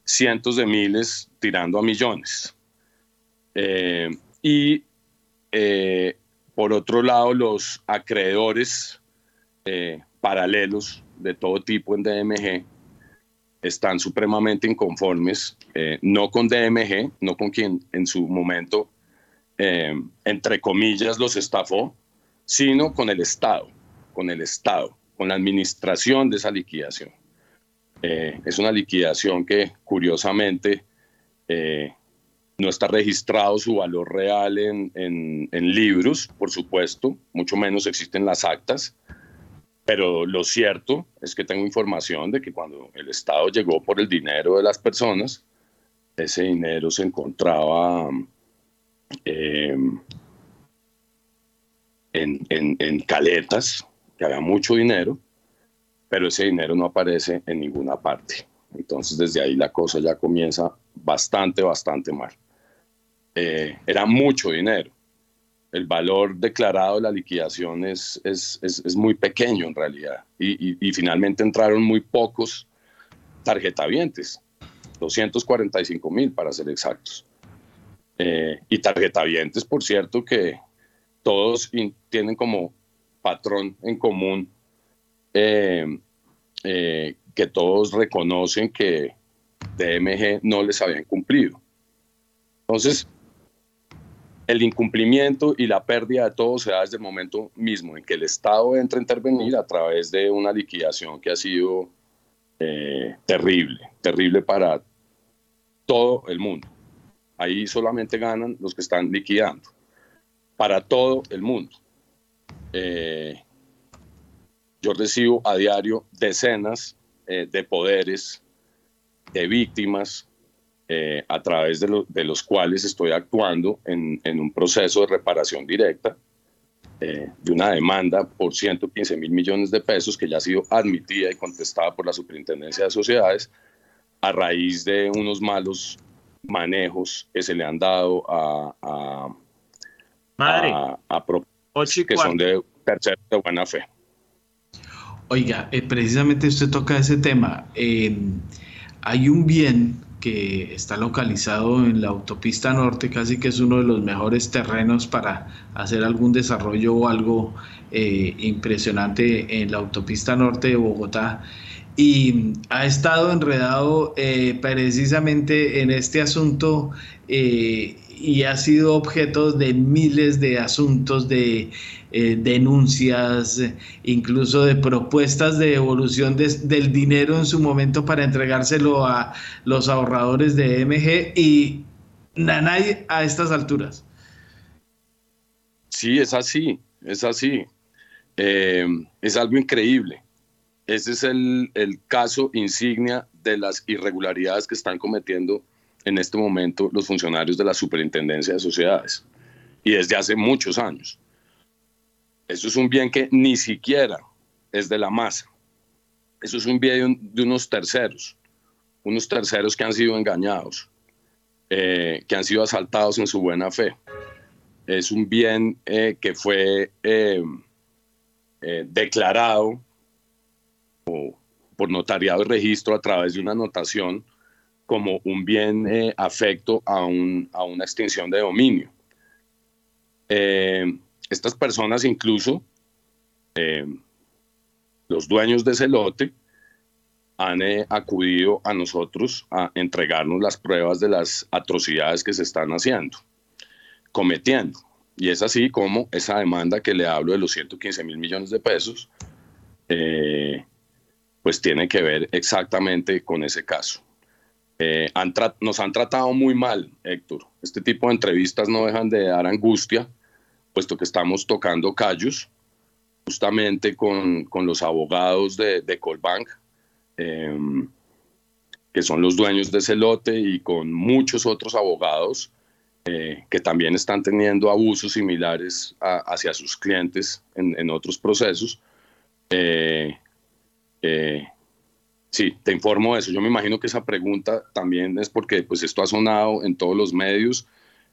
R: cientos de miles tirando a millones, eh, y eh, por otro lado, los acreedores eh, paralelos de todo tipo en DMG están supremamente inconformes, eh, no con DMG, no con quien en su momento, entre comillas, los estafó, sino con el Estado, con el Estado, con la administración de esa liquidación. es una liquidación que curiosamente no está registrado su valor real en, libros, por supuesto, mucho menos existen las actas, pero lo cierto es que tengo información de que cuando el Estado llegó por el dinero de las personas, ese dinero se encontraba em, en, en caletas, que había mucho dinero, pero ese dinero no aparece en ninguna parte. Entonces desde ahí la cosa ya comienza bastante, bastante mal. Eh, era mucho dinero. El valor declarado de la liquidación es, es, es, muy pequeño en realidad. Y, finalmente entraron muy pocos tarjetavientes, 245 mil para ser exactos. Eh, y tarjetavientes, por cierto, que todos tienen como patrón en común eh, eh, que todos reconocen que DMG no les habían cumplido. Entonces, el incumplimiento y la pérdida de todo se da desde el momento mismo en que el Estado entra a intervenir a través de una liquidación que ha sido eh, terrible, terrible para todo el mundo. Ahí solamente ganan los que están liquidando, para todo el mundo. Eh, yo recibo a diario decenas eh, de poderes de víctimas eh, a través de, los cuales estoy actuando en, un proceso de reparación directa eh, de una demanda por 115 mil millones de pesos que ya ha sido admitida y contestada por la Superintendencia de Sociedades a raíz de unos malos manejos que se le han dado a, a,
C: Madre.
R: a, que son de terceros de buena fe.
B: Oiga, eh, precisamente usted toca ese tema. Eh, hay un bien que está localizado en la autopista norte, casi que es uno de los mejores terrenos para hacer algún desarrollo o algo eh, impresionante en la autopista norte de Bogotá. Y ha estado enredado precisamente en este asunto y ha sido objeto de miles de asuntos, de eh, denuncias, incluso de propuestas de devolución del dinero en su momento para entregárselo a los ahorradores de MG y nadie a estas alturas.
R: Sí, es así, es así. Eh, es algo increíble. Ese es el, caso insignia de las irregularidades que están cometiendo en este momento los funcionarios de la Superintendencia de Sociedades y desde hace muchos años. Eso es un bien que ni siquiera es de la masa. Eso es un bien de unos terceros, unos terceros que han sido engañados, eh, que han sido asaltados en su buena fe. Es un bien eh, que fue eh, declarado por notariado y registro a través de una anotación como un bien eh, afecto a, a, una extinción de dominio. Eh, estas personas incluso, eh, los dueños de ese lote, han acudido a nosotros a entregarnos las pruebas de las atrocidades que se están haciendo, cometiendo. Y es así como esa demanda que le hablo de los 115 mil millones de pesos, pues tiene que ver exactamente con ese caso. Eh, nos han tratado muy mal, Héctor. Este tipo de entrevistas no dejan de dar angustia, puesto que estamos tocando callos, justamente con, los abogados de, de Colbank, em, que son los dueños de ese lote, y con muchos otros abogados eh, que también están teniendo abusos similares hacia sus clientes en, otros procesos. Eh, Sí, te informo de eso. Yo me imagino que esa pregunta también es porque pues esto ha sonado en todos los medios.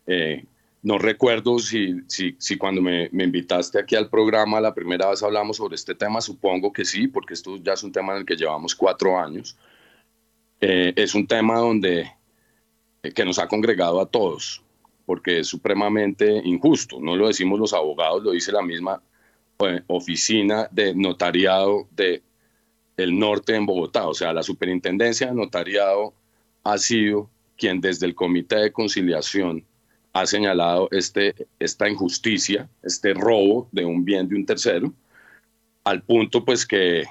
R: Eh, no recuerdo si, si, si cuando me, me, invitaste aquí al programa la primera vez hablamos sobre este tema, supongo que sí, porque esto ya es un tema en el que llevamos cuatro años. Eh, es un tema donde eh, que nos ha congregado a todos, porque es supremamente injusto. No lo decimos los abogados, lo dice la misma oficina de notariado de el norte en Bogotá. O sea, la superintendencia de notariado ha sido quien desde el comité de conciliación ha señalado este, esta injusticia, este robo de un bien de un tercero, al punto pues que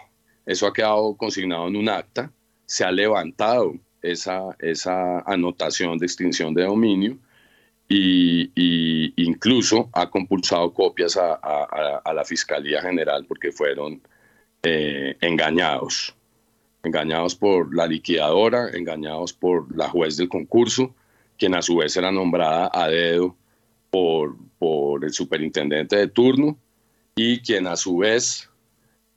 R: eso ha quedado consignado en un acta, se ha levantado esa, esa anotación de extinción de dominio y, incluso ha compulsado copias a la Fiscalía General porque fueron eh, engañados, engañados por la liquidadora, engañados por la juez del concurso, quien a su vez era nombrada a dedo por, el superintendente de turno y quien a su vez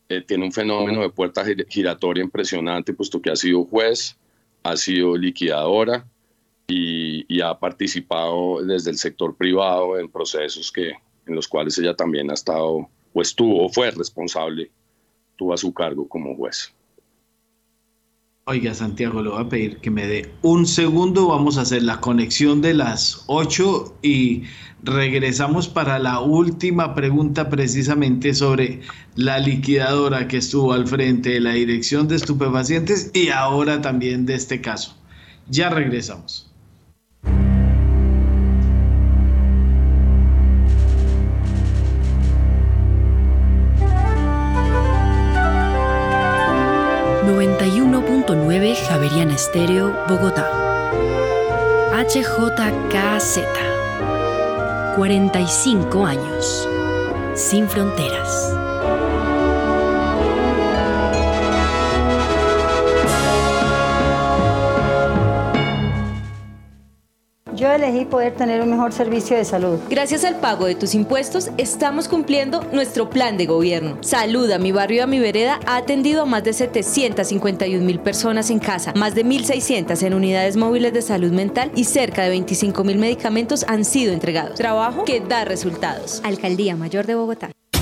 R: eh, tiene un fenómeno de puerta giratoria impresionante, puesto que ha sido juez, ha sido liquidadora y, y, ha participado desde el sector privado en procesos que, en los cuales ella también ha estado o estuvo o fue responsable, tuvo a su cargo como juez.
B: Oiga, Santiago, le voy a pedir que me dé un segundo. Vamos a hacer la conexión de las 8 y regresamos para la última pregunta precisamente sobre la liquidadora que estuvo al frente de la Dirección de Estupefacientes y ahora también de este caso. Ya regresamos.
I: Javeriana Estéreo, Bogotá. HJKZ. 45 años. Sin fronteras.
J: Yo elegí poder tener un mejor servicio de salud.
K: Gracias al pago de tus impuestos, estamos cumpliendo nuestro plan de gobierno. Salud a mi barrio y a mi vereda ha atendido a más de 751 mil personas en casa, más de 1.600 en unidades móviles de salud mental y cerca de 25 mil medicamentos han sido entregados. Trabajo que da resultados.
F: Alcaldía Mayor de Bogotá.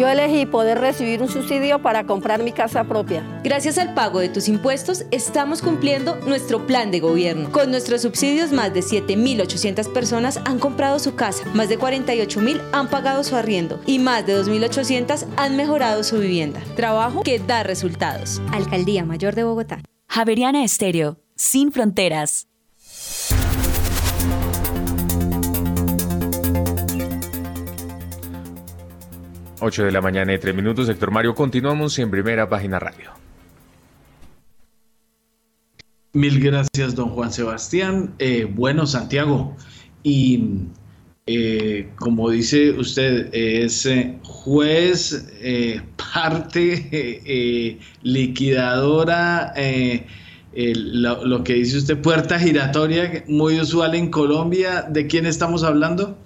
J: Yo elegí poder recibir un subsidio para comprar mi casa propia.
K: Gracias al pago de tus impuestos, estamos cumpliendo nuestro plan de gobierno. Con nuestros subsidios, más de 7.800 personas han comprado su casa, más de 48.000 han pagado su arriendo y más de 2.800 han mejorado su vivienda. Trabajo que da resultados.
F: Alcaldía Mayor de Bogotá.
I: Javeriana Estéreo, sin fronteras.
A: 8 de la mañana y 3 minutos. Héctor Mario, continuamos en primera página radio.
B: Mil gracias, don Juan Sebastián. Eh, bueno, Santiago, y eh, como dice usted, es eh, juez, parte, liquidadora, lo, lo, que dice usted, puerta giratoria, muy usual en Colombia. ¿De quién estamos hablando?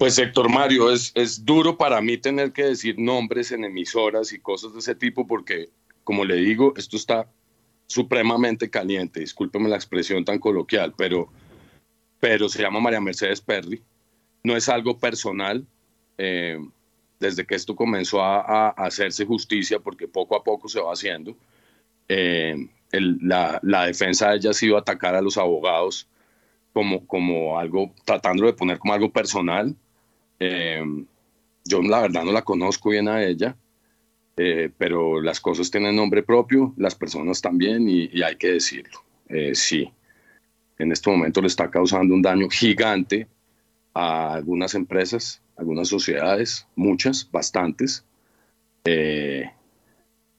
R: Pues Héctor Mario, es, es duro para mí tener que decir nombres en emisoras y cosas de ese tipo porque, como le digo, esto está supremamente caliente, discúlpeme la expresión tan coloquial, pero, pero se llama María Mercedes Perry. No es algo personal. Eh, desde que esto comenzó a, a, hacerse justicia, porque poco a poco se va haciendo, eh, el, la, la, defensa de ella ha sido atacar a los abogados como, como algo, tratando de poner como algo personal, eh, yo la verdad no la conozco bien a ella, eh, pero las cosas tienen nombre propio, las personas también, y, hay que decirlo. Eh, sí, en este momento le está causando un daño gigante a algunas empresas, algunas sociedades, muchas, bastantes.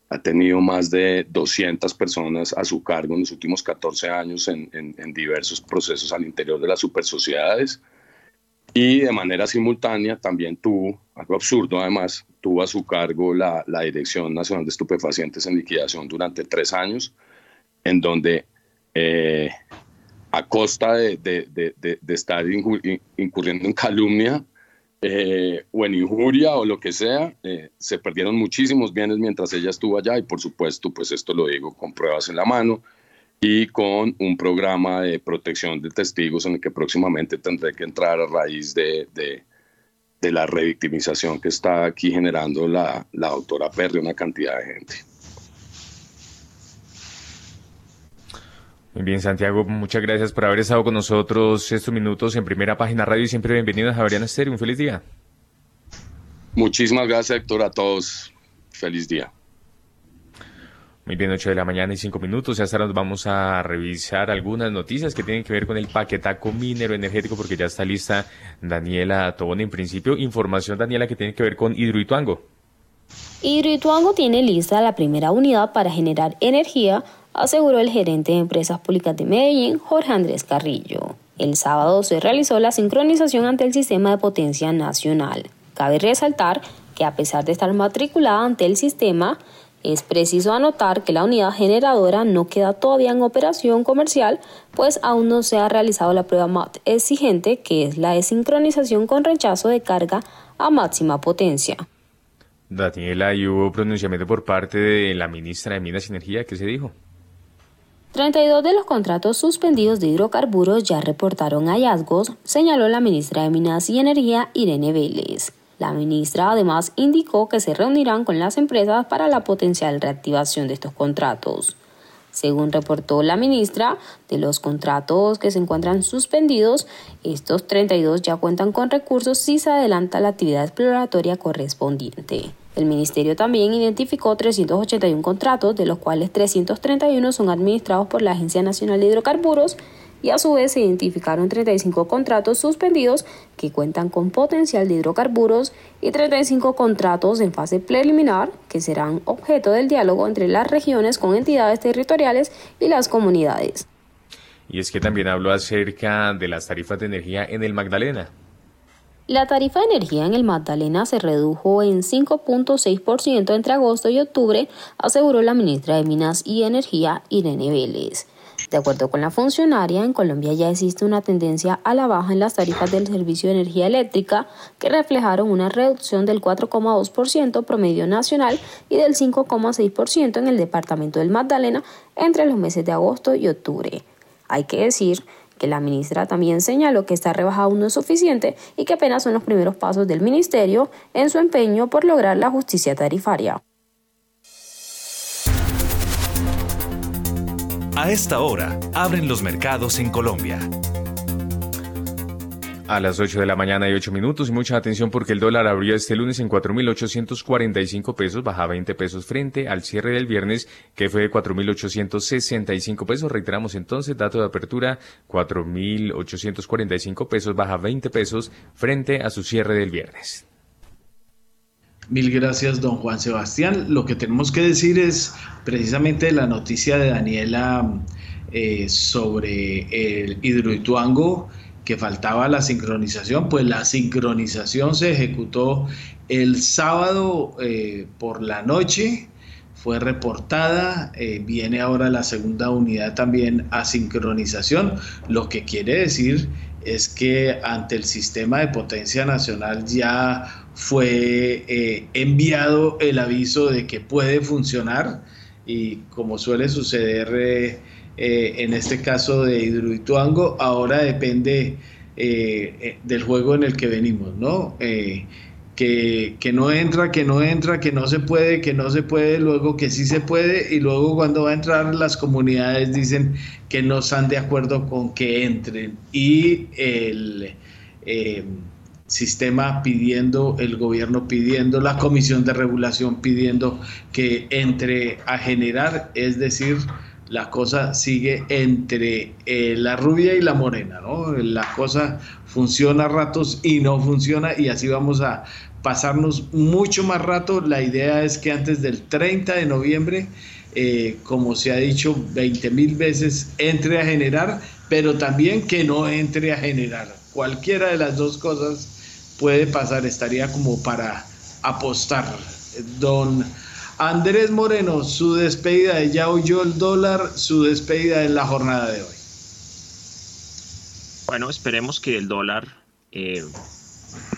R: ha tenido más de 200 personas a su cargo en los últimos 14 años en, diversos procesos al interior de las supersociedades y de manera simultánea también tuvo, algo absurdo además, tuvo a su cargo la, la, Dirección Nacional de Estupefacientes en Liquidación durante tres años, en donde eh, a costa de, estar incurriendo en calumnia eh, o en injuria o lo que sea, eh, se perdieron muchísimos bienes mientras ella estuvo allá y por supuesto, pues esto lo digo con pruebas en la mano y con un programa de protección de testigos en el que próximamente tendré que entrar a raíz de, de, la revictimización que está aquí generando la, la doctora Perry, una cantidad de gente.
A: Muy bien, Santiago, muchas gracias por haber estado con nosotros estos minutos en Primera Página Radio y siempre bienvenidos a Javeriana Estéreo. Un feliz día.
R: Muchísimas gracias, Héctor, a todos. Feliz día.
A: Muy bien, 8 de la mañana y 5 minutos. Ya nos vamos a revisar algunas noticias que tienen que ver con el paquetaco minero energético porque ya está lista Daniela Tobón. En principio, información, Daniela, que tiene que ver con Hidroituango.
S: Hidroituango tiene lista la primera unidad para generar energía, aseguró el gerente de Empresas Públicas de Medellín, Jorge Andrés Carrillo. El sábado se realizó la sincronización ante el sistema de potencia nacional. Cabe resaltar que a pesar de estar matriculada ante el sistema, es preciso anotar que la unidad generadora no queda todavía en operación comercial, pues aún no se ha realizado la prueba MAT exigente, que es la desincronización con rechazo de carga a máxima potencia.
A: Daniela, ¿y hubo pronunciamiento por parte de la ministra de Minas y Energía? ¿Qué se dijo?
S: 32 de los contratos suspendidos de hidrocarburos ya reportaron hallazgos, señaló la ministra de Minas y Energía Irene Vélez. La ministra además indicó que se reunirán con las empresas para la potencial reactivación de estos contratos. Según reportó la ministra, de los contratos que se encuentran suspendidos, estos 32 ya cuentan con recursos si se adelanta la actividad exploratoria correspondiente. El ministerio también identificó 381 contratos, de los cuales 331 son administrados por la Agencia Nacional de Hidrocarburos y a su vez se identificaron 35 contratos suspendidos que cuentan con potencial de hidrocarburos y 35 contratos en fase preliminar que serán objeto del diálogo entre las regiones con entidades territoriales y las comunidades.
A: Y es que también habló acerca de las tarifas de energía en el Magdalena.
S: La tarifa de energía en el Magdalena se redujo en 5.6% entre agosto y octubre, aseguró la ministra de Minas y Energía Irene Vélez. De acuerdo con la funcionaria, en Colombia ya existe una tendencia a la baja en las tarifas del servicio de energía eléctrica que reflejaron una reducción del 4,2% promedio nacional y del 5,6% en el departamento del Magdalena entre los meses de agosto y octubre. Hay que decir que la ministra también señaló que esta rebaja aún no es suficiente y que apenas son los primeros pasos del ministerio en su empeño por lograr la justicia tarifaria.
P: A esta hora, abren los mercados en Colombia.
A: A las 8 de la mañana y 8 minutos y mucha atención porque el dólar abrió este lunes en 4.845 pesos, baja 20 pesos frente al cierre del viernes que fue de 4.865 pesos. Reiteramos entonces, dato de apertura 4.845 pesos, baja 20 pesos frente a su cierre del viernes.
B: Mil gracias, don Juan Sebastián. Lo que tenemos que decir es precisamente la noticia de Daniela eh, sobre el hidroituango que faltaba la sincronización, pues la sincronización se ejecutó el sábado eh, por la noche, fue reportada, eh, viene ahora la segunda unidad también a sincronización, lo que quiere decir es que ante el sistema de potencia nacional ya fue eh, enviado el aviso de que puede funcionar y como suele suceder eh, eh, en este caso de Hidroituango, ahora depende del juego en el que venimos, ¿no? Que, que, no entra, que no entra, que no se puede, que no se puede, luego que sí se puede y luego cuando va a entrar las comunidades dicen que no están de acuerdo con que entren y el sistema pidiendo, el gobierno pidiendo, la comisión de regulación pidiendo que entre a generar, es decir, la cosa sigue entre eh, la rubia y la morena, ¿no? La cosa funciona a ratos y no funciona y así vamos a pasarnos mucho más rato. La idea es que antes del 30 de noviembre, eh, como se ha dicho 20 mil veces, entre a generar, pero también que no entre a generar. Cualquiera de las dos cosas puede pasar, estaría como para apostar. Don Andrés Moreno, su despedida de ya huyó el dólar, su despedida en la jornada de hoy.
C: Bueno, esperemos que el dólar eh,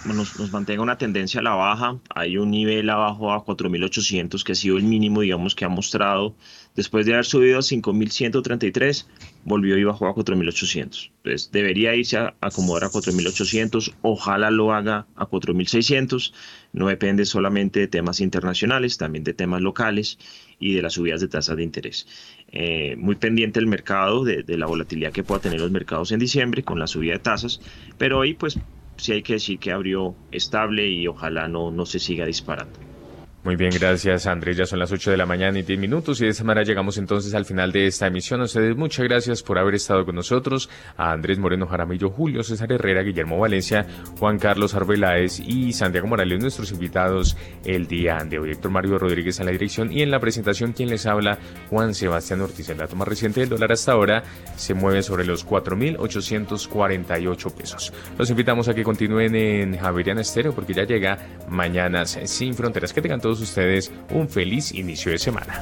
C: nos, nos, mantenga una tendencia a la baja. Hay un nivel abajo a 4.800 que ha sido el mínimo, digamos, que ha mostrado. Después de haber subido a 5.133, volvió y bajó a 4.800. Entonces debería irse a acomodar a 4.800. Ojalá lo haga a 4.600. No depende solamente de temas internacionales, también de temas locales y de las subidas de tasas de interés. Eh, muy pendiente el mercado, de, de la volatilidad que pueda tener los mercados en diciembre con la subida de tasas. Pero hoy, pues sí hay que decir que abrió estable y ojalá no, no se siga disparando.
A: Muy bien, gracias Andrés. Ya son las 8 de la mañana y 10 minutos y de esta manera llegamos entonces al final de esta emisión. A ustedes muchas gracias por haber estado con nosotros. A Andrés Moreno Jaramillo, Julio César Herrera, Guillermo Valencia, Juan Carlos Arbeláez y Santiago Morales, nuestros invitados el día de hoy. Héctor Mario Rodríguez en la dirección y en la presentación quien les habla, Juan Sebastián Ortiz. El dato más reciente del dólar hasta ahora se mueve sobre los 4.848 pesos. Los invitamos a que continúen en Javeriana Estéreo porque ya llega Mañanas Sin Fronteras. Que tengan ustedes un feliz inicio de semana.